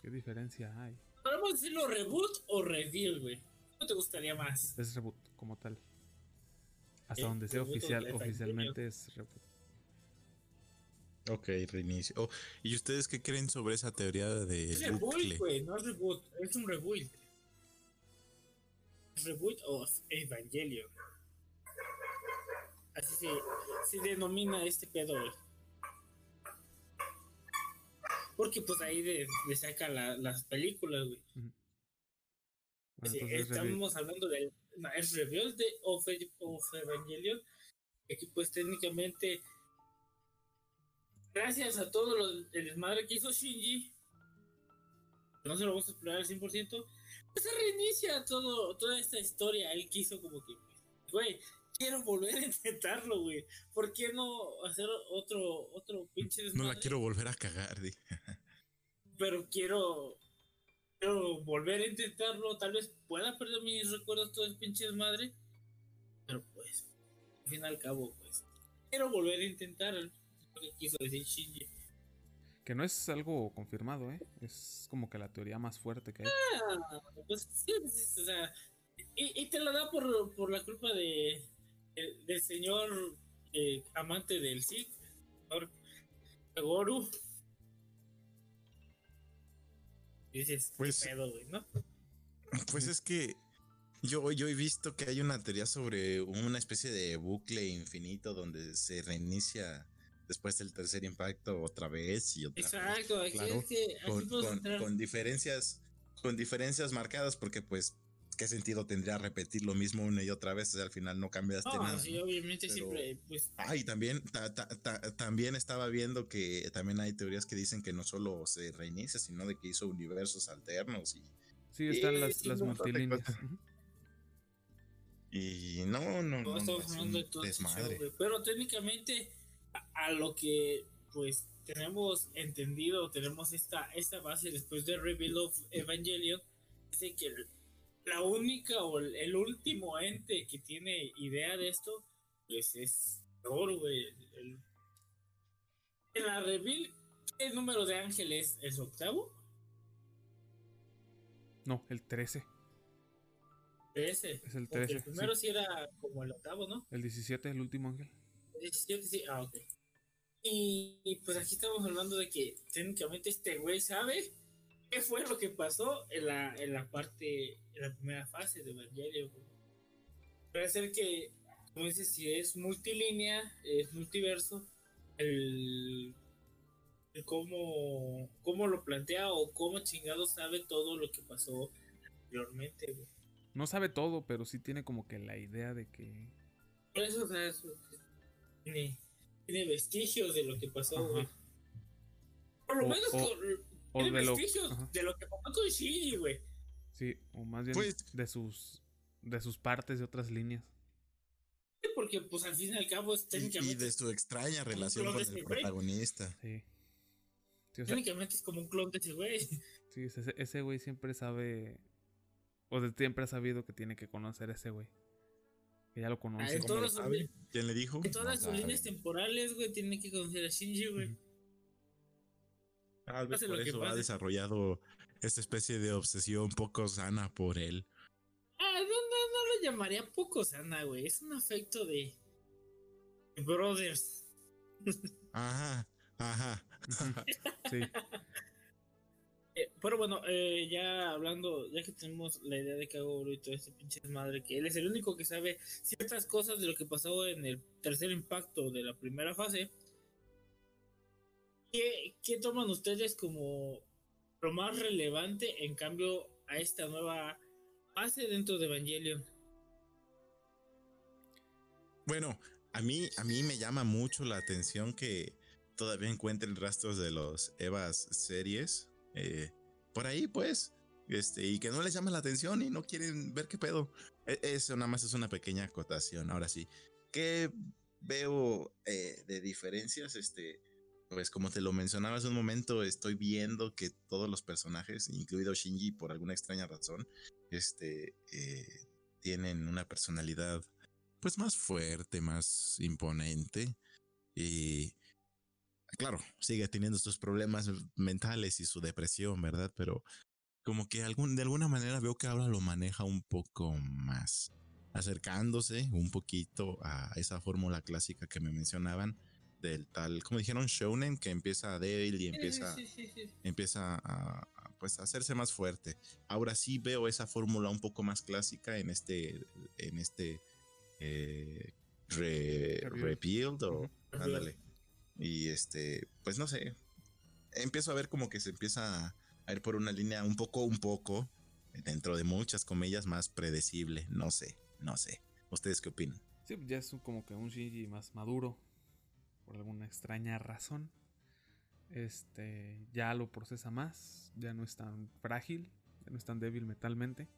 ¿Qué diferencia hay? ¿Podemos decirlo reboot o reveal, güey? ¿No te gustaría más? Es reboot como tal. Hasta Eh, donde sea reboot oficial, oficialmente es reboot. Ok, reinicio. Oh, ¿Y ustedes qué creen sobre esa teoría de Es reboot, güey, no es reboot, es un reboot. Reboot of Evangelion. Así se, se denomina este pedo, güey. Porque pues ahí de saca la- las películas, güey. Bueno, Sí, estamos hablando del no, es Rebuild de of, of Evangelion. Aquí pues técnicamente gracias a todo lo, el desmadre que hizo Shinji, no se lo vamos a explorar al 100%, pues se reinicia todo, toda esta historia. Él quiso como que, güey, quiero volver a intentarlo, güey. ¿Por qué no hacer otro, otro pinche No desmadre? la quiero volver a cagar. di. pero quiero quiero volver a intentarlo tal vez pueda perder mis recuerdos todo el pinche desmadre pero pues al fin y al cabo pues quiero volver a intentar lo que quiso decir Shinji Que no es algo confirmado, ¿eh? Es como que la teoría más fuerte que hay. Ah, pues sí, pues, o sea y, y te la da por, por la culpa de del, del señor eh, amante del Sith señor Goru y dices Pues- ¿qué pedo, güey, ¿no? Pues es que yo, yo he visto que hay una teoría sobre una especie de bucle infinito donde se reinicia después del tercer impacto otra vez y otra vez. Exacto, claro, es que aquí Con, con diferencias, con diferencias marcadas, porque pues, ¿qué sentido tendría repetir lo mismo una y otra vez? O sea, al final no cambiaste No, nada. sí, ¿no? obviamente Pero- siempre, pues, Ah, y también, ta- ta- ta- también estaba viendo que también hay teorías que dicen que no solo se reinicia, sino de que hizo universos alternos y, Sí, están las, sí, las multilíneas. y no, no, no no, es un show, desmadre. Pero técnicamente, a, a lo que, pues, tenemos entendido, tenemos esta, esta base después de Reveal of Evangelion, es de que el- la única o el, el último ente que tiene idea de esto, pues es Thor, güey. El- en la Reveal, ¿qué número de ángeles es octavo? No, el 13. Ese. Es el Porque 13. El primero sí. era como el octavo, ¿no? El 17, el último ángel. El 17 sí, ah, ok. Y, y, pues aquí estamos hablando de que técnicamente este güey sabe qué fue lo que pasó en la, en la parte, en la primera fase de Evangelion. güey. Puede ser que, como dices, si es multilínea, es multiverso, el, el cómo, cómo lo plantea o cómo chingado sabe todo lo que pasó anteriormente, güey. No sabe todo, pero sí tiene como que la idea de que. Por eso, o sea, tiene, tiene vestigios de lo que pasó, güey. Por lo O- menos o- con- O de lo. vestigios de lo que pasó con Shinji, güey. Sí, o más bien Pues- de sus. De sus partes de otras líneas. Sí, Porque, pues, al fin y al cabo, es Y, y técnicamente, de su extraña relación con el protagonista. Sí. Sí, o sea, técnicamente es como un clon de ese güey. sí, ese, ese güey siempre sabe. O de siempre ha sabido que tiene que conocer a ese güey. Que ya lo Ah, conoce. ¿Quién le dijo? En todas No sabe. líneas temporales, güey, tiene que conocer a Shinji, güey. Tal vez pase por que eso ha desarrollado esta especie de obsesión poco sana por él. Ah, no, no, no lo llamaría poco sana, güey. Es un afecto de. brothers. Ajá, ajá. Sí. Eh, pero bueno, eh, ya hablando, ya que tenemos la idea de Kagoro y todo este pinche madre, que él es el único que sabe ciertas cosas de lo que pasó en el tercer impacto de la primera fase. ¿Qué, toman ustedes como lo más relevante en cambio a esta nueva fase dentro de Evangelion? Bueno, a mí, a mí me llama mucho la atención que todavía encuentren rastros de los Evas series eh, por ahí, pues. Este, y que no les llama la atención y no quieren ver qué pedo. E- Eso nada más es una pequeña acotación. Ahora sí, ¿qué veo eh, de diferencias? Este, pues como te lo mencionaba hace un momento, estoy viendo que todos los personajes, incluido Shinji, por alguna extraña razón, este, eh, tienen una personalidad pues más fuerte, más imponente. Y claro, sigue teniendo sus problemas mentales y su depresión, ¿verdad? Pero como que algún, de alguna manera veo que ahora lo maneja un poco más. acercándose un poquito a esa fórmula clásica que me mencionaban del tal, como dijeron, Shonen, que empieza débil y empieza, Sí, sí, sí, sí. empieza a, a, pues, a hacerse más fuerte. Ahora sí veo esa fórmula un poco más clásica en este, en este eh, re- Rebuild. o ándale. Y este, pues no sé, empiezo a ver como que se empieza a ir por una línea un poco, un poco, dentro de muchas comillas, más predecible. No sé, no sé. ¿Ustedes qué opinan? Sí, ya es como que un Shinji más maduro. Por alguna extraña razón. Este. Ya lo procesa más. Ya no es tan frágil. Ya no es tan débil mentalmente.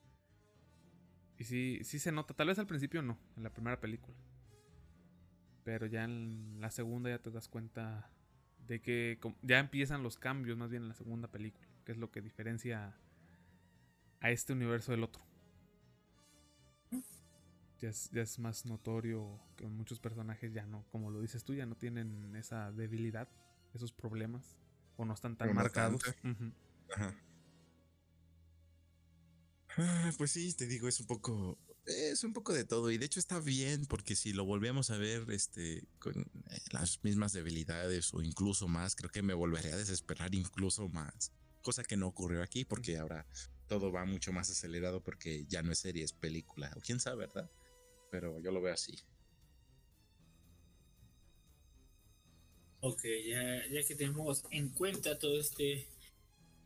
Y sí, sí se nota. Tal vez al principio no. En la primera película. Pero ya en la segunda ya te das cuenta de que ya empiezan los cambios más bien en la segunda película. Que es lo que diferencia a este universo del otro. Ya es, ya es más notorio que muchos personajes ya no, como lo dices tú, ya no tienen esa debilidad, esos problemas. O no están tan no marcados. Ajá. Ah, Pues sí, te digo, es un poco, es un poco de todo y de hecho está bien porque si lo volvíamos a ver, este, con eh, las mismas debilidades o incluso más, creo que me volvería a desesperar incluso más, cosa que no ocurrió aquí porque ahora todo va mucho más acelerado porque ya no es serie, es película o quién sabe, ¿verdad? Pero yo lo veo así. Ok, ya, ya que tenemos en cuenta todo este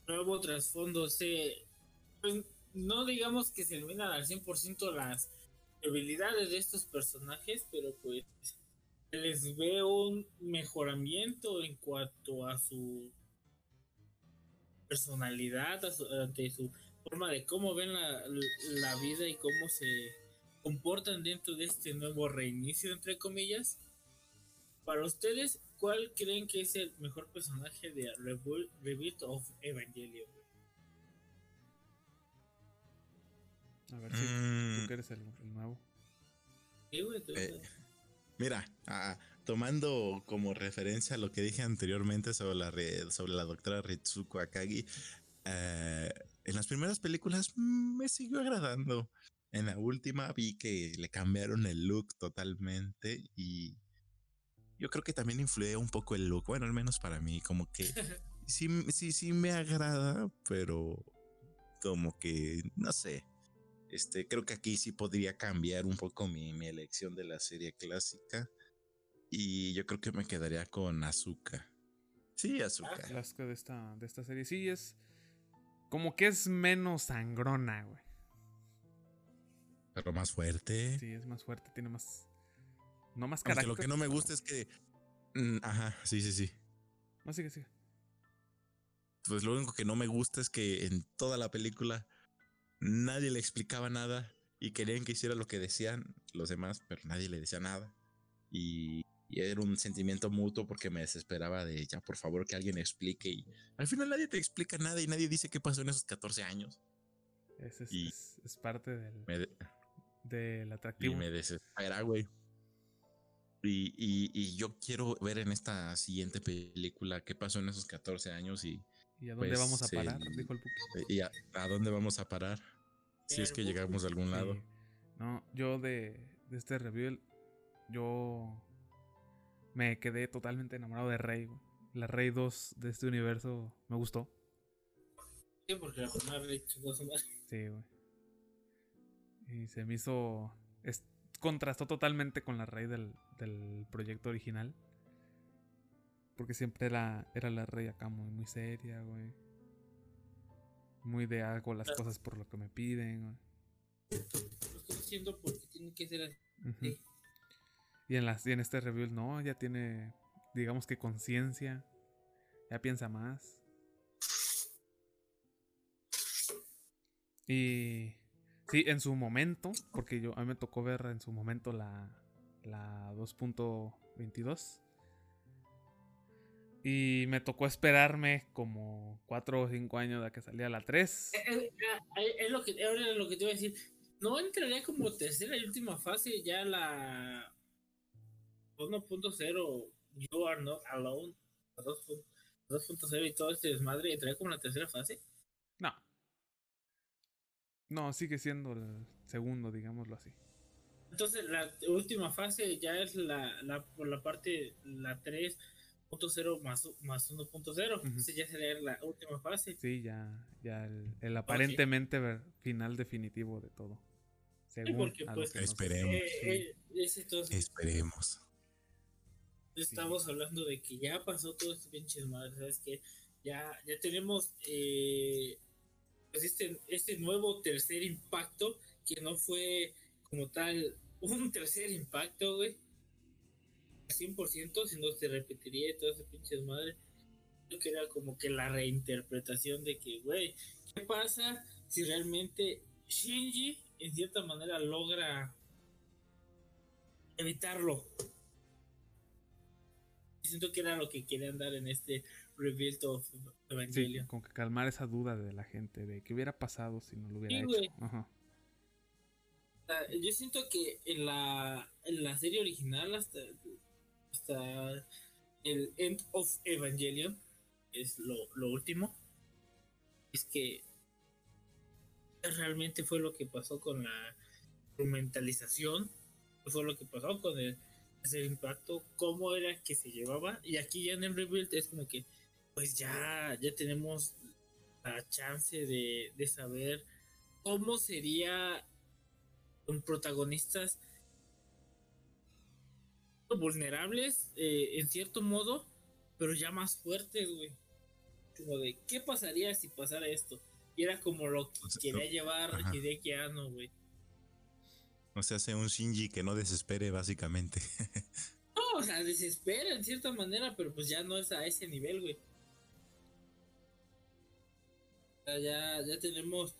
nuevo trasfondo, se, pues, no digamos que se eliminan al 100% las debilidades de estos personajes, pero pues les veo un mejoramiento en cuanto a su personalidad, su, ante su forma de cómo ven la, la vida y cómo se comportan dentro de este nuevo reinicio, entre comillas. Para ustedes, ¿cuál creen que es el mejor personaje de Rebuild, Rebuild of Evangelion? A ver si Mm. tú que eres el, el nuevo. Sí, güey, tú- Eh, Mira, ah, tomando como referencia lo que dije anteriormente sobre la, re- sobre la doctora Ritsuko Akagi, eh, en las primeras películas mm, me siguió agradando. En la última vi que le cambiaron el look totalmente y yo creo que también influye un poco el look, bueno, al menos para mí, como que sí, sí, sí me agrada, pero como que, no sé, este, creo que aquí sí podría cambiar un poco mi, mi elección de la serie clásica. Y yo creo que me quedaría con Azuka. Sí, Azuka. Las que de esta, de esta serie. Sí, es. Como que es menos sangrona, güey. Pero más fuerte. Sí, es más fuerte, tiene más. No más Aunque carácter. lo que no me gusta es que. mm, Ajá, sí, sí, sí. No, sigue, sigue. Pues lo único que no me gusta es que en toda la película nadie le explicaba nada y querían que hiciera lo que decían los demás, pero nadie le decía nada. Y, y era un sentimiento mutuo porque me desesperaba de ya, por favor, que alguien explique. Y al final nadie te explica nada y nadie dice qué pasó en esos 14 años. Ese es, Y- es- es parte del, Me, de- del y atractivo. me desespera, güey. Y, y, y yo quiero ver en esta siguiente película qué pasó en esos 14 años y, ¿Y a dónde pues, vamos a parar? Dijo el Puki. y a, a dónde vamos a parar. Si es que Pero- llegamos a algún lado. Sí. No, yo de, de este review, yo me quedé totalmente enamorado de Rey. güey. La Rey 2 de este universo me gustó. Sí, porque la primera vez chingó a su madre. Sí, güey. Y se me hizo. es- contrastó totalmente con la Rey del, del proyecto original. Porque siempre era, era la Rey acá muy, muy seria, güey. Muy de hago las cosas por lo que me piden, güey. Lo estoy diciendo porque tiene que ser así. Y en, las, y en este review, no, ya tiene, digamos que conciencia. Ya piensa más. Y sí, en su momento, porque yo a mí me tocó ver en su momento la, la 2.22. Y me tocó esperarme como 4 o 5 años de que salía la 3. Eh, eh, eh, Es lo que, ahora lo que te iba a decir. No entraría como tercera y última fase ya la 1.0 You Are Not Alone, la 2.0 2.0 y todo este desmadre, entraría como la tercera fase. No. No, sigue siendo el segundo, digámoslo así. Entonces la última fase ya es la, la, por la parte, la 3.0 más, más 1.0. Entonces ya sería la última fase. Sí, ya, ya el, el aparentemente final definitivo de todo. Según porque, a lo pues, que nos- Esperemos. Eh, eh, es entonces, Esperemos. estamos hablando de que ya pasó todo este pinche madre, ¿sabes qué? Ya, ya tenemos eh, pues este, este nuevo tercer impacto que no fue como tal un tercer impacto, güey. Al 100%, si no se repetiría y todo ese pinche madre. Yo que era como que la reinterpretación de que, güey, ¿qué pasa si realmente Shinji en cierta manera logra evitarlo? Siento que era lo que querían dar en este Rebuild of Sí, Evangelion. con que calmar esa duda de la gente de qué hubiera pasado si no lo hubiera Sí, hecho. Ajá. Yo siento que en la, en la serie original, hasta, hasta el End of Evangelion, es lo, lo último, es que realmente fue lo que pasó con la instrumentalización, fue lo que pasó con el ese impacto, cómo era que se llevaba, y aquí ya en el Rebuild es como que, pues ya, ya tenemos la chance de, de saber cómo sería con protagonistas vulnerables eh, en cierto modo, pero ya más fuertes, güey. Como de, ¿qué pasaría si pasara esto? Y era como lo que O sea, quería llevar ajá. Hideki Anno, güey. O sea, hace un Shinji que no desespere, básicamente. No, o sea, desespera en cierta manera, pero pues ya no es a ese nivel, güey. Ya, ya tenemos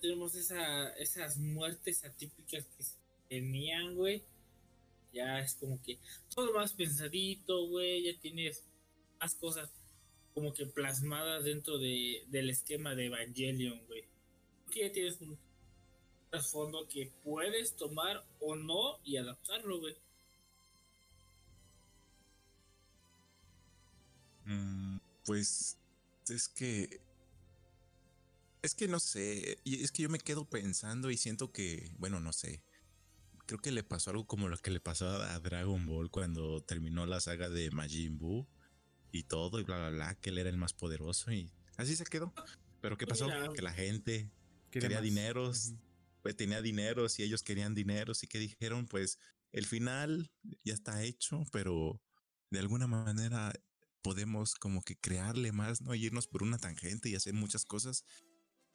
tenemos esa, esas muertes atípicas que tenían, güey. Ya es como que todo más pensadito, güey. Ya tienes más cosas como que plasmadas dentro de, del esquema de Evangelion, güey. Porque ya tienes un trasfondo que puedes tomar o no y adaptarlo, güey. Mm, Pues es que es que no sé, y es que yo me quedo pensando y siento que, bueno, no sé. Creo que le pasó algo como lo que le pasó a Dragon Ball cuando terminó la saga de Majin Buu y todo y bla bla bla, que él era el más poderoso y así se quedó. Pero ¿qué pasó? Mira. Que la gente quería más. dineros, pues tenía dineros y ellos querían dineros y que dijeron, pues el final ya está hecho, pero de alguna manera podemos como que crearle más, ¿no? Y irnos por una tangente y hacer muchas cosas.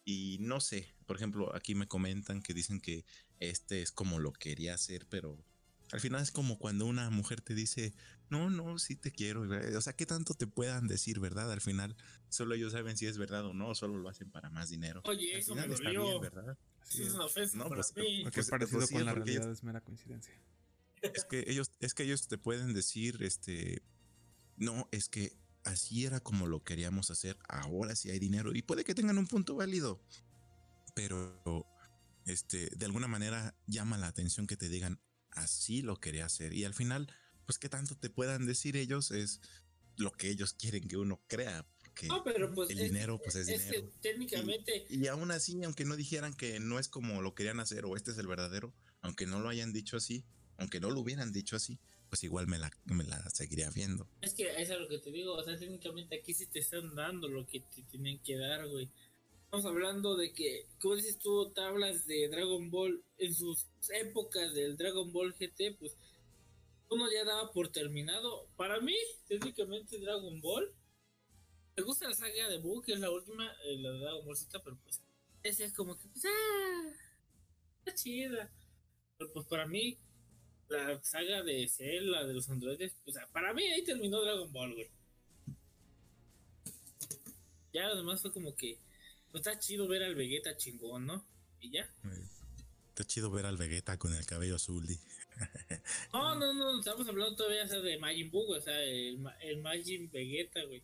Y no sé, por ejemplo, aquí me comentan que dicen que este es como lo quería hacer, pero al final es como cuando una mujer te dice, no, no, sí te quiero. O sea, ¿qué tanto te puedan decir, verdad? Al final solo ellos saben si es verdad o no, solo lo hacen para más dinero. Oye, Al eso me dolió. bien, ¿verdad? Eso es es. una ofensa No, para pues, mí. Porque pues, es parecido pues sí, con la realidad ellos- es mera coincidencia. Es que ellos, es que ellos te pueden decir, este, no, es que así era como lo queríamos hacer, ahora sí hay dinero y puede que tengan un punto válido, pero, este, de alguna manera llama la atención que te digan así lo quería hacer y al final, pues qué tanto te puedan decir ellos es lo que ellos quieren que uno crea, porque No, pero pues el es- dinero, pues es dinero. técnicamente, Y aún así, aunque no dijeran que no es como lo querían hacer o este es el verdadero, aunque no lo hayan dicho así, aunque no lo hubieran dicho así, pues igual me la, me la seguiría viendo. es que eso es lo que te digo, o sea, técnicamente aquí sí te están dando lo que te tienen que dar, güey. Estamos hablando de que, como dices tú, tablas de Dragon Ball en sus épocas del Dragon Ball GT, pues uno ya daba por terminado. Para mí, técnicamente Dragon Ball, me gusta la saga de Buu, que es la última, eh, la de Dragon Ball Z, pero pues esa es como que, pues, ah, está chida. Pero pues para mí, la saga de Cell, la de los androides, o sea, para mí ahí terminó Dragon Ball, güey. Ya lo demás fue como que, pues está chido ver al Vegeta chingón, ¿no? Y ya. Está chido ver al Vegeta con el cabello azul. di. No, no, no, estamos hablando todavía o sea, de Majin Buu, o sea, el, Ma- el Majin Vegeta, güey.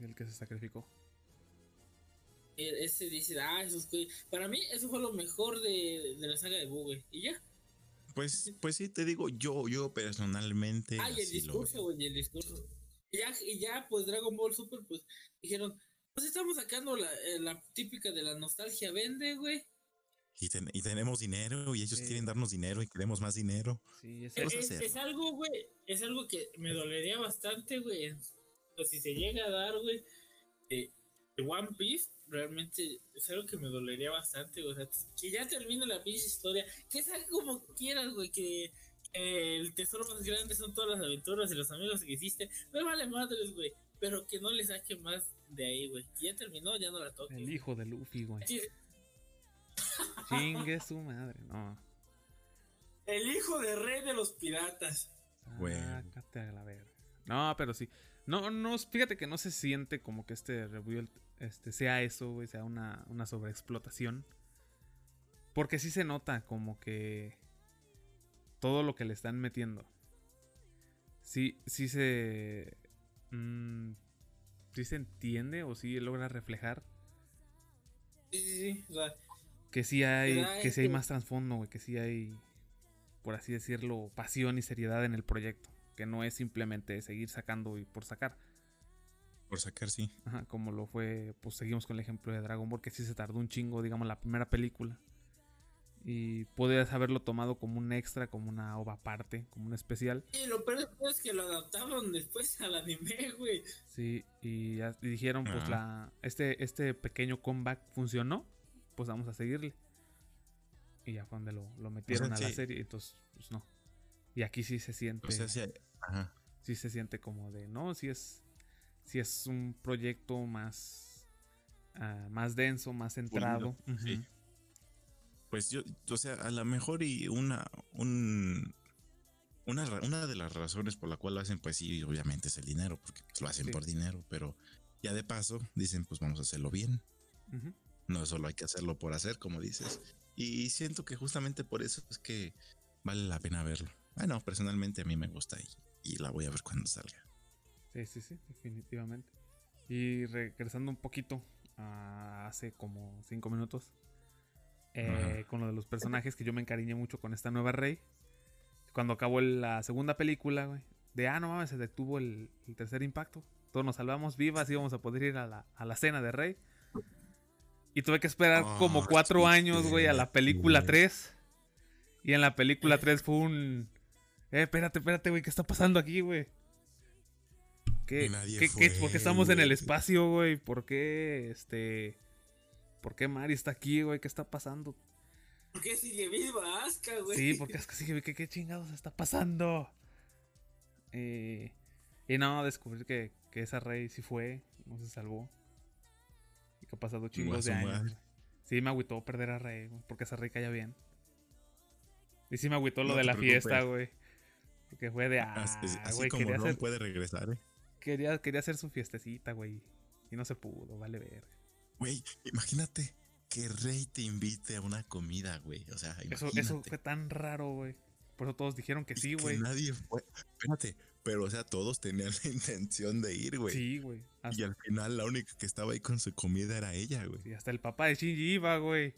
El que se sacrificó. E- Ese dice, ah, esos güey. Para mí, eso fue lo mejor de, de la saga de Buu, güey. Y ya. Pues, pues sí, te digo, yo, yo personalmente. Ah, y el discurso, güey, y el discurso. Y ya, y ya, pues Dragon Ball Super, pues dijeron, pues estamos sacando la, eh, la típica de la nostalgia vende, güey. Y, ten- y tenemos dinero y ellos Sí. quieren darnos dinero y queremos más dinero. Sí, es- ¿Qué vas a Es, algo, güey, es algo que me dolería bastante, güey. Pues si se llega a dar, güey, de One Piece, realmente es algo que me dolería bastante, güey. O sea, que ya termine la pinche historia, que salga como quieras, güey, que, el tesoro más grande son todas las aventuras y los amigos que hiciste. Me vale madres, güey, pero que no le saque más de ahí, güey. Que ya terminó, ya no la toque. el hijo de Luffy, güey. Sí, Chingue su madre, no. El hijo de rey de los piratas. Güey. Sácate a la verga. No, pero sí. No, no, fíjate que no se siente como que este rebuild este, sea eso, güey, sea una, una sobreexplotación. Porque sí se nota como que todo lo que le están metiendo. Sí, sí se. mm, sí se entiende o sí logra reflejar Sí, sí, sí. O sea, que sí hay, que sí hay este- más trasfondo, güey, que sí hay, por así decirlo, pasión y seriedad en el proyecto. Que no es simplemente seguir sacando y por sacar. Por sacar, sí. Ajá, como lo fue, pues seguimos con el ejemplo de Dragon Ball, que sí se tardó un chingo, digamos, la primera película. Y podrías haberlo tomado como un extra, como una ova aparte, como un especial. Y lo peor es que lo adaptaron después al anime, güey. Sí, y, ya- y dijeron, pues la este, este pequeño comeback funcionó, pues vamos a seguirle. Y ya fue donde lo, lo metieron a la sí. serie, entonces, pues no. Y aquí sí se siente, O sea, sí. Ajá. sí se siente como de, no, sí es, sí es un proyecto más, ah, más denso, más centrado. Pues yo, o sea, a lo mejor y una, un, una, una de las razones por la cual lo hacen, pues sí, obviamente es el dinero, porque pues, lo hacen por dinero, pero ya de paso dicen, pues vamos a hacerlo bien. No solo hay que hacerlo por hacer, como dices. Y siento que justamente por eso es que vale la pena verlo. Bueno, personalmente a mí me gusta y, y la voy a ver cuando salga. Sí, sí, sí, definitivamente. Y regresando un poquito a hace como cinco minutos, eh, con lo de los personajes, que yo me encariñé mucho con esta nueva Rey. Cuando acabó el- la segunda película, güey, de ah, no mames, se detuvo el, el tercer impacto. Todos nos salvamos vivas y íbamos a poder ir a la, a la cena de Rey. Y tuve que esperar Ah, como cuatro años, güey, a la película güey. 3. Y en la película 3 fue un. Eh, espérate, espérate, güey, ¿qué está pasando aquí, güey? ¿Qué, nadie qué- qué- ¿Por qué estamos en el espacio, güey? ¿Por qué, este. ¿Por qué Mari está aquí, güey? ¿Qué está pasando? ¿Por qué sigue viva Asuka, güey? Sí, porque es que sí, ¿qué, qué chingados está pasando? Eh, y no, descubrir que, que esa rey sí fue, no se salvó. Y que ha pasado chingos de años. madre. Sí, me agüitó perder a rey, porque esa rey caía bien. Y sí me agüitó lo No de la fiesta, güey. Porque fue de, ah, Así, así güey, como Ron hacer, puede regresar, ¿eh? quería, quería hacer su fiestecita, güey. Y no se pudo, vale ver. Güey, imagínate que Rey te invite a una comida, güey. O sea, Eso, imagínate. eso fue tan raro, güey. Por eso todos dijeron que Y sí, güey. nadie fue. Espérate, pero o sea, todos tenían la intención de ir, güey. Sí, güey. Y al final la única que estaba ahí con su comida era ella, güey. sí, hasta el papá de Shinji iba, güey.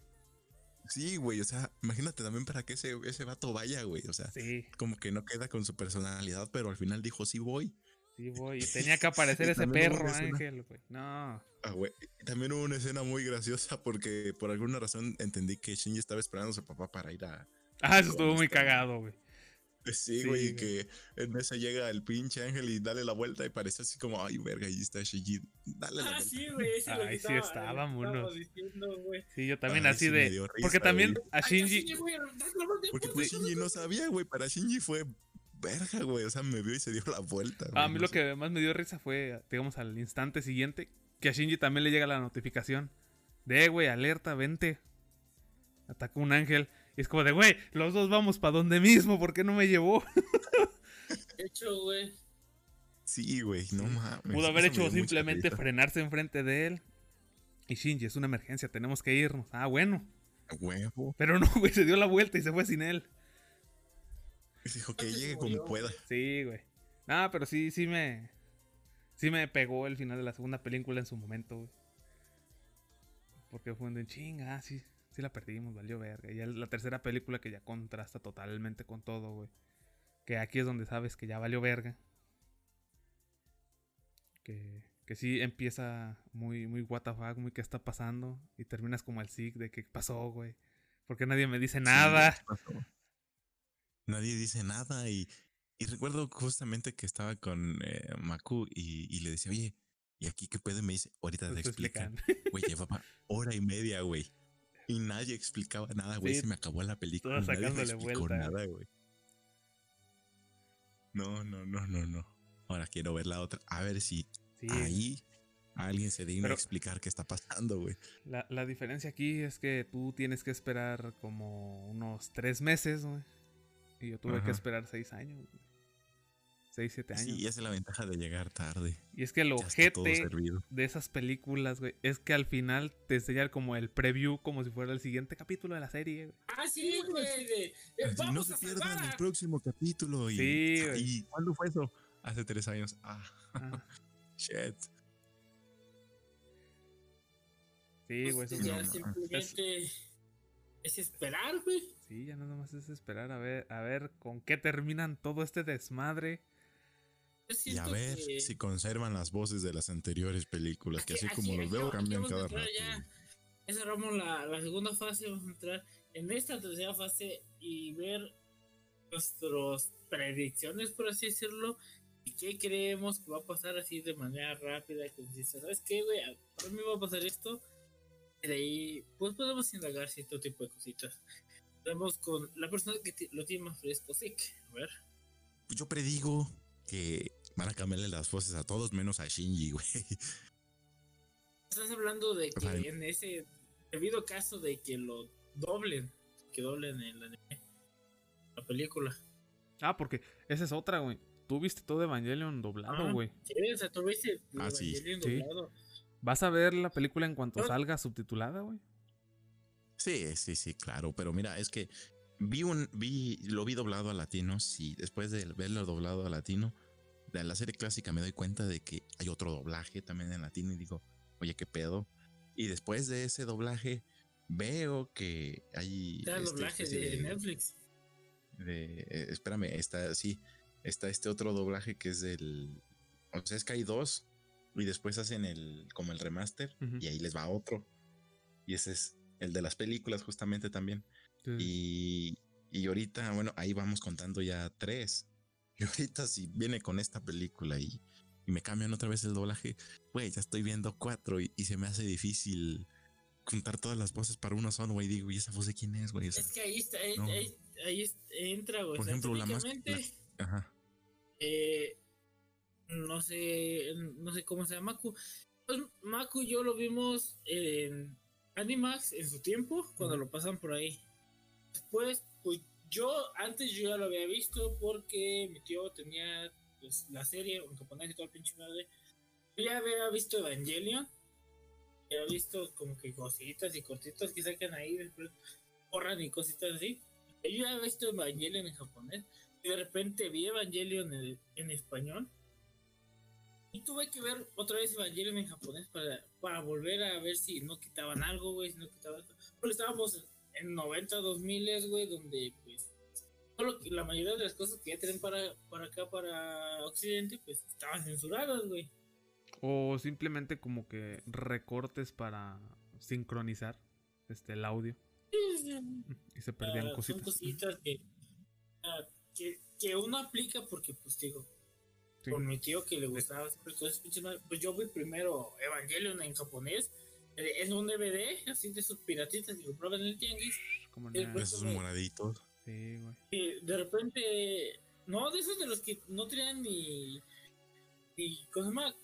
Sí, güey, o sea, imagínate también para que ese, ese vato vaya, güey. O sea, Sí, como que no queda con su personalidad, pero al final dijo, sí voy. sí, güey. Y tenía que aparecer ese perro, Ángel, güey. No. Ah, güey. También hubo una escena muy graciosa porque por alguna razón entendí que Shinji estaba esperando a su papá para ir a... Ah, eso estuvo ¿Cómo muy cagado, güey. Sí, Sí, güey, y güey. que en esa llega el pinche ángel y dale la vuelta y parece así como, ay, verga, ahí está Shinji, dale la Ah, vuelta. sí, güey. ese Ay, sí estaba- güey. Sí, yo también Ay, así sí de. risa, porque también güey. a Ay, Shinji. Porque pues, Shinji no sabía, güey, para Shinji fue verga, güey, o sea, me vio y se dio la vuelta. A mí no lo sé. que más me dio risa fue, digamos, al instante siguiente, que a Shinji también le llega la notificación de, "Eh, güey, alerta, vente. Ataca un ángel. Y es como de, güey, los dos vamos para donde mismo, ¿por qué no me llevó? De hecho, güey. Sí, güey, no mames. Pudo haber hecho simplemente frenarse enfrente de él. Y Shinji, es una emergencia, tenemos que irnos. Ah, bueno. A Huevo. Pero no, güey, se dio la vuelta y se fue sin él. Dijo que llegue como pueda. Sí, güey. No, pero sí, sí me. Sí me pegó el final de la segunda película en su momento, güey. Porque fue un de chinga, ah, sí, sí la perdimos, valió verga. Y ya la tercera película que ya contrasta totalmente con todo, güey. Que aquí es donde sabes que ya valió verga. Que, que sí empieza muy, muy what the fuck, muy qué está pasando. Y terminas como el sig de qué pasó, güey. Porque nadie me dice Sí, nada. ¿qué pasó? Nadie dice nada y, y recuerdo justamente que estaba con eh, Maku y, y le decía, oye, ¿y aquí qué pedo? Y me dice, ahorita te te explican. Güey, llevaba hora y media, güey. Y nadie explicaba nada, güey. Sí, Se me acabó la película. todos y nadie explicó vuelta. nada, güey. No, no, no, no, no. Ahora quiero ver la otra. A ver si Sí, ahí alguien se digna Pero- a explicar qué está pasando, güey. La, la diferencia aquí es que tú tienes que esperar como unos tres meses, güey. Y yo tuve Ajá. que esperar seis años. güey. Seis, siete años. Sí, esa es la ventaja de llegar tarde. y es que lo ojete servido. de esas películas, güey, es que al final te enseñan como el preview, como si fuera el siguiente capítulo de la serie, güey. Ah, sí, güey. Así, no vamos se a pierdan salvar el próximo capítulo. Y, Sí, güey. ¿Y cuándo fue eso? Hace tres años. Ah, Ah, shit. sí, güey. Pues eso ya no, no, simplemente es esperar, güey. Sí, ya nada más es esperar a ver, a ver con qué terminan todo este desmadre. Y a ver que- si conservan las voces de las anteriores películas, que Aquí- así como aquí- los veo cambian cada rato. ya. Ya cerramos la, la segunda fase, vamos a entrar en esta tercera fase y ver nuestras predicciones, por así decirlo, y qué creemos que va a pasar así de manera rápida, concisa. ¿Sabes qué, güey? A mí va a pasar esto. Y de ahí, pues podemos indagar cierto tipo de cositas. Vamos con la persona que lo tiene más fresco. A ver. Pues Yo predigo que van a cambiarle las voces a todos menos a Shinji, güey. Estás hablando de que Vale. en ese debido caso de que lo doblen, que doblen el anime, la película. Ah, porque esa es otra, güey. Tú viste todo Evangelion doblado, Ah, güey. Sí, o sea, tú viste el Ah, sí. Evangelion Sí. doblado. ¿Vas a ver la película en cuanto salga subtitulada, güey? Sí, sí, sí, claro. Pero mira, es que vi un, vi, lo vi doblado a latino. Y después de verlo doblado a latino, de la serie clásica me doy cuenta de que hay otro doblaje también en latino y digo, oye, qué pedo. Y después de ese doblaje, veo que hay. Está el este, doblaje de Netflix. de- eh, espérame, está, sí, está este otro doblaje que es del. O sea, es que hay dos. Y después hacen el, como el remaster. Y ahí les va otro. Y ese es el de las películas, justamente también. Sí. Y, y ahorita, bueno, ahí vamos contando ya tres. Y ahorita si viene con esta película y, y me cambian otra vez el doblaje, güey, ya estoy viendo cuatro y, y se me hace difícil juntar todas las voces para uno solo, güey. Digo, ¿y esa voz de quién es, güey? O sea, Es que ahí está, ahí, no. ahí- ahí entra, güey. por O sea, ejemplo, la más... la- ajá. eh, no sé, no sé cómo se llama Maku. Pues Maku y yo lo vimos en Animax en su tiempo, cuando lo pasan por ahí. Después, pues yo, antes yo ya lo había visto porque mi tío tenía pues, la serie en japonés y todo el pinche madre. Yo ya había visto Evangelion. Ya había visto como que cositas y cortitas que sacan ahí, borran y cositas así. Yo ya había visto Evangelion en japonés. Y de repente vi Evangelion en, en español. Y tuve que ver otra vez Evangelion en japonés para, para volver a ver si no quitaban algo, güey. Si no quitaban esto. Porque estábamos en 90, 2000, güey, donde pues la mayoría de las cosas que ya traen para, para acá, para Occidente, pues estaban censuradas, güey. O simplemente como que recortes para sincronizar este el audio. Y se perdían Ah, cositas. Son cositas que, ah, que, que uno aplica porque, pues, digo, Sí. por mi tío que le gustaba siempre pues yo vi primero Evangelion en japonés, eh, en un DVD, así de sus piratitas que compraban en el tianguis, Como eh, nada. Esos moraditos. Sí, güey. y de repente, no, de esos de los que no tenían ni, ni, ¿cómo se llama?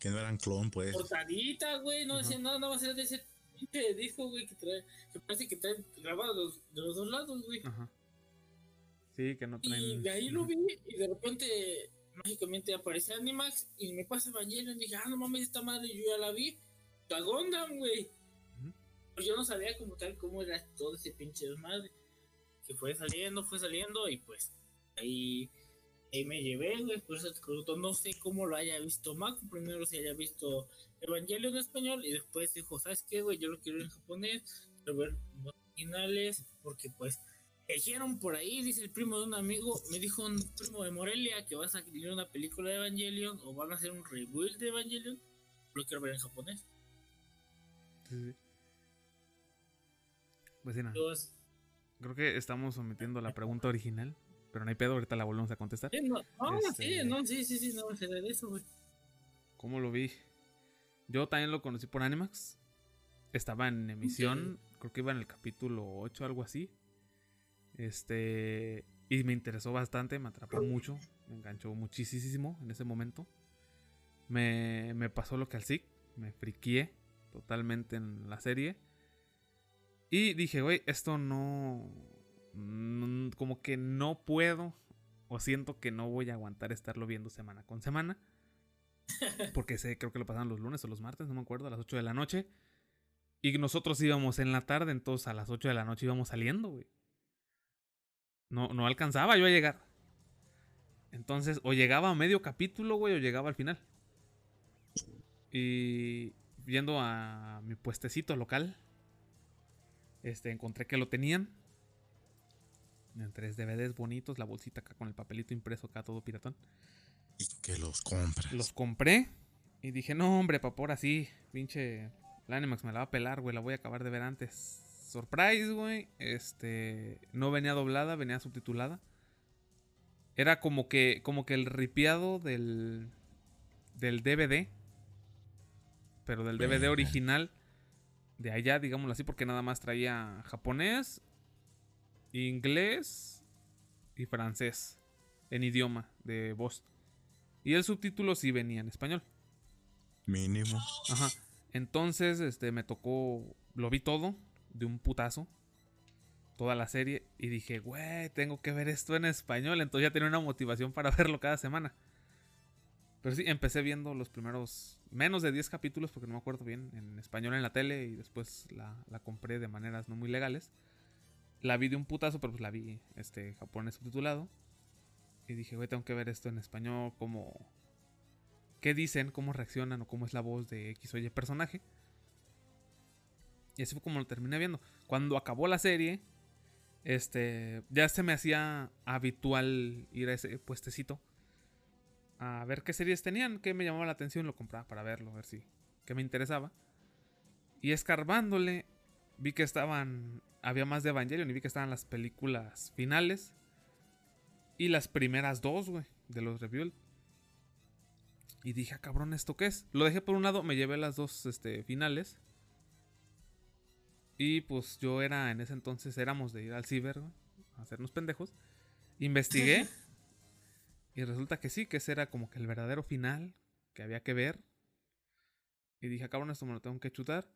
Que no eran clon, pues. Portadita, güey, no Ajá. decían nada, nada más era de ese pinche disco, güey, que trae, que parece que trae grabado de los, de los dos lados, güey. Ajá. Sí, que no Y traen. de ahí lo vi y de repente mágicamente aparece Animax y me pasa Evangelion y dije, ah, no mames, esta madre yo ya la vi. La Gundam, güey. Pues yo no sabía como tal cómo era todo ese pinche desmadre. Que fue saliendo, fue saliendo y pues ahí, ahí me llevé, güey. Por eso te pregunto, no sé cómo lo haya visto Maco. Primero si haya visto Evangelion en español y después dijo, ¿sabes qué, güey? Yo lo quiero en japonés. Quiero ver los originales porque pues dijeron por ahí, dice el primo de un amigo, me dijo un primo de Morelia que va a salir una película de Evangelion o van a hacer un rebuild de Evangelion. Lo quiero ver en japonés. Sí, sí. Pues sí, creo que estamos omitiendo la pregunta original, pero no hay pedo, ahorita la volvemos a contestar. Sí, no, no, Este- sí, no, sí, sí, sí, no, de eso, güey. ¿Cómo lo vi? Yo también lo conocí por Animax. Estaba en emisión, creo que iba en el capítulo 8, algo así. Este. Y me interesó bastante, me atrapó mucho, me enganchó muchísimo en ese momento. Me, me pasó lo que al SIC, me friqué totalmente en la serie. Y dije, güey, esto no, no- Como que no puedo, o siento que no voy a aguantar estarlo viendo semana con semana. Porque sé, creo que lo pasaban los lunes o los martes, no me acuerdo, a las 8 de la noche. Y nosotros íbamos en la tarde, entonces a las 8 de la noche íbamos saliendo, güey. No, no alcanzaba yo a llegar. Entonces, o llegaba a medio capítulo, güey, o llegaba al final. Y yendo a mi puestecito local, este, encontré que lo tenían. En tres DVDs bonitos, la bolsita acá con el papelito impreso acá, todo piratón. Y que los compras. Los compré y dije, no, hombre, papá, ahora sí, pinche. La Animax me la va a pelar, güey, la voy a acabar de ver antes. Surprise, güey. Este. No venía doblada, venía subtitulada. Era como que. como que el ripiado del. del DVD. Pero del DVD original. De allá, digámoslo así, porque nada más traía japonés, inglés y francés. En idioma de voz. Y el subtítulo sí venía en español. Mínimo. Ajá. Entonces, este, me tocó. Lo vi todo. De un putazo. Toda la serie. Y dije, güey, tengo que ver esto en español. Entonces ya tenía una motivación para verlo cada semana. Pero sí, empecé viendo los primeros. Menos de 10 capítulos, porque no me acuerdo bien. En español en la tele. Y después la, la compré de maneras no muy legales. La vi de un putazo, pero pues la vi este, japonés subtitulado. Y dije, güey, tengo que ver esto en español. Como qué dicen, cómo reaccionan o cómo es la voz de X o Y personaje. Y así fue como lo terminé viendo. Cuando acabó la serie, este, ya se me hacía habitual ir a ese puestecito a ver qué series tenían, qué me llamaba la atención, lo compraba para verlo, a ver si, qué me interesaba. Y escarbándole, vi que estaban, había más de Evangelion y vi que estaban las películas finales y las primeras dos, güey, de los Rebuild. Y dije, ah, cabrón, ¿esto qué es? Lo dejé por un lado, me llevé las dos este, finales. Y pues yo era, en ese entonces éramos de ir al ciber, güey, a hacernos pendejos. Investigué. y resulta que sí, que ese era como que el verdadero final que había que ver. Y dije, "Ah, cabrón, esto me lo tengo que chutar.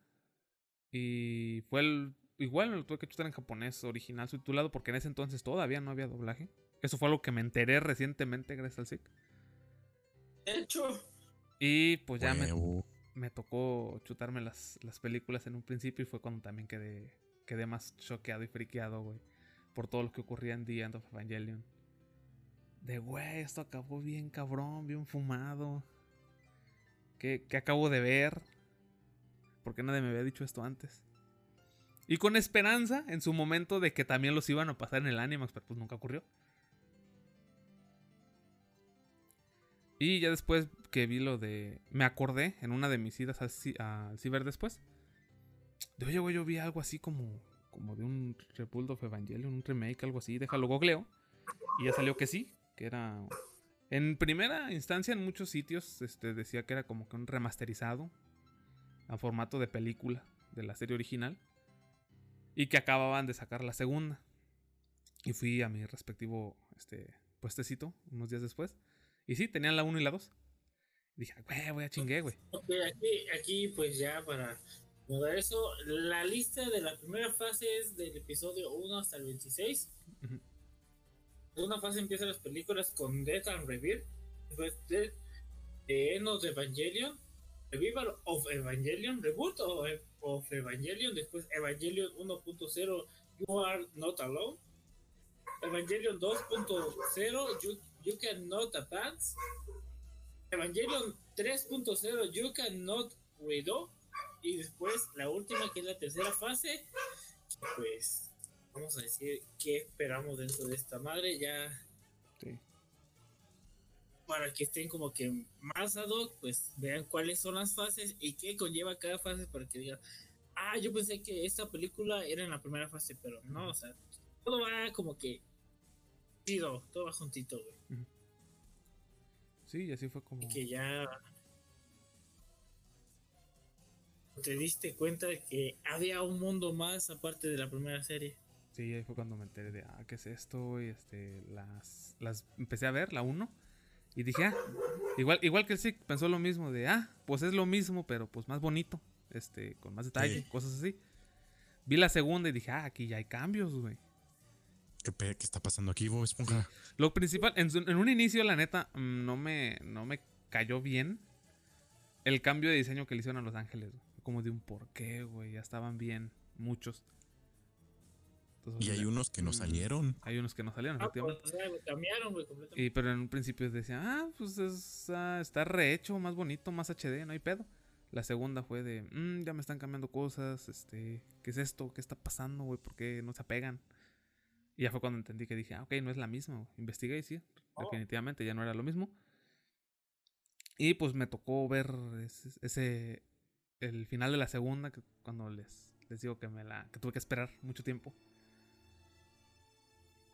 Y fue el. Igual me lo tuve que chutar en japonés original subtitulado porque en ese entonces todavía no había doblaje. Eso fue algo que me enteré recientemente gracias al SIC. Hecho, Y pues ya me, me tocó chutarme las, las películas en un principio y fue cuando también quedé, quedé más choqueado y friqueado, güey. Por todo lo que ocurría en The End of Evangelion. De, güey, esto acabó bien cabrón, bien fumado. ¿Qué, qué acabo de ver? Porque nadie me había dicho esto antes. Y con esperanza en su momento de que también los iban a pasar en el Animax, pero pues nunca ocurrió. Y ya después que vi lo de. Me acordé en una de mis idas al, ci- al ciber después. De oye, güey, yo vi algo así como. Como de un Rebuild of Evangelion, un remake, algo así. Déjalo googleo. Y ya salió que sí, que era. En primera instancia, en muchos sitios este, decía que era como que un remasterizado. A formato de película de la serie original. Y que acababan de sacar la segunda. Y fui a mi respectivo este, puestecito unos días después. Y sí, tenían la 1 y la 2. Dije, "Ah, güey, voy a chingue, güey. ok, aquí, aquí pues ya para mudar eso, la lista de la primera fase es del episodio 1 hasta el 26. Ujú. Una fase empieza las películas con Death and Rebirth, después de, de End of Evangelion, Revival of Evangelion, Reboot of, Evangelion, después Evangelion 1.0, You Are Not Alone, Evangelion 2.0, you, you Cannot Advance, Evangelion 3.0, You Cannot Widow, y después la última que es la tercera fase, pues vamos a decir qué esperamos dentro de esta madre ya Sí. para que estén como que más ad hoc, pues vean cuáles son las fases y qué conlleva cada fase para que digan, ah, yo pensé que esta película era en la primera fase, pero no, o sea, todo va como que chido, todo va juntito, güey. Sí, y así fue como. Y que ya te diste cuenta de que había un mundo más aparte de la primera serie. Sí, ahí fue cuando me enteré de, ah, ¿qué es esto? Y este, las, las empecé a ver, la 1. Y dije, ah, igual, igual que el SIC pensó lo mismo, de, ah, pues es lo mismo, pero pues más bonito, este, con más detalle, Sí. cosas así. Vi la segunda y dije, ah, aquí ya hay cambios, güey. ¿Qué, qué está pasando aquí, Bob Esponja? Lo principal, en, un inicio, la neta, mm, no me, no me cayó bien el cambio de diseño que le hicieron a Los Ángeles. güey. Como de un por qué, güey. Ya estaban bien, muchos. Entonces, Y hay unos que no mm, salieron. Hay unos que no salieron, Ah, efectivamente. pues, o sea, cambiaron, güey, completamente. Y, pero en un principio decía, ah, pues es, ah, está rehecho, más bonito, más HD, no hay pedo. La segunda fue de, "Mm, ya me están cambiando cosas, este, ¿qué es esto? ¿Qué está pasando, güey? ¿Por qué no se apegan? Y ya fue cuando entendí que dije, ah, ok, no es la misma. güey. Investigué y sí, Oh. definitivamente ya no era lo mismo. Y pues me tocó ver ese, ese- el final de la segunda, que cuando les, les digo que me la, que tuve que esperar mucho tiempo.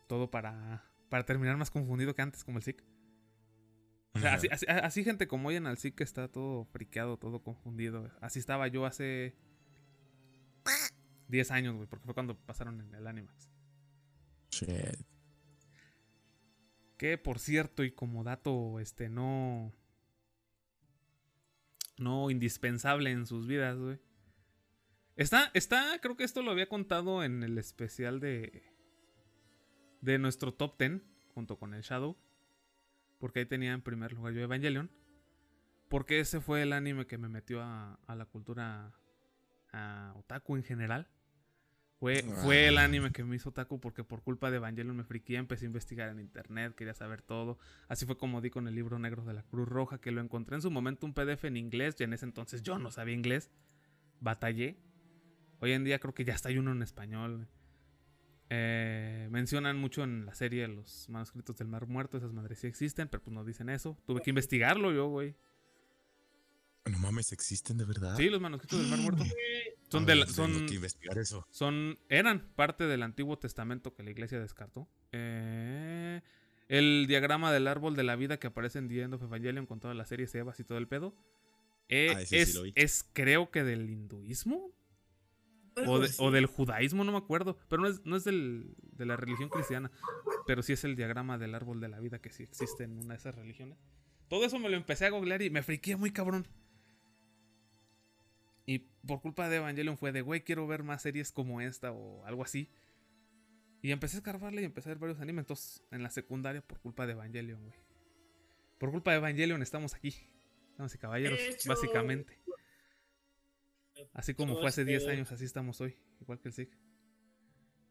Todo para, para terminar más confundido que antes, como el SIC. O sea, así, así, así gente como oyen al SIC está todo friqueado, todo confundido. Así estaba yo hace 10 años, güey, porque fue cuando pasaron en el Animax. Shit. Que por cierto, y como dato, este, no. No indispensable en sus vidas, güey. Está, está, creo que esto lo había contado en el especial de. De nuestro top 10, junto con el Shadow. Porque ahí tenía en primer lugar yo Evangelion. Porque ese fue el anime que me metió a, a la cultura a otaku en general. Fue, fue el Ah. anime que me hizo otaku porque por culpa de Evangelion me friqué, empecé a investigar en internet, quería saber todo. Así fue como di con el libro negro de la Cruz Roja, que lo encontré en su momento un PDF en inglés, y en ese entonces yo no sabía inglés. Batallé. Hoy en día creo que ya está hay uno en español. Eh, mencionan mucho en la serie los manuscritos del Mar Muerto, esas madres sí existen, pero pues no dicen eso. Tuve que investigarlo yo, güey. No mames, ¿existen de verdad? Sí, los manuscritos del Mar Muerto. Son de la- son, que investigar eso. son eran parte del Antiguo Testamento que la iglesia descartó. Eh, el diagrama del árbol de la vida que aparece en The End of Evangelion con todas las series Evas y todo el pedo. eh, Ah, sí es, es creo que del hinduismo o, de- o del judaísmo, no me acuerdo. Pero no es, no es del, de la religión cristiana. Pero sí es el diagrama del árbol de la vida que sí existe en una de esas religiones. Todo eso me lo empecé a googlear y me friqué muy cabrón. Y por culpa de Evangelion fue de, güey, quiero ver más series como esta o algo así. Y empecé a escarbarle y empecé a ver varios animes. Entonces, en la secundaria, por culpa de Evangelion, güey. Por culpa de Evangelion estamos aquí. Damas y caballeros, Hecho. básicamente. Así como fue hace 10 este- años, así estamos hoy. Igual que el SIG.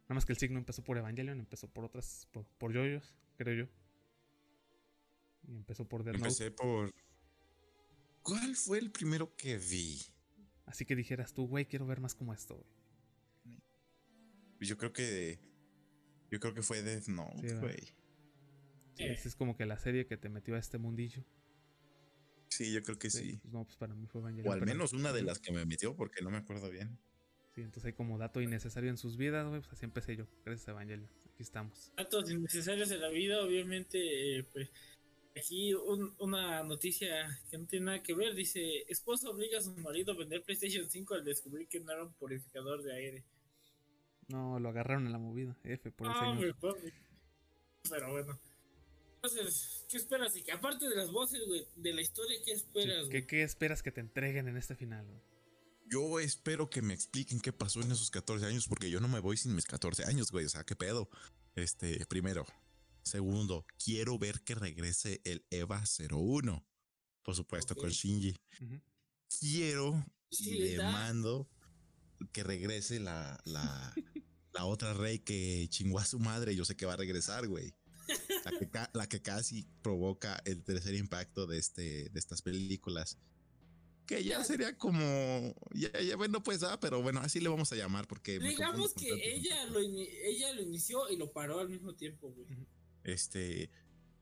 Nada más que el SIG no empezó por Evangelion, empezó por otras, por, por yoyos, creo yo. Y empezó por Death Note. Empecé por. ¿Cuál fue el primero que vi? Así que dijeras tú, güey, quiero ver más como esto, güey. Yo creo que. Yo creo que fue Death Note, güey. Sí, esa es como que la serie que te metió a este mundillo. Sí, yo creo que sí. pues no, pues para mí fue Evangelion. O al pero- menos una de las que me metió, porque no me acuerdo bien. Sí, entonces hay como dato innecesario en sus vidas, güey. Pues así empecé yo, gracias a Evangelion. Aquí estamos. datos innecesarios en la vida, obviamente, eh, pues aquí un- una noticia que no tiene nada que ver, dice, esposa obliga a su marido a vender PlayStation 5 al descubrir que no era un purificador de aire. No, lo agarraron en la movida. F por el Ah, señor. Pero bueno. Entonces, ¿qué esperas? Y que aparte de las voces, güey, de la historia, ¿qué Sí, esperas, ¿Qué, esperas que te entreguen en este final, güey? Yo espero que me expliquen qué pasó en esos 14 años, porque yo no me voy sin mis 14 años, güey. O sea, qué pedo. Este, primero. Segundo, quiero ver que regrese el EVA 01. Por supuesto, con Shinji. Quiero Sí, y le mando que regrese la, la, la otra rey que chingó a su madre. Yo sé que va a regresar, güey. La que, la que casi provoca el tercer impacto de, este, de estas películas. Que ya sería como. Ya, ya, bueno, pues, ah, pero bueno, así le vamos a llamar porque. Digamos que ella lo, ella lo inició y lo paró al mismo tiempo, güey. Este.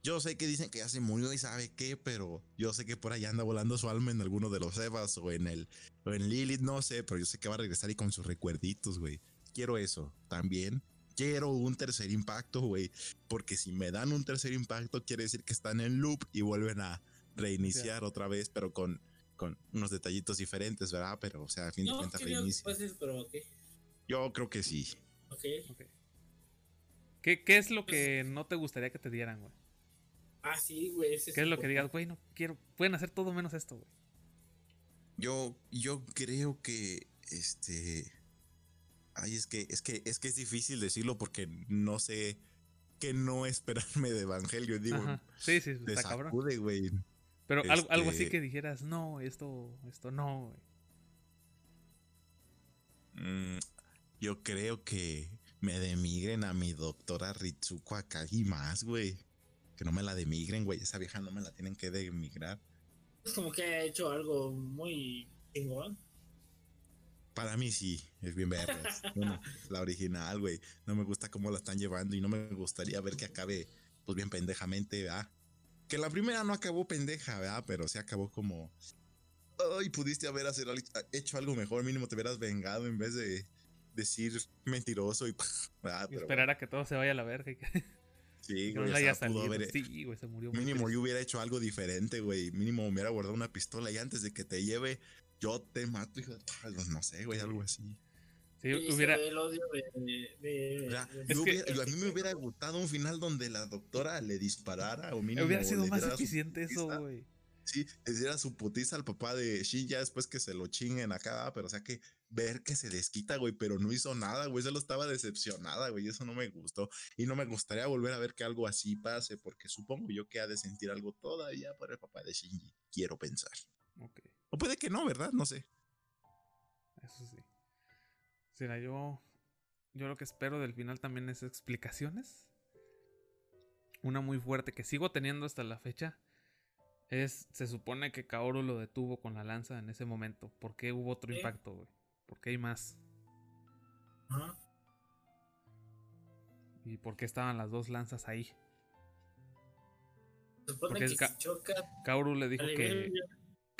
Yo sé que dicen que ya se murió y sabe qué, pero yo sé que por allá anda volando su alma en alguno de los Evas o en el o en Lilith, no sé, pero yo sé que va a regresar y con sus recuerditos, güey. Quiero eso. También quiero un tercer impacto, güey. Porque si me dan un tercer impacto, quiere decir que están en loop y vuelven a reiniciar otra vez, pero con, con unos detallitos diferentes, ¿verdad? Pero, o sea, a fin de No cuentas creo que reinicia. eso, pero ok. Yo creo que sí. Ok. Ok. ¿Qué, qué es lo que no te gustaría que te dieran, güey? Ah, sí, güey. ese ¿Qué es lo que digas, güey? No quiero. Pueden hacer todo menos esto, güey. Yo, yo creo que este. Ay, es que, es que, es que es difícil decirlo porque no sé qué no esperarme de Evangelio. Digo, Ajá. Sí, sí, está cabrón. sacude. Pero algo, algo así este- que dijeras, no, esto, esto no, güey. Mm, yo creo que me demigren a mi doctora Ritsuko Akagi más, güey. Que no me la demigren, güey. Esa vieja no me la tienen que demigrar. Es como que ha hecho algo muy chingón. Para mí sí, es bien vergas. Bueno, la original, güey. No me gusta cómo la están llevando y no me gustaría ver que acabe, pues bien pendejamente, ¿verdad? Que la primera no acabó pendeja, ¿verdad? Pero se acabó como. Ay, pudiste haber hacer hecho algo mejor. Mínimo te hubieras vengado en vez de decir mentiroso y. ¿verdad? Y Pero esperar a que todo se vaya a la verga y que, que sí, no güey. le o sea, pudo haber- Sí, güey, se murió. Mínimo yo hubiera hecho algo diferente, güey. Mínimo me hubiera guardado una pistola y antes de que te lleve, yo te mato, hijo de... Pues, No sé, güey, algo así. Sí, hubiera. el odio de. de- de- O sea, de- yo que- hubiera- yo- a mí me hubiera gustado un final donde la doctora le disparara o mínimo Hubiera sido más eficiente eso, güey. Sí, le diera su putiza al papá de Shin ya después que se lo chinguen acá, pero o sea que ver que se desquita, güey, pero no hizo nada, güey, solo estaba decepcionada, güey, eso no me gustó. Y no me gustaría volver a ver que algo así pase, porque supongo yo que ha de sentir algo todavía por el papá de Shinji, quiero pensar. Ok, O puede que no, ¿verdad? No sé. eso sí. Será yo. Yo lo que espero del final también es explicaciones. Una muy fuerte que sigo teniendo hasta la fecha. Es. Se supone que Kaoru lo detuvo con la lanza en ese momento. ¿Por qué hubo otro impacto, güey? ¿Por qué hay más? ¿Y por qué estaban las dos lanzas ahí? Se supone Porque que es si choca. Kaoru le dijo que.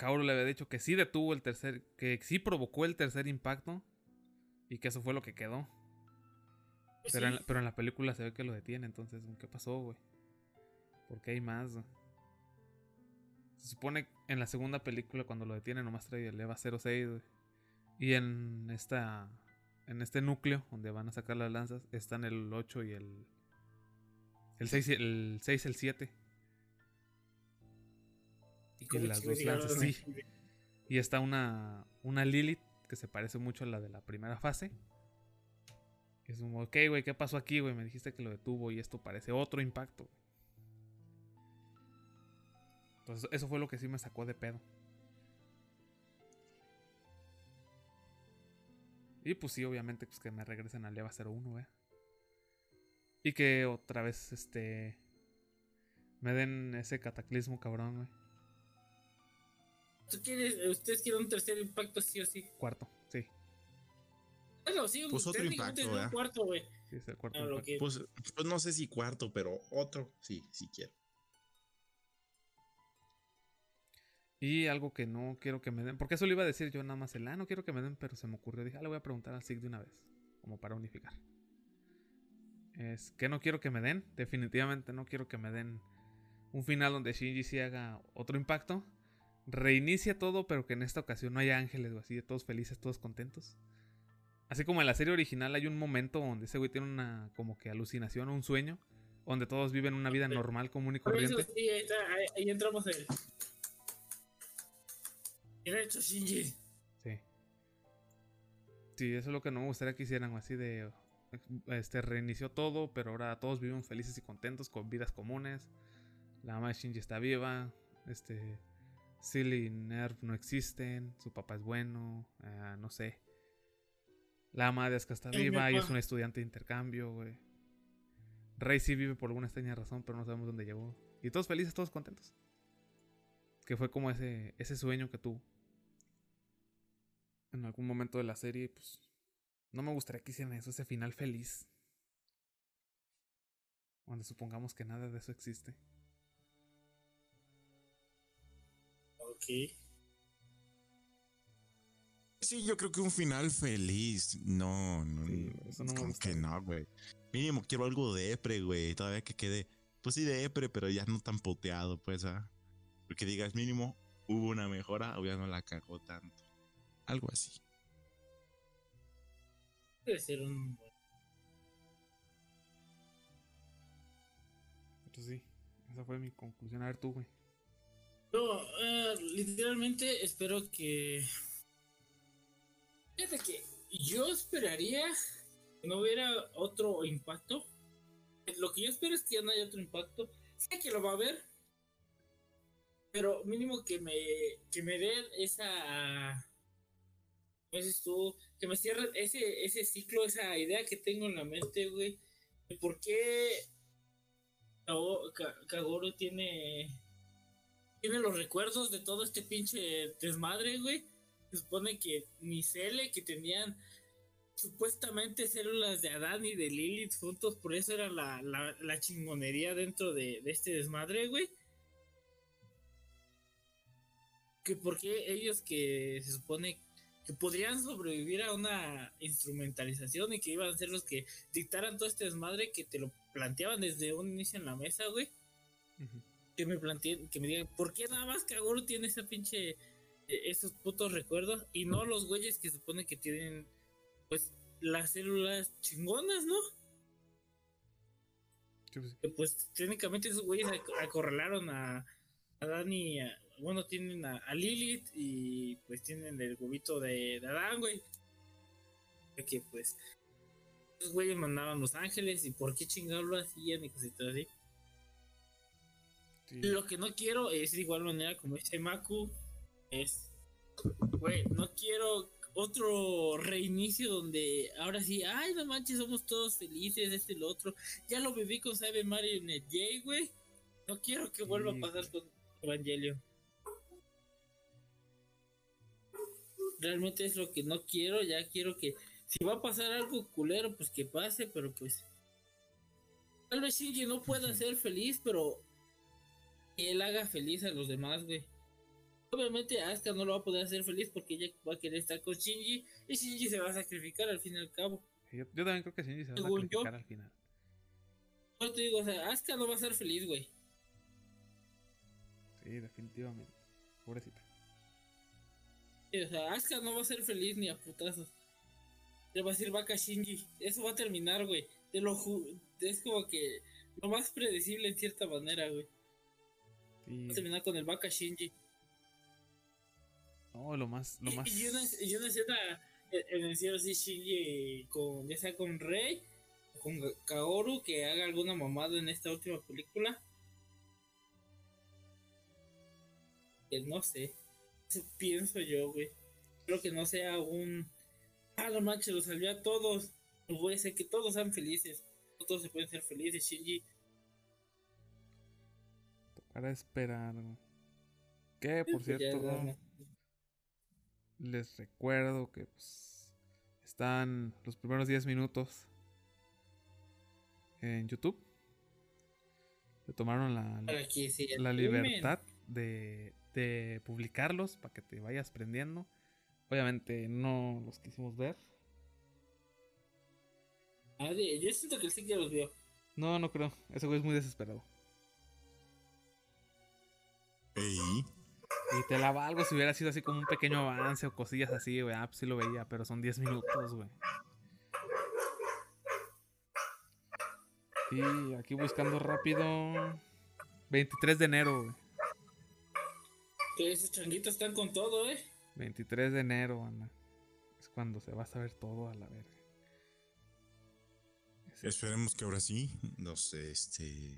Kaoru le había dicho que sí detuvo el tercer. que sí provocó el tercer impacto. Y que eso fue lo que quedó. Pero, en, Sí. la- pero en la película se ve que lo detiene, entonces, ¿qué pasó, güey? ¿Por qué hay más? Se supone en la segunda película cuando lo detiene nomás trae el EVA 06, güey. Y en esta en este núcleo donde van a sacar las lanzas están el 8 y el el 6 y el 6 el 7 Y como las dos lanzas, sí. y está una una Lilith que se parece mucho a la de la primera fase. Es como, ok, güey, ¿qué pasó aquí, güey? Me dijiste que lo detuvo y esto parece otro impacto. Entonces, eso fue lo que sí me sacó de pedo. Y pues sí, obviamente, pues que me regresen al EVA 01, güey. Y que otra vez, este... Me den ese cataclismo cabrón, güey. ¿Tú quieres, ustedes quieren un tercer impacto sí o sí? Cuarto, sí. Bueno, sí, Pues otro impacto, un cuarto, güey. Sí, es el cuarto lo impacto. que- Pues, pues no sé si cuarto, pero otro, sí, sí quiero. Y algo que no quiero que me den, porque eso lo iba a decir yo nada más el, ah, no quiero que me den, pero se me ocurrió, dije, ah, le voy a preguntar al SIG de una vez, como para unificar. Es que no quiero que me den, definitivamente no quiero que me den un final donde Shinji sí haga otro impacto, reinicie todo, pero que en esta ocasión no haya ángeles o así, de todos felices, todos contentos. Así como en la serie original hay un momento donde ese güey tiene una como que alucinación o un sueño, donde todos viven una vida normal, común y Por eso corriente. sí, ahí, está, ahí, ahí entramos en. ¿Quién ha hecho Shinji? Sí. Sí, eso es lo que no me gustaría que hicieran, así de este reinició todo, pero ahora todos vivimos felices y contentos con vidas comunes. La mamá de Shinji está viva, este Silly y Nerv no existen, su papá es bueno, ah, no sé. La ama de El viva y es un estudiante de intercambio, güey. Rey sí vive por alguna extraña razón, pero no sabemos dónde llegó. Y todos felices, todos contentos. Que fue como ese, ese sueño que tuvo en algún momento de la serie, pues no me gustaría que hicieran eso, ese final feliz. Donde supongamos que nada de eso existe. Ok. Sí, yo creo que un final feliz. No, no, Sí, eso no me como gusta, que no, güey. Mínimo quiero algo de Epre, güey. Todavía que quede, pues sí, de Epre, pero ya no tan poteado, pues, ¿ah? Porque digas, mínimo hubo una mejora o ya no la cagó tanto. Algo así. Debe ser un. Entonces sí, esa fue mi conclusión. A ver tú, güey. Yo, eh, literalmente espero que. Fíjate que yo esperaría que no hubiera otro impacto. Lo que yo espero es que ya no haya otro impacto. Sé que lo va a haber. Pero mínimo que me, que me den esa. ¿Cómo dices tú? Que me cierren ese, ese ciclo, esa idea que tengo en la mente, güey. Por qué Kago- Ka- Kagoro tiene tiene los recuerdos de todo este pinche desmadre, güey. Se supone que Micele, que tenían supuestamente células de Adán y de Lilith juntos, por eso era la, la, chingonería dentro de, de este desmadre, güey. Que porque ellos que se supone que podrían sobrevivir a una instrumentalización y que iban a ser los que dictaran todo este desmadre que te lo planteaban desde un inicio en la mesa, güey Ujú. Que me planteen, que me digan, ¿por qué nada más Kagoro tiene esa pinche, eh, esos putos recuerdos y no los güeyes que supone que tienen, pues, las células chingonas, ¿no? Sí, pues. Que, pues, técnicamente esos güeyes ac- acorralaron a, a Dani, a- bueno, tienen a, a Lilith y pues tienen el huevito de, de Adán, güey. Que pues, esos güeyes mandaban Los Ángeles y por qué chingados lo hacían y cositas así. Sí. Lo que no quiero es de igual manera como dice Maku, es, güey, no quiero otro reinicio donde ahora sí, ay, no manches, somos todos felices, este y lo otro. Ya lo viví con Sabe Mario en el J, güey. No quiero que vuelva Sí, a pasar con Evangelion. Realmente es lo que no quiero, ya quiero que si va a pasar algo culero, pues que pase, pero pues tal vez Shinji no pueda ser feliz, pero que él haga feliz a los demás, güey. Obviamente Asuka no lo va a poder hacer feliz porque ella va a querer estar con Shinji y Shinji se va a sacrificar al fin y al cabo. Yo, yo también creo que Shinji se va a Según yo. sacrificar al final. Yo te digo, o sea, Asuka no va a ser feliz, güey. Sí, definitivamente. Pobrecita. Sí, O sea, Asuka no va a ser feliz ni a putazos. Le va a decir vaca Shinji. Eso va a terminar, güey. Te lo ju- Es como que lo más predecible en cierta manera, güey. A terminar con el vaca Shinji. No, lo más, lo Y- más. Y, una, y una escena en el cielo así Shinji con, ya sea con Rey o con Kaoru que haga alguna mamada en esta última película. Que no sé. Eso pienso yo, güey. Creo que no sea un. Ah, no manches, lo salvé a todos. Voy a hacer que todos sean felices. No Todos se pueden ser felices, Shinji. Tocará esperar. Que, por Pues cierto, les recuerdo que pues, están los primeros 10 minutos en YouTube. Se tomaron la, Para libertad de, de publicarlos para que te vayas prendiendo. Obviamente no los quisimos ver. Ah, yo siento que el sí ya los vio. No, no creo. Ese güey es muy desesperado. Ey, Y te la valgo si hubiera sido así como un pequeño avance o cosillas así, güey. Ah, pues sí lo veía, pero son 10 minutos, güey. Y aquí buscando rápido. 23 de enero, güey. Que esos changuitos están con todo, eh. 23 de enero, Ana. Es cuando se va a saber todo a la verga. Esperemos que ahora sí nos, este,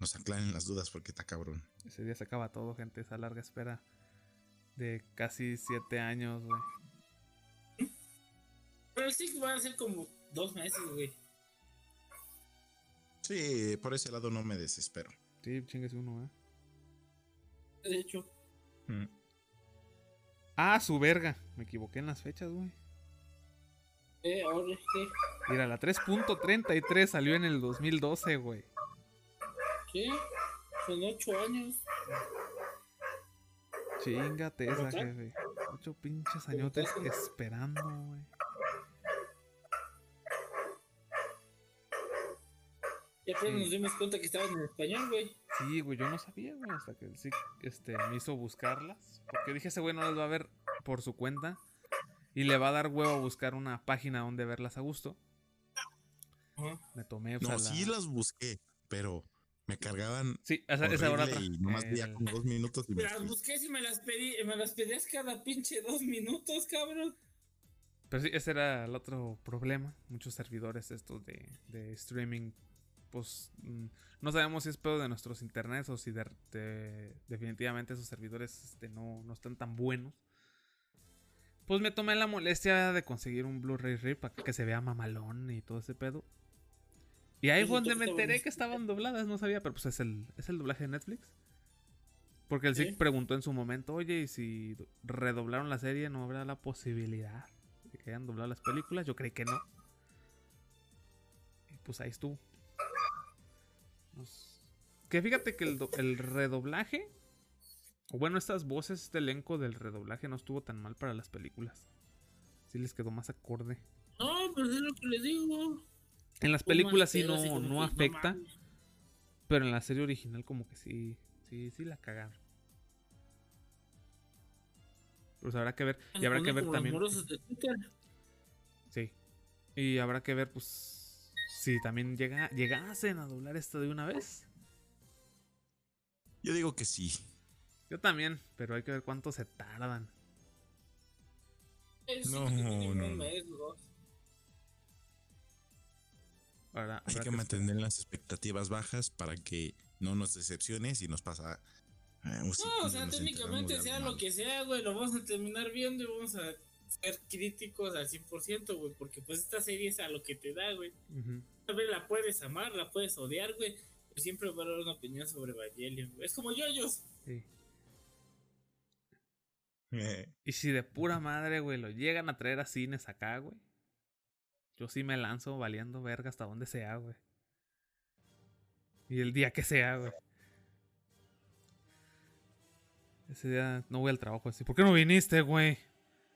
nos aclaren las dudas porque está cabrón. Ese día se acaba todo, gente. Esa larga espera de casi 7 años, güey. Pero el sí va a ser como dos meses, güey. Sí, por ese lado no me desespero. Sí, chingues uno, eh. De hecho, Mm. Ah, su verga. Me equivoqué en las fechas, güey. eh, ahora es que. Mira, la 3.33 salió en el 2012, güey. ¿Qué? Son ocho años. Chingate esa, jefe. Ocho pinches añotes esperando, güey. Ya pronto nos dimos cuenta que estaban en español, güey. Sí, güey, yo no sabía, güey, hasta que sí este, me hizo buscarlas. Porque dije, ese güey no las va a ver por su cuenta. Y le va a dar huevo a buscar una página donde verlas a gusto. Me tomé, o No, sea, sí la- las busqué, pero me cargaban Sí, esa, esa hora y nomás veía El- como dos minutos y me Las busqué si me las pedí, me las pedías cada pinche dos minutos, cabrón. Pero sí, ese era el otro problema. Muchos servidores estos de, de streaming, pues mm, no sabemos si es pedo de nuestros internets o si de, de- definitivamente esos servidores este, no, no están tan buenos. Pues me tomé la molestia de conseguir un Blu-ray RIP para que se vea mamalón y todo ese pedo. Y ahí fue donde me enteré que estaban dobladas, no sabía, pero pues es el, es el doblaje de Netflix. Porque el Sí. SIG preguntó en su momento, oye, y si do- redoblaron la serie, ¿no habrá la posibilidad de que hayan doblado las películas? Yo creí que no. Y pues ahí estuvo. Nos- Que fíjate que el, el redoblaje, o bueno, estas voces, este elenco del redoblaje no estuvo tan mal para las películas. Sí les quedó más acorde. No, pero es lo que les digo. En las películas sí no, no afecta, pero en la serie original como que sí, sí, sí la cagaron. Pues habrá que ver. Y habrá que ver también. morosos de Twitter. Sí. Y habrá que ver, pues, si también llega, llegasen a doblar esto de una vez. Yo digo que sí. Yo también, pero hay que ver cuánto se tardan. No, no, no. Hay que mantener las expectativas bajas para que no nos decepciones y nos pasa. eh, No, o sea, técnicamente sea lo que sea, güey, lo vamos a terminar viendo y vamos a ser críticos al 100%, güey, porque pues esta serie es a lo que te da, güey. Tal vez la puedes amar, la puedes odiar, güey, pero siempre va a haber una opinión sobre Evangelion, güey. Es como yoyos. Sí. Y si de pura madre, güey, lo llegan a traer a cines acá, güey. Yo sí me lanzo valiendo verga hasta donde sea, güey. Y el día que sea, güey. Ese día no voy al trabajo así. ¿Por qué no viniste, güey?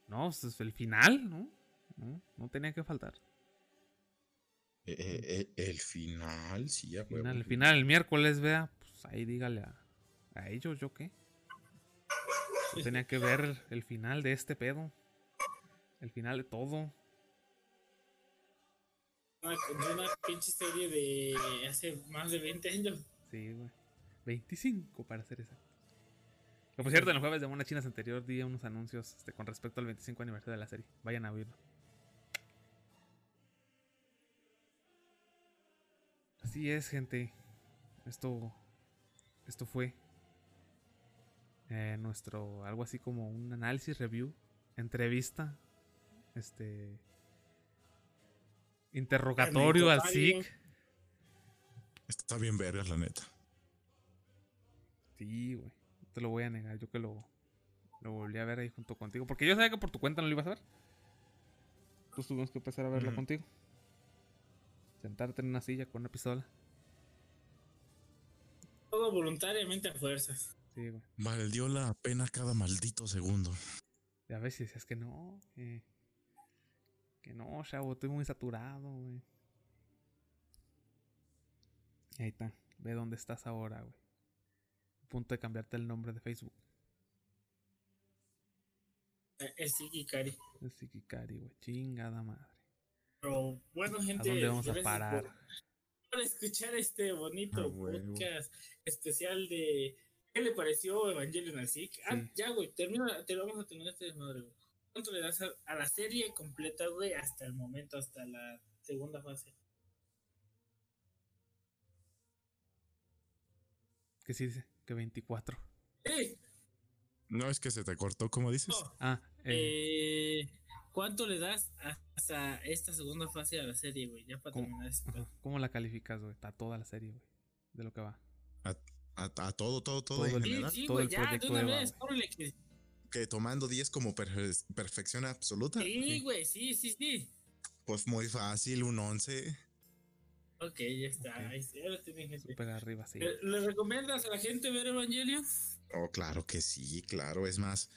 No, pues es el final, ¿no? No, no tenía que faltar. eh, eh, el final, sí, a huevo. Final, el final, el miércoles, vea. Pues ahí dígale a, a ellos, ¿yo qué? Yo tenía que ver el final de este pedo. El final de todo. Una, una pinche serie de hace más de 20 años. Sí, güey. 25 para ser exacto. Que por cierto, en el jueves de Mona Chinas anterior di unos anuncios este, con respecto al 25 aniversario de la serie. Vayan a oírlo. Así es, gente. Esto. Esto fue. eh, nuestro. Algo así como un análisis review. Entrevista. Este. Interrogatorio al. SIC. Está bien vergas, la neta. Sí, güey. No te lo voy a negar. Yo que lo, lo volví a ver ahí junto contigo. Porque yo sabía que por tu cuenta no lo ibas a ver. Pues tuvimos que empezar a verlo contigo. Sentarte en una silla con una pistola. Todo voluntariamente a fuerzas. Sí, güey. Valió la pena cada maldito segundo. Y a veces decías que no, que, que no, chavo, estoy muy saturado, güey. Ahí está. Ve dónde estás ahora, güey. A punto de cambiarte el nombre de Facebook. Eh, Es Siki Kari. El Sikikari, güey. Chingada madre. Pero bueno, ¿A gente. dónde vamos a parar? Por, por escuchar este bonito A huevo. podcast especial de. ¿Qué le pareció Evangelion al SIC? Ah, ya, güey, termina, te vamos a terminar este desmadre, güey. ¿Cuánto le das a, a la serie completa, güey, hasta el momento, hasta la segunda fase? ¿Qué sí dice? Que 24. ¡Eh! No es que se te cortó, como dices. No, Ah, eh, eh, ¿Cuánto le das hasta esta segunda fase a la serie, güey? Ya para ¿Cómo? terminar ajá. pedo. ¿Cómo la calificas, güey? Está toda la serie, güey. De lo que va. A, a todo, todo, todo, Todo en el- Sí, general. sí, todo güey, el ya, de proyecto una de Eva, vez, güey. Que tomando 10 como perfe- perfección absoluta. Sí, güey, sí, sí, sí. Pues muy fácil, un 11. Ok, ya está. Ok. Ahí sí, ya lo tienen gente. Súper arriba, sí. ¿Le le recomiendas a la gente ver Evangelion? Oh, claro que sí, claro. Es más,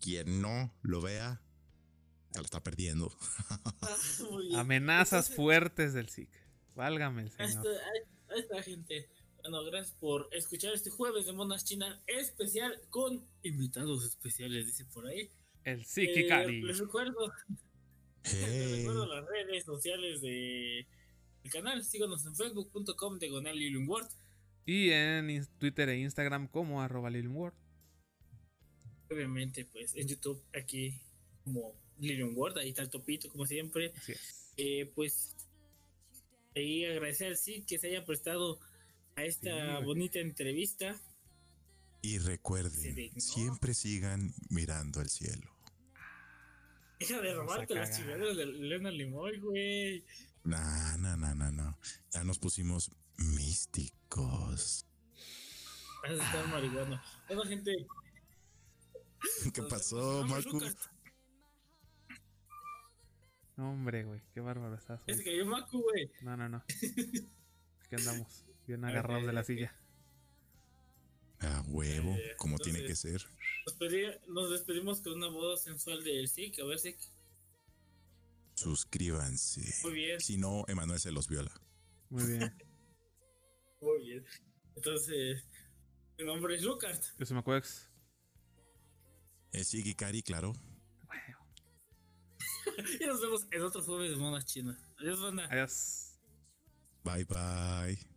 quien no lo vea, se lo está perdiendo. Bien. Amenazas Entonces, fuertes del SIC. Válgame el señor. ahí está, gente. Bueno, gracias por escuchar este jueves de Monas China especial con invitados especiales, dice por ahí. El SIC Eh, Ikari. les recuerdo, les recuerdo las redes sociales de el canal. Síganos en facebook.com Lilium Word. Y en Twitter e Instagram como arroba Lilmword. Obviamente, pues en YouTube aquí como Lilium Word. Ahí está el topito, como siempre. Así es. Eh, pues ahí agradecer al sí que se haya prestado a esta Sí, bonita entrevista. Y recuerden, siempre sigan mirando al cielo. Deja de robarte las chingaderas de Elena Limoy, güey. No, no, no, no, no. Ya nos pusimos místicos. Vas a estar marihuana. Bueno, gente. ¿Qué pasó, Macu? No, hombre, güey. Qué bárbaro estás. Se hoy. cayó Macu, güey. No, no, no. Aquí andamos. Bien agarrados de la silla. A huevo, Eh, como tiene que ser. Nos, pedi- nos despedimos con una voz sensual del SIC. A ver, SIC. Suscríbanse. Muy bien, Si no, Emanuel se los viola. Muy bien. muy bien. Entonces, mi nombre es Lucas. Yo soy Macuex. Eh, Sigi Kari, claro. Y nos vemos en otro jueves de monas chinas. Adiós, banda. Adiós. Bye, bye.